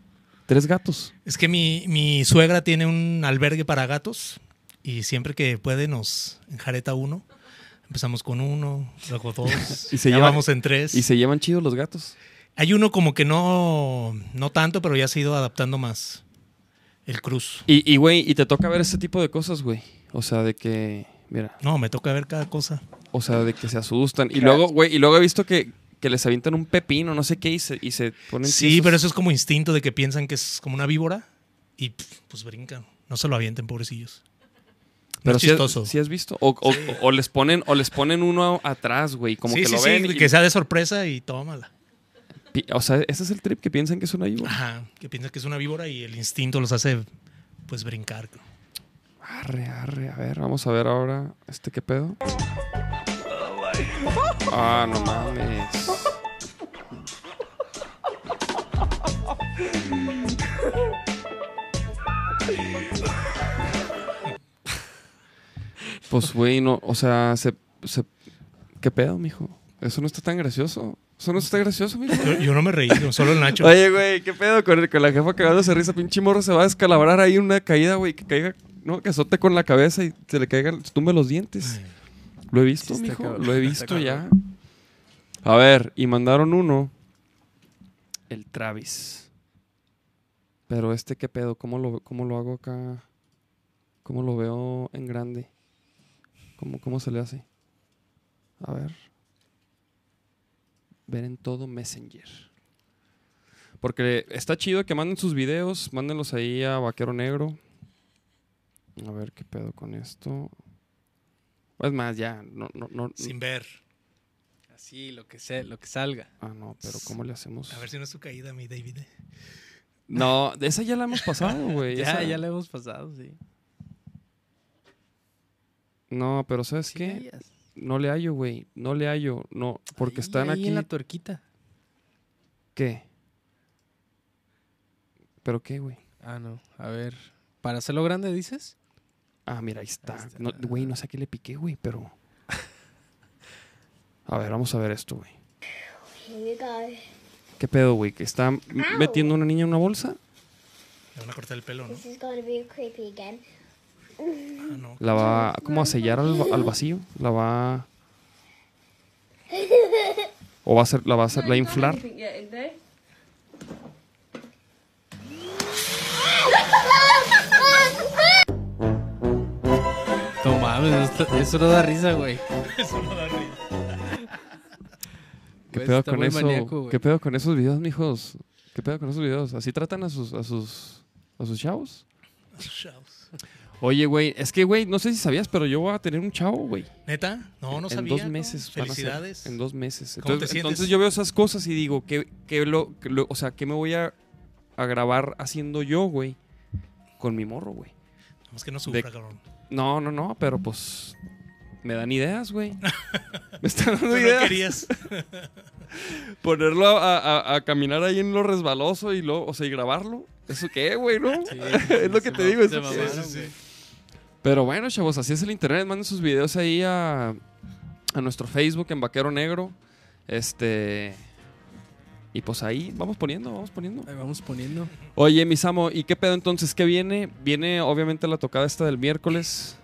[SPEAKER 3] Tres gatos.
[SPEAKER 4] Es que mi, mi suegra tiene un albergue para gatos y siempre que puede nos enjareta uno. Empezamos con uno, luego dos,
[SPEAKER 3] Y se
[SPEAKER 4] ya
[SPEAKER 3] lleva-
[SPEAKER 4] vamos en tres.
[SPEAKER 3] ¿Y se llevan chidos los gatos?
[SPEAKER 4] Hay uno como que no, no tanto, pero ya se ha ido adaptando más. El cruz.
[SPEAKER 3] Y, y, güey, y te toca ver ese tipo de cosas, güey. O sea, de que, mira,
[SPEAKER 4] No, me toca ver cada cosa.
[SPEAKER 3] o sea, de que se asustan. Y luego, güey, y luego he visto que, que les avientan un pepino, no sé qué, y se, y se ponen
[SPEAKER 4] Sí,
[SPEAKER 3] tiesos.
[SPEAKER 4] pero eso es como instinto de que piensan que es como una víbora y pues brincan. No se lo avienten, pobrecillos. No
[SPEAKER 3] Pero
[SPEAKER 4] es
[SPEAKER 3] has-
[SPEAKER 4] chistoso.
[SPEAKER 3] has visto. O, o- o les ponen, o les ponen uno atrás, güey. Como
[SPEAKER 4] sí,
[SPEAKER 3] que
[SPEAKER 4] sí,
[SPEAKER 3] lo ven. y-
[SPEAKER 4] que sea de sorpresa y tómala.
[SPEAKER 3] O sea, ese es el trip que piensan que es una víbora.
[SPEAKER 4] Ajá, que piensan que es una víbora y el instinto los hace pues brincar.
[SPEAKER 3] Arre, arre, a ver, vamos a ver ahora. ¿Este qué pedo? Ah, no mames. Pues, güey, no, o sea, se, se- ¿Qué pedo, mijo? Eso no está tan gracioso. Eso no está gracioso, mijo.
[SPEAKER 4] Yo, yo no me reí, solo el Nacho.
[SPEAKER 3] Oye, güey, ¿qué pedo con, con la jefa cagándose risa? Pinche morro se va a descalabrar ahí una caída, güey. Que caiga, no, que azote con la cabeza y se le caigan, se tumbe los dientes. Lo he visto, mijo.
[SPEAKER 2] cabrón,
[SPEAKER 3] Lo he visto ya. A ver, y mandaron uno. El Travis. Pero este, ¿qué pedo? ¿Cómo lo, cómo lo hago acá? ¿Cómo lo veo en grande? ¿Cómo, cómo se le hace? A ver. Ver en todo Messenger. Porque está chido que manden sus videos, mándenlos ahí a Vaquero Negro. A ver qué pedo con esto. Es más, ya, no, no, no.
[SPEAKER 4] Sin ver.
[SPEAKER 2] Así, lo que sea, lo que salga.
[SPEAKER 3] Ah, no, pero ¿cómo le hacemos?
[SPEAKER 4] A ver si no es tu caída, mi David.
[SPEAKER 3] No, esa ya la hemos pasado, güey.
[SPEAKER 2] Ya,
[SPEAKER 3] esa-
[SPEAKER 2] ya le hemos pasado, sí.
[SPEAKER 3] No, pero ¿sabes
[SPEAKER 2] Sí,
[SPEAKER 3] qué? No le hallo, güey. No le hallo. No, porque
[SPEAKER 2] Ahí,
[SPEAKER 3] están
[SPEAKER 2] ahí
[SPEAKER 3] aquí.
[SPEAKER 2] en la tuerquita.
[SPEAKER 3] ¿Qué? ¿Pero qué, güey?
[SPEAKER 2] Ah, no. A ver. ¿Para hacerlo grande dices?
[SPEAKER 3] Ah, mira, ahí está.
[SPEAKER 2] Está.
[SPEAKER 3] No, Güey, no sé a qué le piqué, güey, pero. A ver, vamos a ver esto, güey.
[SPEAKER 7] Here you go.
[SPEAKER 3] ¿Qué pedo, güey? ¿Que está metiendo una niña en una bolsa?
[SPEAKER 4] Le van a cortar el pelo, ¿no? Ah, no.
[SPEAKER 3] ¿La va como a sellar al, va- al vacío? ¿La va. ¿O va a ser, la va a hacer, la inflar?
[SPEAKER 2] Mames, esto- eso no da risa, güey.
[SPEAKER 4] Eso no da risa.
[SPEAKER 3] ¿Qué
[SPEAKER 2] Güey,
[SPEAKER 3] pedo
[SPEAKER 2] está
[SPEAKER 3] con
[SPEAKER 2] muy
[SPEAKER 3] eso?
[SPEAKER 2] maníaco, güey.
[SPEAKER 3] ¿Qué pedo con esos videos, mijos? ¿Qué pedo con esos videos? ¿Así tratan a sus, a sus, a sus chavos?
[SPEAKER 4] Chavos.
[SPEAKER 3] Oye, güey, es que, güey, no sé si sabías, pero yo voy a tener un chavo, güey.
[SPEAKER 4] ¿Neta? No, no
[SPEAKER 3] en
[SPEAKER 4] sabía.
[SPEAKER 3] dos
[SPEAKER 4] ¿no?
[SPEAKER 3] meses. van a ser,
[SPEAKER 4] Felicidades.
[SPEAKER 3] en dos meses.
[SPEAKER 4] ¿Cómo te
[SPEAKER 3] Entonces,
[SPEAKER 4] sientes?
[SPEAKER 3] entonces yo veo esas cosas y digo, ¿qué, qué lo, qué lo- o sea, ¿qué me voy a, a grabar haciendo yo, güey? Con mi morro, güey.
[SPEAKER 4] Más que no sufra,
[SPEAKER 3] De-
[SPEAKER 4] cabrón.
[SPEAKER 3] No, no, no, pero pues me dan ideas, güey. me están
[SPEAKER 4] Tú
[SPEAKER 3] dando
[SPEAKER 4] no
[SPEAKER 3] ideas.
[SPEAKER 4] querías.
[SPEAKER 3] Ponerlo a, a- a caminar ahí en lo resbaloso y lo, o sea, y grabarlo. ¿Eso qué, güey, no? es lo que te digo. ¿eso
[SPEAKER 2] mamaron,
[SPEAKER 4] sí, sí.
[SPEAKER 3] Pero bueno, chavos, así es el internet. Manden sus videos ahí a, a nuestro Facebook en Vaquero Negro. Este. Y pues ahí vamos poniendo, vamos poniendo.
[SPEAKER 2] Ahí vamos poniendo.
[SPEAKER 3] Oye, Misamo, ¿y qué pedo entonces? ¿Qué viene? Viene obviamente la tocada esta del miércoles.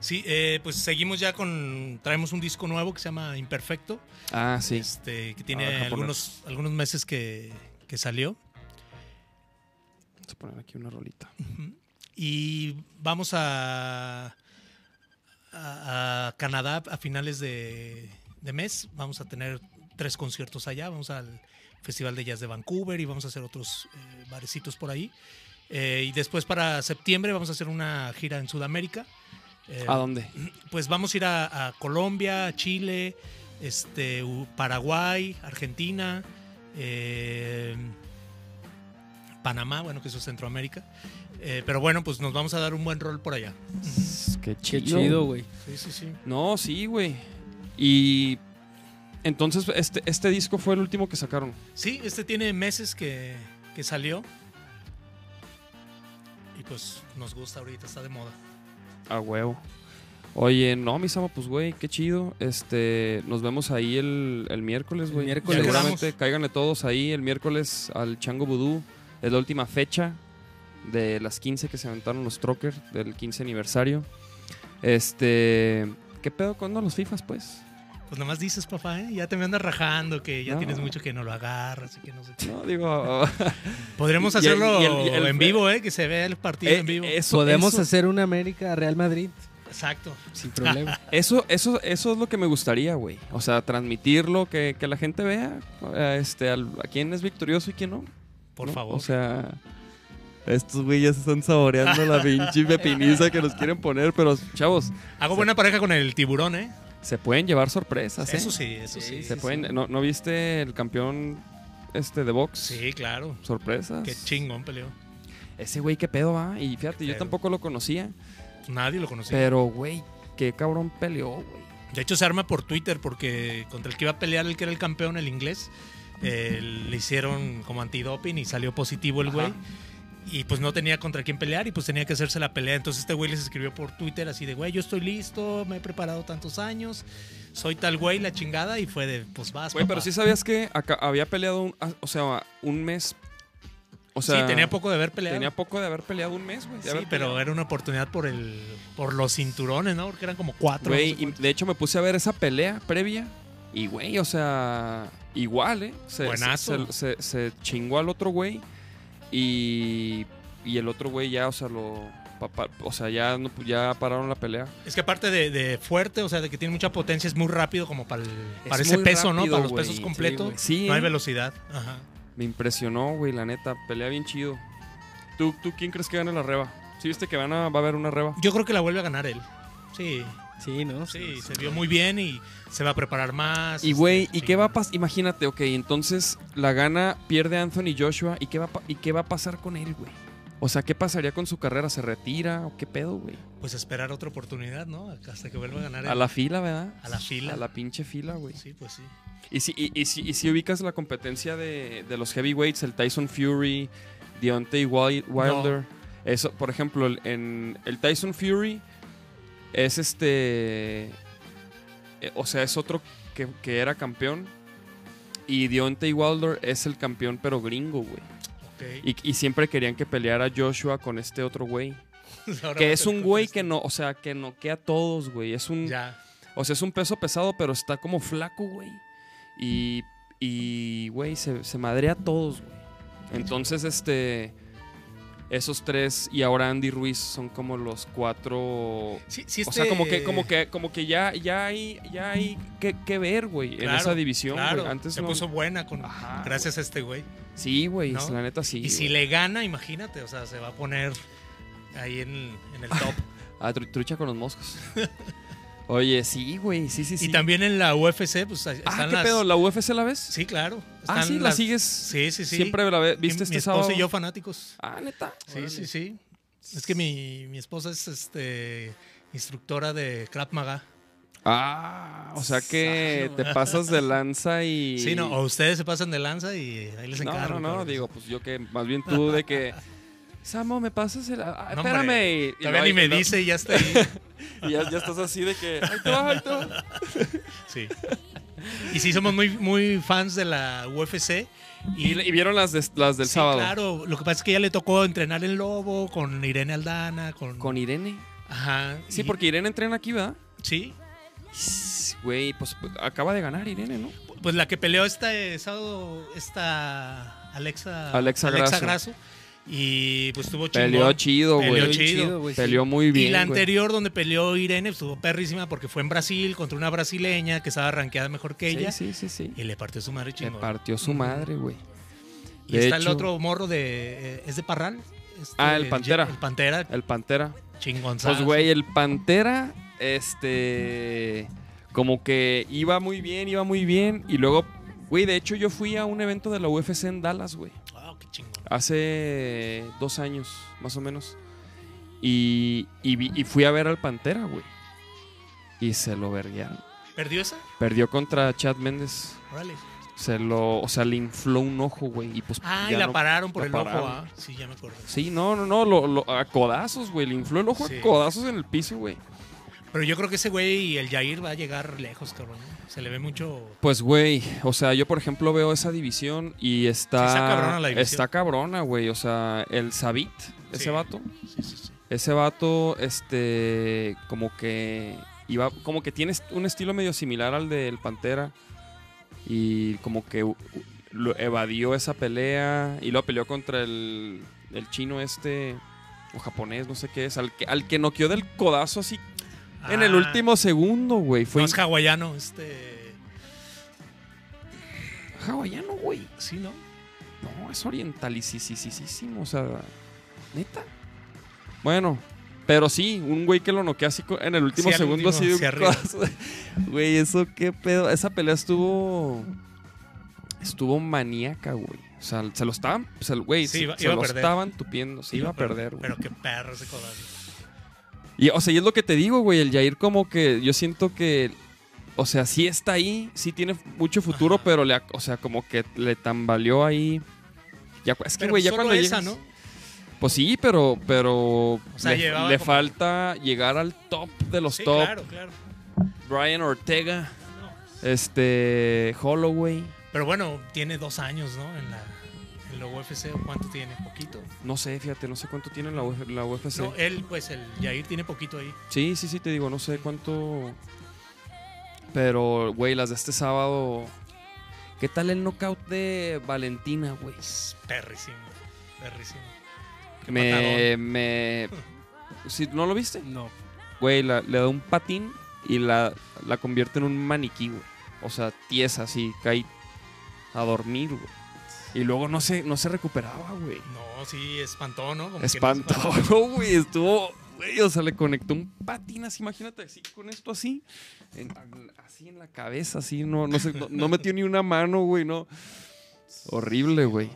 [SPEAKER 4] Sí, eh, pues seguimos ya con. Traemos un disco nuevo que se llama Imperfecto.
[SPEAKER 3] Ah, sí.
[SPEAKER 4] Este, que
[SPEAKER 3] Ah,
[SPEAKER 4] tiene
[SPEAKER 3] poner.
[SPEAKER 4] algunos, algunos meses que, que salió.
[SPEAKER 3] Vamos a poner aquí una rolita.
[SPEAKER 4] Y vamos a, a, a Canadá a finales de, de mes. Vamos a tener tres conciertos allá. Vamos al Festival de Jazz de Vancouver y vamos a hacer otros eh, barecitos por ahí. Eh, y después para septiembre vamos a hacer una gira en Sudamérica. Eh,
[SPEAKER 3] ¿A dónde?
[SPEAKER 4] Pues vamos a ir a, a Colombia, Chile, este, Paraguay, Argentina, eh, Panamá, bueno, que eso es Centroamérica. Eh, pero bueno, pues nos vamos a dar un buen rol por allá.
[SPEAKER 3] Qué chido,
[SPEAKER 2] güey.
[SPEAKER 4] Sí, sí, sí.
[SPEAKER 3] No, sí, güey. Y entonces este, este disco fue el último que sacaron.
[SPEAKER 4] Sí, este tiene meses que, que salió. Y pues nos gusta ahorita, está de moda.
[SPEAKER 3] A huevo. Oye, no, mi Sama, pues güey, qué chido. Este, nos vemos ahí el, el miércoles, güey.
[SPEAKER 2] miércoles.
[SPEAKER 3] Seguramente cáiganle todos ahí el miércoles al Chango Vudú. Es la última fecha de las 15 que se aventaron los Trocker del 15 aniversario. Este, ¿qué pedo con los FIFAs, pues?
[SPEAKER 4] Pues nomás dices, papá, ¿eh? ya te me andas rajando, que ya
[SPEAKER 3] No.
[SPEAKER 4] tienes mucho que no lo agarras y que no sé qué.
[SPEAKER 3] No, digo,
[SPEAKER 4] Podremos
[SPEAKER 3] Y el-
[SPEAKER 4] hacerlo
[SPEAKER 3] y el- y el-
[SPEAKER 4] en vivo, ¿eh? Que se vea el partido
[SPEAKER 3] eh,
[SPEAKER 4] en vivo.
[SPEAKER 3] eso,
[SPEAKER 2] Podemos
[SPEAKER 3] eso-
[SPEAKER 2] hacer una América Real Madrid
[SPEAKER 4] Exacto.
[SPEAKER 2] sin problema.
[SPEAKER 3] Eso, eso, eso es lo que me gustaría, güey. O sea, transmitirlo, que, que la gente vea eh, este, al- a quién es victorioso y quién no.
[SPEAKER 4] Por
[SPEAKER 3] ¿no?
[SPEAKER 4] favor.
[SPEAKER 3] O sea, estos güeyes están saboreando la pinche pepiniza que nos quieren poner, pero chavos,
[SPEAKER 4] Hago buena pareja con el tiburón, ¿eh?
[SPEAKER 3] Se pueden llevar sorpresas, ¿eh?
[SPEAKER 4] Eso sí, eso sí.
[SPEAKER 3] Se pueden, ¿no, ¿no viste el campeón este de box?
[SPEAKER 4] Sí, claro.
[SPEAKER 3] Sorpresas.
[SPEAKER 4] Qué chingón peleó.
[SPEAKER 3] Ese güey, qué pedo va. Y fíjate, yo tampoco lo conocía.
[SPEAKER 4] Nadie lo conocía.
[SPEAKER 3] Pero, güey, qué cabrón peleó, güey.
[SPEAKER 4] De hecho, se arma por Twitter porque contra el que iba a pelear el que era el campeón, el inglés, eh, le hicieron como antidoping y salió positivo el
[SPEAKER 3] Ajá.
[SPEAKER 4] Y pues no tenía contra quién pelear y pues tenía que hacerse la pelea. Entonces este güey les escribió por Twitter así de, güey, yo estoy listo, me he preparado tantos años, soy tal güey, la chingada. Y fue de, pues vas,
[SPEAKER 3] Güey,
[SPEAKER 4] papá.
[SPEAKER 3] pero sí sabías que acá había peleado, un, ah, o sea, un mes. O sea,
[SPEAKER 4] sí, tenía poco de haber peleado.
[SPEAKER 3] Tenía poco de haber peleado un mes, güey.
[SPEAKER 4] sí, pero
[SPEAKER 3] peleado.
[SPEAKER 4] era una oportunidad por el por los cinturones, ¿no? Porque eran como cuatro.
[SPEAKER 3] Güey,
[SPEAKER 4] no sé
[SPEAKER 3] de hecho me puse a ver esa pelea previa. Y, güey, o sea, igual, ¿eh? Se,
[SPEAKER 4] Buenazo.
[SPEAKER 3] Se, se- se chingó al otro güey. Y, y el otro güey ya, o sea, lo. o sea, ya, no- ya pararon la pelea.
[SPEAKER 4] Es que aparte de, de fuerte, o sea, de que tiene mucha potencia, es muy rápido como para, el- para ese peso, ¿no?
[SPEAKER 3] rápido,
[SPEAKER 4] Para los pesos completos.
[SPEAKER 3] Sí,
[SPEAKER 4] no hay
[SPEAKER 3] ¿eh?
[SPEAKER 4] velocidad. Ajá.
[SPEAKER 3] Me impresionó, güey, la neta. Pelea bien chido. ¿Tú, tú quién crees que gane la reba? ¿Sí viste que van a- va a haber una reba?
[SPEAKER 4] Yo creo que la vuelve a ganar él. Sí,
[SPEAKER 2] Sí, ¿no?
[SPEAKER 4] sí, se vio muy bien y se va a preparar más.
[SPEAKER 3] Y
[SPEAKER 4] este,
[SPEAKER 3] güey, ¿y
[SPEAKER 4] sí.
[SPEAKER 3] qué va a pasar? Imagínate, ok, entonces la gana, pierde Anthony Joshua. ¿Y qué, va a pa- ¿Y qué va a pasar con él, güey? O sea, ¿qué pasaría con su carrera? ¿Se retira o qué pedo, güey?
[SPEAKER 4] Pues esperar otra oportunidad, ¿no? Hasta que vuelva a ganar
[SPEAKER 3] A
[SPEAKER 4] él.
[SPEAKER 3] la fila, ¿verdad?
[SPEAKER 4] A la fila.
[SPEAKER 3] A la pinche fila, güey.
[SPEAKER 4] Sí, pues sí.
[SPEAKER 3] Y si, y, y si, y si ubicas la competencia de, de los heavyweights, el Tyson Fury, Deontay Wi- Wilder. Eso, por ejemplo, el- en el Tyson Fury es este. eh, O sea, es otro que, que era campeón. Y Deontay Wilder es el campeón, pero gringo, güey. Y, y siempre querían que peleara Joshua con este otro güey. Que es un güey que no, o sea, que noquea a todos, güey. Es un.
[SPEAKER 4] Ya.
[SPEAKER 3] O sea, es un peso pesado, pero está como flaco, güey. Y, y güey, se, se madrea a todos, güey. Entonces, este. Esos tres y ahora Andy Ruiz son como los cuatro.
[SPEAKER 4] Sí, sí
[SPEAKER 3] O sea,
[SPEAKER 4] este-
[SPEAKER 3] como que, como que, como que ya, ya hay, ya hay que, que ver, güey, en esa división, güey. Antes
[SPEAKER 4] se
[SPEAKER 3] no.
[SPEAKER 4] puso buena con,
[SPEAKER 3] Ajá,
[SPEAKER 4] gracias a este güey.
[SPEAKER 3] Sí, güey,
[SPEAKER 4] ¿no?
[SPEAKER 3] la neta sí.
[SPEAKER 4] y si le gana, imagínate, o sea, se va a poner ahí en, en el top.
[SPEAKER 3] Ah, tru- trucha con los moscos. Oye, sí, güey, sí, sí, sí.
[SPEAKER 4] Y también en la UFC, pues
[SPEAKER 3] Ah, ¿qué
[SPEAKER 4] las...
[SPEAKER 3] pedo? ¿La UFC la ves?
[SPEAKER 4] Sí, claro.
[SPEAKER 3] Ah, sí, la
[SPEAKER 4] las-
[SPEAKER 3] sigues.
[SPEAKER 4] Sí, sí, sí.
[SPEAKER 3] Siempre la ve-
[SPEAKER 4] Mi-
[SPEAKER 3] viste
[SPEAKER 4] mi,
[SPEAKER 3] este
[SPEAKER 4] esposa
[SPEAKER 3] sábado.
[SPEAKER 4] y yo fanáticos.
[SPEAKER 3] Ah, neta.
[SPEAKER 4] Sí, sí, sí. Es que mi, mi esposa es este instructora de Krav Maga.
[SPEAKER 3] Ah, o sea que te pasas de lanza y.
[SPEAKER 4] Sí, no, o ustedes se pasan de lanza y ahí les
[SPEAKER 3] No,
[SPEAKER 4] encargo.
[SPEAKER 3] no, no,
[SPEAKER 4] cabrón.
[SPEAKER 3] digo, pues yo que más bien tú de que. Samo, me pasas el. ah,
[SPEAKER 4] No,
[SPEAKER 3] espérame. y- y
[SPEAKER 4] Todavía ni
[SPEAKER 3] y
[SPEAKER 4] me dice y ya está ahí.
[SPEAKER 3] Y ya, ya estás así de que. Va, ahí te va.
[SPEAKER 4] Sí. Y sí, somos muy, muy fans de la UFC.
[SPEAKER 3] Y, y vieron las, de- las del
[SPEAKER 4] sí,
[SPEAKER 3] sábado.
[SPEAKER 4] claro. Lo que pasa es que ya le tocó entrenar en Lobo con Irene Aldana, con...
[SPEAKER 3] Con Irene.
[SPEAKER 4] Ajá.
[SPEAKER 3] Sí,
[SPEAKER 4] y-
[SPEAKER 3] porque Irene entrena aquí, ¿verdad?
[SPEAKER 4] Sí.
[SPEAKER 3] Güey, pues acaba de ganar Irene, ¿no?
[SPEAKER 4] Pues la que peleó este sábado, esta Alexa,
[SPEAKER 3] Alexa Grasso.
[SPEAKER 4] Grasso, Y pues estuvo chingón.
[SPEAKER 3] Peleó chido,
[SPEAKER 4] Peleó
[SPEAKER 3] güey.
[SPEAKER 4] chido.
[SPEAKER 2] güey, sí.
[SPEAKER 3] Peleó muy bien.
[SPEAKER 4] y la anterior donde peleó Irene pues, estuvo perrísima porque fue en Brasil contra una brasileña que estaba rankeada mejor que ella.
[SPEAKER 3] Sí, sí, sí, sí.
[SPEAKER 4] Y le partió su madre
[SPEAKER 3] Le
[SPEAKER 4] chingón.
[SPEAKER 3] partió su madre, güey.
[SPEAKER 4] y
[SPEAKER 3] de
[SPEAKER 4] está el otro morro de... eh, ¿Es de Parral? Este,
[SPEAKER 3] Ah, el Pantera.
[SPEAKER 4] El Pantera,
[SPEAKER 3] El Pantera.
[SPEAKER 4] chingón.
[SPEAKER 3] Pues, güey, el Pantera, este. Como que iba muy bien, iba muy bien. Y luego, güey, de hecho, yo fui a un evento de la UFC en Dallas, güey. Hace dos años, más o menos. Y, y, vi- y fui a ver al Pantera, güey. Y se lo verguearon.
[SPEAKER 4] ¿Perdió esa?
[SPEAKER 3] Perdió contra Chad Méndez.
[SPEAKER 4] Órale.
[SPEAKER 3] Se lo, o sea, le infló un ojo, güey. Y pues
[SPEAKER 4] Ah, y la
[SPEAKER 3] no-
[SPEAKER 4] pararon por
[SPEAKER 3] la
[SPEAKER 4] el ojo, ah. Sí, ya me acuerdo.
[SPEAKER 3] Sí, no, no, no, lo, lo- a codazos, güey. Le infló el ojo
[SPEAKER 4] Sí.
[SPEAKER 3] a codazos en el piso, güey.
[SPEAKER 4] Pero yo creo que ese güey y el Jair va a llegar lejos, cabrón. Se le ve mucho.
[SPEAKER 3] Pues, güey, o sea, yo por ejemplo veo esa división y está.
[SPEAKER 4] Sí, está cabrona la división.
[SPEAKER 3] Está cabrona, güey. O sea, el Sabit, ese
[SPEAKER 4] Sí.
[SPEAKER 3] vato.
[SPEAKER 4] Sí, sí, sí.
[SPEAKER 3] Ese vato, este. Como que. Iba, como que tiene un estilo medio similar al del Pantera. Y como que lo evadió esa pelea. Y luego peleó contra el, el chino este. O japonés, no sé qué es. Al que, al que noqueó del codazo así en el
[SPEAKER 4] Ah,
[SPEAKER 3] último segundo, güey. Fue
[SPEAKER 4] No es hawaiano, este.
[SPEAKER 3] hawaiano, güey.
[SPEAKER 4] Sí, ¿no?
[SPEAKER 3] No, es orientalicísimo, o sea, neta. Bueno, pero sí, un güey que lo noquea así en el último
[SPEAKER 4] Sí,
[SPEAKER 3] segundo así
[SPEAKER 4] sí.
[SPEAKER 3] Güey, eso qué pedo. Esa pelea estuvo estuvo maníaca, güey. O sea, se lo estaban, güey,
[SPEAKER 4] Sí,
[SPEAKER 3] se,
[SPEAKER 4] iba-
[SPEAKER 3] se
[SPEAKER 4] iba a
[SPEAKER 3] lo
[SPEAKER 4] perder.
[SPEAKER 3] estaban tupiendo, se iba a
[SPEAKER 4] pero-
[SPEAKER 3] perder, güey.
[SPEAKER 4] Pero qué perro ese codazo.
[SPEAKER 3] Y, o sea, y es lo que te digo, güey. El Jair, como que yo siento que. O sea, sí está ahí, sí tiene mucho futuro,
[SPEAKER 4] Ajá.
[SPEAKER 3] pero le, o sea, como que le tambaleó ahí. Ya, es que, güey, ya cuando
[SPEAKER 4] esa,
[SPEAKER 3] llegas-
[SPEAKER 4] ¿no?
[SPEAKER 3] Pues sí, pero, pero
[SPEAKER 4] sea,
[SPEAKER 3] le,
[SPEAKER 4] llevaba
[SPEAKER 3] le
[SPEAKER 4] como-
[SPEAKER 3] falta llegar al top de los
[SPEAKER 4] Sí,
[SPEAKER 3] top.
[SPEAKER 4] claro, claro.
[SPEAKER 3] Brian Ortega, este, Holloway.
[SPEAKER 4] Pero bueno, tiene dos años, ¿no? En la, la UFC, ¿o ¿cuánto tiene? Poquito.
[SPEAKER 3] No sé, fíjate, no sé cuánto tiene la, Uf- la UFC.
[SPEAKER 4] No, él, pues el Jair tiene poquito ahí.
[SPEAKER 3] Sí, sí, sí, te digo, no sé cuánto. Pero, güey, las de este sábado. ¿Qué tal el knockout de Valentina, güey?
[SPEAKER 4] Perrísimo, perrísimo.
[SPEAKER 3] Me, me. ¿Sí, ¿No lo viste?
[SPEAKER 2] No.
[SPEAKER 3] Güey, la- le da un patín y la, la convierte en un maniquí, güey. O sea, tiesa, así, cae a dormir, güey. Y luego no se, no se recuperaba, güey.
[SPEAKER 4] No, sí, espantó, ¿no? Como
[SPEAKER 3] Espantó, güey. Estuvo, güey, o sea, le conectó un patín así, imagínate, así, con esto así. en- así en la cabeza, así, no, no, sé, no, no metió ni una mano, güey, no. Horrible, güey.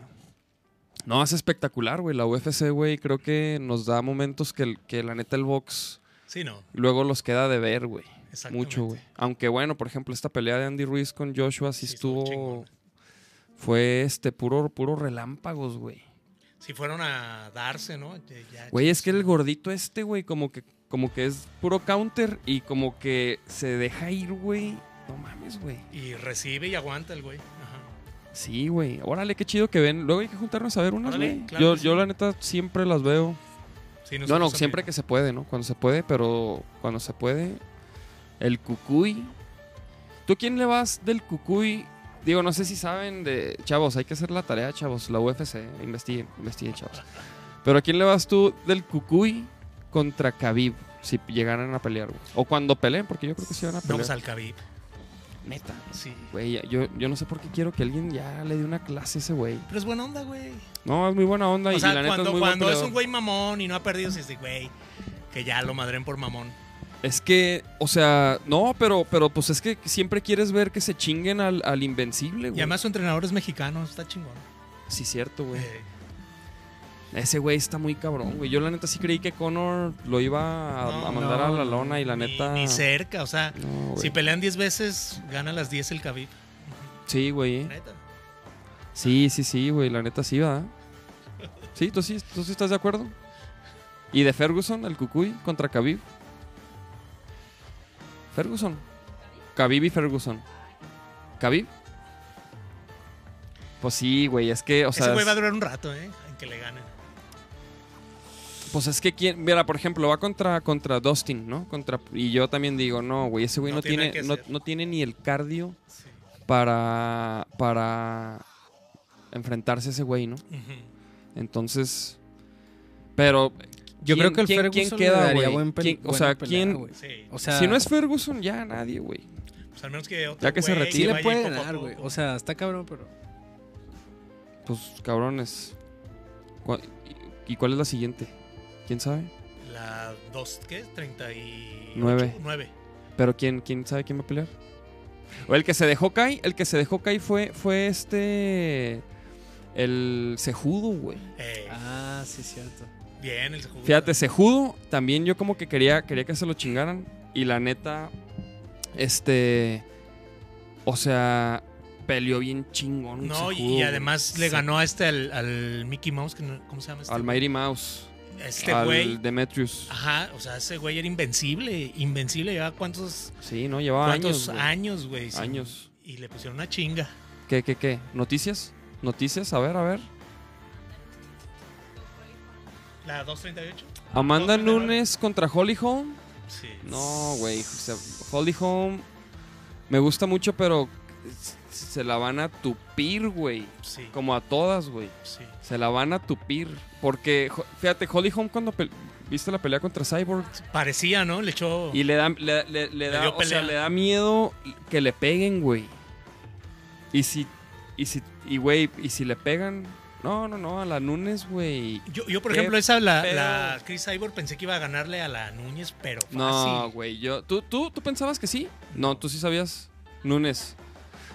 [SPEAKER 3] No, es espectacular, güey. La UFC, güey, creo que nos da momentos que, que la neta el box
[SPEAKER 4] Sí, no.
[SPEAKER 3] luego los queda de ver, güey. Mucho, güey. Aunque bueno, por ejemplo, esta pelea de Andy Ruiz con Joshua sí,
[SPEAKER 4] Sí, estuvo.
[SPEAKER 3] Fue este puro, puro relámpagos, güey.
[SPEAKER 4] Si fueron a darse, ¿no? Ya-
[SPEAKER 3] Güey, es que el gordito este, güey, como que, como que es puro counter y como que se deja ir, güey. No mames, güey.
[SPEAKER 4] Y recibe y aguanta el güey. Ajá.
[SPEAKER 3] Sí, güey. Órale, qué chido que ven. Luego hay que juntarnos a ver unas,
[SPEAKER 4] Órale,
[SPEAKER 3] güey.
[SPEAKER 4] claro
[SPEAKER 3] yo,
[SPEAKER 4] sí.
[SPEAKER 3] yo, la neta, siempre las veo.
[SPEAKER 4] Sí,
[SPEAKER 3] No, no, siempre que se puede, ¿no? Cuando se puede, pero cuando se puede. El cucuy. ¿Tú quién le vas del cucuy? Digo, no sé si saben de. Chavos, hay que hacer la tarea, chavos. La UFC. Investiguen, investiguen, chavos. Pero ¿a quién le vas tú del cucuy contra Khabib? Si llegaran a pelear, güey. O cuando peleen, porque yo creo que sí van a pelear.
[SPEAKER 4] pues al Khabib.
[SPEAKER 3] Neta.
[SPEAKER 4] Sí.
[SPEAKER 3] Güey, yo, yo no sé por qué quiero que alguien ya le dé una clase a ese güey.
[SPEAKER 4] Pero es buena onda, güey.
[SPEAKER 3] No, es muy buena onda
[SPEAKER 4] O
[SPEAKER 3] y
[SPEAKER 4] sea,
[SPEAKER 3] la neta
[SPEAKER 4] cuando,
[SPEAKER 3] es muy
[SPEAKER 4] cuando es un güey mamón y no ha perdido, si es de güey, que ya lo madren por mamón.
[SPEAKER 3] Es que, o sea, no, pero, pero pues es que siempre quieres ver que se chinguen al, al invencible,
[SPEAKER 4] Y
[SPEAKER 3] güey.
[SPEAKER 4] además su entrenador es mexicano, está chingón.
[SPEAKER 3] Sí, cierto, güey.
[SPEAKER 4] Eh,
[SPEAKER 3] Ese güey está muy cabrón, güey. Yo la neta sí creí que Conor lo iba a,
[SPEAKER 4] no,
[SPEAKER 3] a mandar a la lona y la neta.
[SPEAKER 4] Ni cerca, o sea,
[SPEAKER 3] No,
[SPEAKER 4] si pelean 10 veces, gana las 10 el Khabib.
[SPEAKER 3] Sí, güey.
[SPEAKER 4] Neta.
[SPEAKER 3] Sí, sí, sí, güey. La neta sí, ¿verdad? Sí, ¿tú sí, tú sí estás de acuerdo. ¿Y de Ferguson, el Cucuy, contra Khabib? Ferguson. Khabib y Ferguson. ¿Khabib? Pues sí, güey, es que, o sea...
[SPEAKER 4] Ese güey va a durar un rato, ¿eh? En que le ganen.
[SPEAKER 3] Pues es que quién, mira, por ejemplo, va contra, contra Dustin, ¿no? Contra, y yo también digo, no, güey, ese güey
[SPEAKER 4] No
[SPEAKER 3] no,
[SPEAKER 4] tiene
[SPEAKER 3] no, no tiene ni el cardio
[SPEAKER 4] Sí.
[SPEAKER 3] para, para enfrentarse a ese güey, ¿no? Entonces, pero
[SPEAKER 2] Yo
[SPEAKER 3] ¿quién-
[SPEAKER 2] creo que el
[SPEAKER 3] quién-
[SPEAKER 2] Ferguson
[SPEAKER 3] quién
[SPEAKER 2] le
[SPEAKER 3] queda,
[SPEAKER 2] daría
[SPEAKER 3] güey?
[SPEAKER 2] buen pel-
[SPEAKER 3] ¿Quién- o sea,
[SPEAKER 2] pelea,
[SPEAKER 3] quién.
[SPEAKER 4] Sí.
[SPEAKER 2] O sea,
[SPEAKER 3] si no es Ferguson, ya nadie, güey.
[SPEAKER 4] Pues al menos que otro
[SPEAKER 3] Ya que se retire.
[SPEAKER 2] sí le puede ganar, güey. O sea, está cabrón, pero
[SPEAKER 3] Pues cabrones. ¿Cuál- ¿Y, cuál es la siguiente? ¿Quién sabe?
[SPEAKER 4] La 2, ¿qué? 39.
[SPEAKER 3] Nueve.
[SPEAKER 4] 9.
[SPEAKER 3] Pero quién, quién sabe quién va a pelear. O el que se dejó caer, el que se dejó caer fue, fue este. el Sejudo, güey.
[SPEAKER 4] Eh,
[SPEAKER 2] Ah, sí, cierto.
[SPEAKER 4] Bien, el jugo.
[SPEAKER 3] Fíjate, Sejudo también yo como que quería, quería que se lo chingaran. Y la neta, este. O sea, peleó bien chingón.
[SPEAKER 4] No, y-
[SPEAKER 3] Sejudo,
[SPEAKER 4] y
[SPEAKER 3] güey.
[SPEAKER 4] además le ganó a este, al, al Mickey Mouse, que no- ¿cómo se llama este?
[SPEAKER 3] Al Mighty Mouse.
[SPEAKER 4] Este
[SPEAKER 3] al
[SPEAKER 4] güey.
[SPEAKER 3] Demetrius.
[SPEAKER 4] Ajá, o sea, ese güey era invencible, invencible, llevaba cuántos,
[SPEAKER 3] Sí, no, llevaba
[SPEAKER 4] cuántos
[SPEAKER 3] años. güey.
[SPEAKER 4] años, güey.
[SPEAKER 3] Años.
[SPEAKER 4] Y le pusieron una chinga.
[SPEAKER 3] ¿Qué, qué, qué? ¿Noticias? ¿Noticias? A ver, a ver.
[SPEAKER 4] La 238.
[SPEAKER 3] Amanda
[SPEAKER 4] 239.
[SPEAKER 3] Nunes contra Holly Holm.
[SPEAKER 4] Sí.
[SPEAKER 3] No, güey. o sea, Holly Holm me gusta mucho, pero se la van a tupir, güey.
[SPEAKER 4] Sí,
[SPEAKER 3] Como a todas, güey.
[SPEAKER 4] sí.
[SPEAKER 3] Se la van a tupir. Porque, fíjate, Holly Holm cuando viste la pelea contra Cyborg
[SPEAKER 4] Parecía, ¿no? Le echó.
[SPEAKER 3] y le da, le, le- le da, o sea, le da miedo que le peguen, güey. Y si, y si, y güey, y si le pegan, no, no, no, a la Nunes, güey.
[SPEAKER 4] Yo, yo, por
[SPEAKER 3] ¿Qué
[SPEAKER 4] ejemplo, esa, la, la Chris Cyborg, pensé que iba a ganarle a la Núñez, pero fácil.
[SPEAKER 3] No, güey, yo, ¿tú, tú, ¿tú pensabas que sí? No, tú sí sabías, Nunes.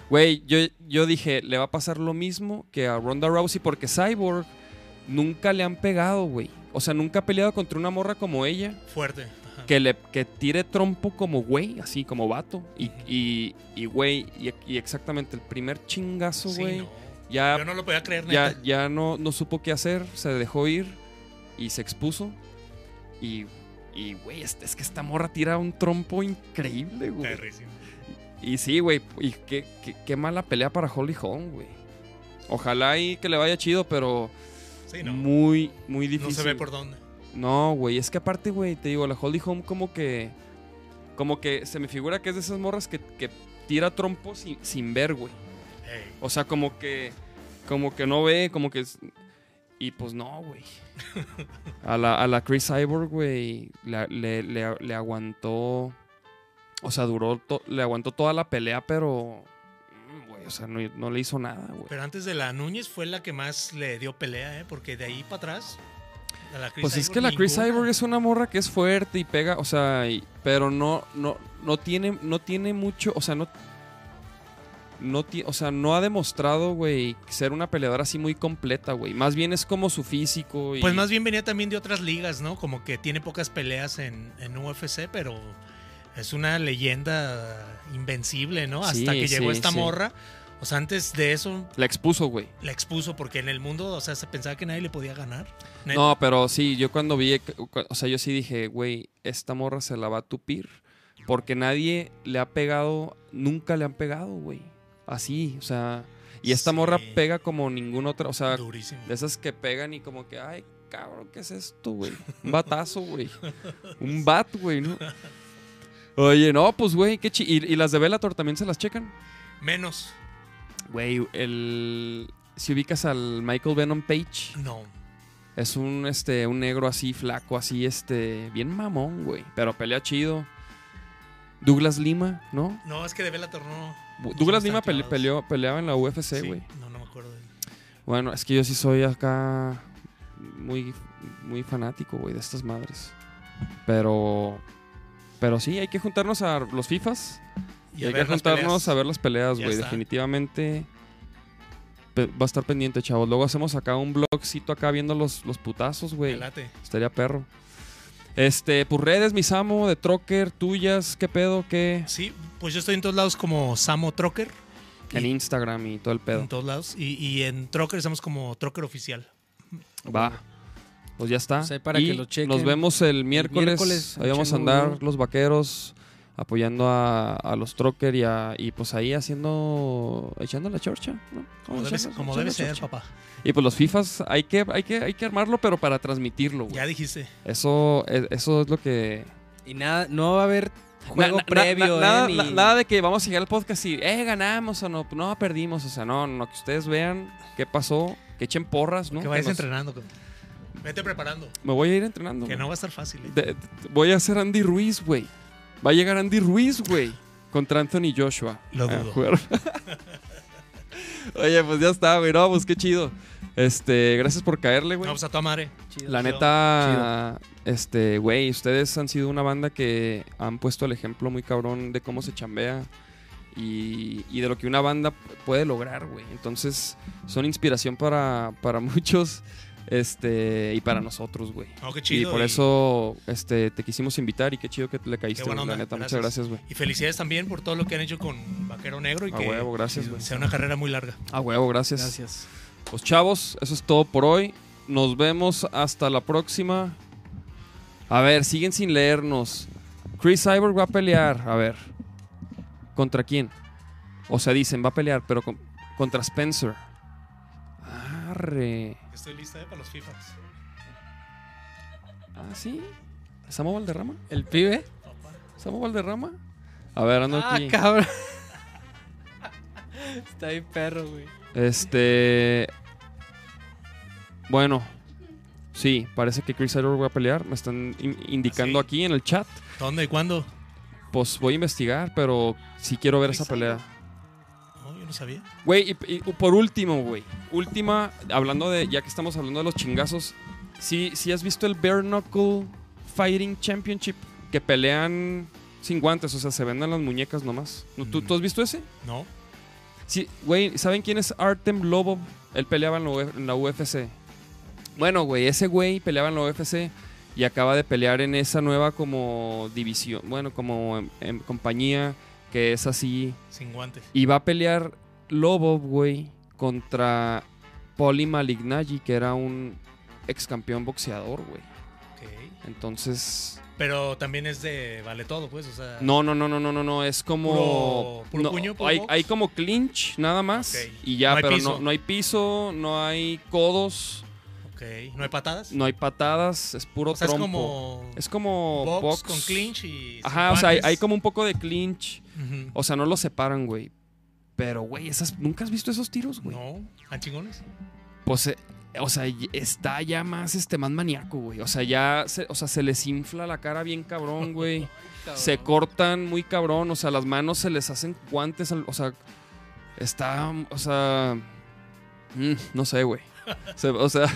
[SPEAKER 3] Güey, yo, yo dije, le va a pasar lo mismo que a Ronda Rousey porque Cyborg nunca le han pegado, güey. O sea, nunca ha peleado contra una morra como ella
[SPEAKER 4] Fuerte. ajá.
[SPEAKER 3] que le que tire trompo como güey, así como vato. Y, y, y güey, y, y exactamente el primer chingazo,
[SPEAKER 4] Sí,
[SPEAKER 3] güey.
[SPEAKER 4] no.
[SPEAKER 3] Ya,
[SPEAKER 4] Yo no lo podía creer,
[SPEAKER 3] ya,
[SPEAKER 4] neta.
[SPEAKER 3] ya no, no supo qué hacer, se dejó ir y se expuso. Y, y güey, es, es que esta morra tira un trompo increíble, güey. Y sí, güey, y qué, qué, qué mala pelea para Holly Holm, güey. Ojalá y que le vaya chido, pero
[SPEAKER 4] Sí, no.
[SPEAKER 3] muy, muy
[SPEAKER 4] No
[SPEAKER 3] difícil.
[SPEAKER 4] se ve por dónde.
[SPEAKER 3] No, güey, es que aparte, güey, te digo, la Holly Home como que. Como que se me figura que es de esas morras que, que tira trompos sin, sin ver, güey. O sea, como que. Como que no ve, como que. es- y pues no, güey. A la, a la Chris Cyborg, güey, le, le- le aguantó. O sea, duró. to- le aguantó toda la pelea, pero. mm, Güey, o sea, no, no le hizo nada, güey.
[SPEAKER 4] Pero antes de la Núñez fue la que más le dio pelea, ¿eh? Porque de ahí para atrás. a la Chris
[SPEAKER 3] Pues es que la Chris
[SPEAKER 4] ninguna.
[SPEAKER 3] Cyborg es una morra que es fuerte y pega, o sea, y- pero no, no, no tiene, no tiene mucho, o sea, no, no o sea, no ha demostrado, güey, ser una peleadora así muy completa, güey. Más bien es como su físico y
[SPEAKER 4] Pues más bien venía también de otras ligas, ¿no? Como que tiene pocas peleas en, en UFC, pero es una leyenda invencible, ¿no? Hasta
[SPEAKER 3] Sí,
[SPEAKER 4] que llegó
[SPEAKER 3] sí,
[SPEAKER 4] esta
[SPEAKER 3] sí.
[SPEAKER 4] morra. O sea, antes de eso
[SPEAKER 3] la expuso, güey.
[SPEAKER 4] la expuso porque en el mundo, o sea, se pensaba que nadie le podía ganar.
[SPEAKER 3] No, pero sí, yo cuando vi, o sea, yo sí dije, güey, esta morra se la va a tupir. Porque nadie le ha pegado, nunca le han pegado, güey. Así, o sea, y esta
[SPEAKER 4] Sí.
[SPEAKER 3] morra pega como ninguna otra, o sea,
[SPEAKER 4] Durísimo.
[SPEAKER 3] De esas que pegan y como que, ay, cabrón, ¿qué es esto, güey? Un batazo, güey. Un bat, güey, ¿no? Oye, no, pues, güey, qué chi... ¿Y, y las de Bellator también se las checan?
[SPEAKER 4] Menos.
[SPEAKER 3] Güey, el... Si ubicas al Michael Venom Page,
[SPEAKER 4] No.
[SPEAKER 3] es un, este, un negro así, flaco, así, este, bien mamón, güey. Pero pelea chido. Douglas Lima, ¿no?
[SPEAKER 4] No, es que de Bellator no.
[SPEAKER 3] Douglas Lima pele- peleó, peleaba en la UFC,
[SPEAKER 4] Sí,
[SPEAKER 3] güey.
[SPEAKER 4] No, no me acuerdo de él.
[SPEAKER 3] Bueno, es que yo sí soy acá muy, muy fanático, güey, de estas madres. Pero, pero sí, hay que juntarnos a los FIFAs y, hay que juntarnos
[SPEAKER 4] peleas.
[SPEAKER 3] a ver las peleas, güey. Definitivamente va a estar pendiente, chavos. Luego hacemos acá un blogcito acá viendo los, los putazos, güey. Estaría perro. Este, pues redes, mis amo, de Trocker, tuyas, ¿qué pedo? ¿Qué?
[SPEAKER 4] Sí, pues yo estoy en todos lados como Samo Trocker.
[SPEAKER 3] En
[SPEAKER 4] Y-
[SPEAKER 3] Instagram y todo el pedo.
[SPEAKER 4] En todos lados. Y, y en Trocker estamos como Trocker Oficial.
[SPEAKER 3] Va. Pues ya está.
[SPEAKER 2] Pues ahí para
[SPEAKER 3] y
[SPEAKER 2] que lo chequen.
[SPEAKER 3] Nos vemos el miércoles.
[SPEAKER 2] miércoles,
[SPEAKER 3] ahí vamos a andar los vaqueros apoyando a, a los trocker y, a- y pues ahí haciendo echando la chorcha, ¿no?
[SPEAKER 4] Como debe, como ser,
[SPEAKER 3] chorcha.
[SPEAKER 4] papá.
[SPEAKER 3] Y pues los FIFAs hay que hay que hay que armarlo pero para transmitirlo, güey.
[SPEAKER 4] Ya dijiste.
[SPEAKER 3] Eso es, eso es lo que
[SPEAKER 2] Y nada, no va a haber juego
[SPEAKER 3] Na- na-
[SPEAKER 2] previo,
[SPEAKER 3] na- nada,
[SPEAKER 2] eh, ni-
[SPEAKER 3] nada de que vamos a llegar al podcast y eh ganamos o no, no perdimos, o sea, no, no que ustedes vean qué pasó, que echen porras, ¿no?
[SPEAKER 4] que vayas
[SPEAKER 3] Que nos-
[SPEAKER 4] entrenando. con- Vete preparando.
[SPEAKER 3] Me voy a ir entrenando.
[SPEAKER 4] Que
[SPEAKER 3] güey.
[SPEAKER 4] no va a estar fácil. ¿eh?
[SPEAKER 3] De- de- voy a hacer Andy Ruiz, güey. Va a llegar Andy Ruiz, güey. Contra Anthony Joshua.
[SPEAKER 4] Lo
[SPEAKER 3] a
[SPEAKER 4] dudo.
[SPEAKER 3] jugar. Oye, pues ya está, güey. No, pues qué chido. Este, gracias por caerle, güey.
[SPEAKER 4] Vamos a tu madre.
[SPEAKER 2] Chido,
[SPEAKER 3] La
[SPEAKER 2] chido.
[SPEAKER 3] neta, este, güey, ustedes han sido una banda que han puesto el ejemplo muy cabrón de cómo se chambea. y, y de lo que una banda puede lograr, güey. Entonces, son inspiración para, para muchos este y para nosotros, güey.
[SPEAKER 4] Oh, qué
[SPEAKER 3] Y
[SPEAKER 4] chido.
[SPEAKER 3] por eso este, te quisimos invitar y qué chido que le caíste, güey, la neta. Muchas
[SPEAKER 4] gracias.
[SPEAKER 3] gracias, güey.
[SPEAKER 4] Y felicidades también por todo lo que han hecho con Vaquero Negro y
[SPEAKER 3] A
[SPEAKER 4] que
[SPEAKER 3] huevo, gracias, güey.
[SPEAKER 4] sea una carrera muy larga.
[SPEAKER 3] A huevo, gracias.
[SPEAKER 2] Gracias.
[SPEAKER 3] Pues chavos, eso es todo por hoy. Nos vemos hasta la próxima. A ver, siguen sin leernos. Chris Cyborg va a pelear. A ver. ¿Contra quién? O sea, dicen, va a pelear, pero con- contra Spencer. Arre.
[SPEAKER 4] Estoy lista eh, para los FIFAs.
[SPEAKER 3] Ah, sí. ¿Samo Valderrama?
[SPEAKER 2] ¿El pibe?
[SPEAKER 3] ¿Samo Valderrama? A ver, ando
[SPEAKER 2] Ah,
[SPEAKER 3] aquí.
[SPEAKER 2] cabrón. Está bien perro, güey.
[SPEAKER 3] Este. Bueno. Sí, parece que Chris Cyborg va a pelear. Me están in- indicando
[SPEAKER 4] ¿Ah, sí?
[SPEAKER 3] aquí en el chat.
[SPEAKER 4] ¿Dónde y cuándo?
[SPEAKER 3] Pues voy a investigar, pero sí quiero ver esa pelea.
[SPEAKER 4] No, yo no sabía.
[SPEAKER 3] Güey, y, y por último, güey. Última, hablando de, ya que estamos hablando de los chingazos, ¿sí, sí has visto el Bare Knuckle Fighting Championship? Que pelean sin guantes, o sea, se venden las muñecas nomás. ¿No? ¿Tú,
[SPEAKER 4] Mm.
[SPEAKER 3] ¿Tú has visto ese?
[SPEAKER 4] No.
[SPEAKER 3] Sí, güey, ¿saben quién es Artem Lobo? Él peleaba en la, Uf- en la UFC. Bueno, güey, ese güey peleaba en la UFC y acaba de pelear en esa nueva como división, bueno, como em- em, compañía que es así.
[SPEAKER 4] Sin guantes.
[SPEAKER 3] Y va a pelear Lobo, güey, contra Poli Malignaggi, que era un ex campeón boxeador, güey.
[SPEAKER 4] Ok.
[SPEAKER 3] Entonces...
[SPEAKER 4] Pero también es de vale todo, pues. O sea.
[SPEAKER 3] No, no, no, no, no, no, no, es como...
[SPEAKER 4] Puro- puro
[SPEAKER 3] no,
[SPEAKER 4] puño, puro
[SPEAKER 3] hay,
[SPEAKER 4] box.
[SPEAKER 3] hay como clinch nada más
[SPEAKER 4] Ok.
[SPEAKER 3] y ya,
[SPEAKER 4] No
[SPEAKER 3] pero no, no hay piso, no hay codos,
[SPEAKER 4] Ok. ¿No hay patadas?
[SPEAKER 3] no hay patadas, es puro
[SPEAKER 4] o sea, es
[SPEAKER 3] trompo.
[SPEAKER 4] como.
[SPEAKER 3] Es como
[SPEAKER 4] box,
[SPEAKER 3] box,
[SPEAKER 4] con clinch y.
[SPEAKER 3] Ajá, o sea, hay como un poco de clinch, O sea, no lo separan, güey. Pero, güey, esas, ¿nunca has visto esos tiros, güey?
[SPEAKER 4] No, ¿han chingones?
[SPEAKER 3] Pues, eh, o sea, y- está ya más, este, más maníaco, güey. O sea, ya, se, o sea, se les infla la cara bien cabrón, güey. se cortan muy cabrón, o sea, las manos se les hacen guantes, al- o sea, está, o sea, mm, no sé, güey. O sea,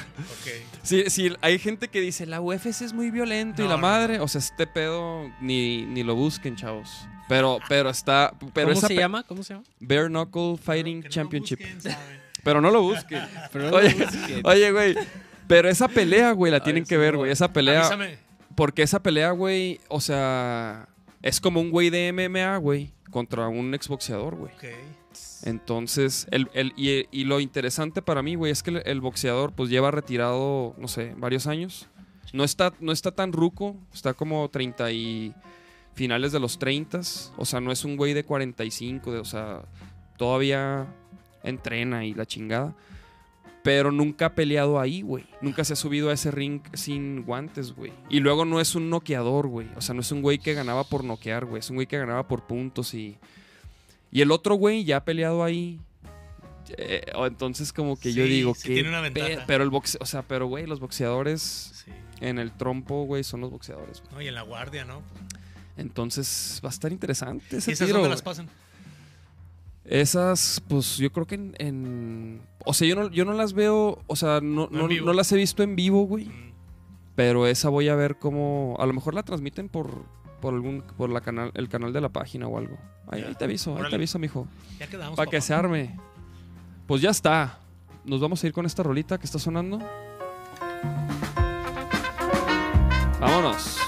[SPEAKER 3] si, si hay gente que dice, la UFC es muy violento y
[SPEAKER 4] No,
[SPEAKER 3] la
[SPEAKER 4] no,
[SPEAKER 3] madre,
[SPEAKER 4] no.
[SPEAKER 3] o sea, este pedo ni, ni lo busquen, chavos. Pero, pero está, pero
[SPEAKER 2] ¿Cómo
[SPEAKER 3] esa
[SPEAKER 2] se llama? ¿Cómo se llama?
[SPEAKER 3] Bare Knuckle Fighting
[SPEAKER 4] no
[SPEAKER 3] Championship. Pero no lo busquen.
[SPEAKER 2] Pero no
[SPEAKER 3] Oye,
[SPEAKER 2] lo busquen.
[SPEAKER 3] Oye, güey. Pero esa pelea, güey, la tienen que ver,
[SPEAKER 2] güey.
[SPEAKER 3] güey. Esa pelea.
[SPEAKER 4] Avísame.
[SPEAKER 3] Porque esa pelea, güey, o sea, es como un güey de MMA, güey, contra un exboxeador, güey.
[SPEAKER 4] Ok.
[SPEAKER 3] Entonces, el, el- y, y lo interesante para mí, güey, es que el, el boxeador, pues lleva retirado, no sé, varios años. No está, no está tan ruco, está como 30 y finales de los 30. O sea, no es un güey de 45, de, o sea, todavía entrena y la chingada. Pero nunca ha peleado ahí, güey. Nunca se ha subido a ese ring sin guantes, güey. Y luego no es un noqueador, güey. O sea, no es un güey que ganaba por noquear, güey. Es un güey que ganaba por puntos y... Y el otro güey ya ha peleado ahí. Eh, entonces como que yo digo
[SPEAKER 4] sí
[SPEAKER 3] que...
[SPEAKER 4] tiene una ventaja.
[SPEAKER 3] pe- pero el boxe... O sea, pero güey, los boxeadores
[SPEAKER 4] Sí.
[SPEAKER 3] en el trompo, güey, son los boxeadores. güey.
[SPEAKER 4] No, y en la guardia, ¿no?
[SPEAKER 3] Entonces va a estar interesante ese
[SPEAKER 4] ¿Y esas
[SPEAKER 3] tiro,
[SPEAKER 4] dónde las pasan?
[SPEAKER 3] Esas, pues yo creo que en, en- O sea, yo no, yo no las veo, o sea, no,
[SPEAKER 4] No
[SPEAKER 3] las he visto en vivo, güey.
[SPEAKER 4] Mm.
[SPEAKER 3] Pero esa voy a ver cómo... A lo mejor la transmiten por, por algún... Por la canal, el canal de la página o algo. Ahí, te aviso, ahí te aviso, mijo.
[SPEAKER 4] Ya quedamos.
[SPEAKER 3] Para que se arme. Pues ya está. Nos vamos a ir con esta rolita que está sonando. Vámonos.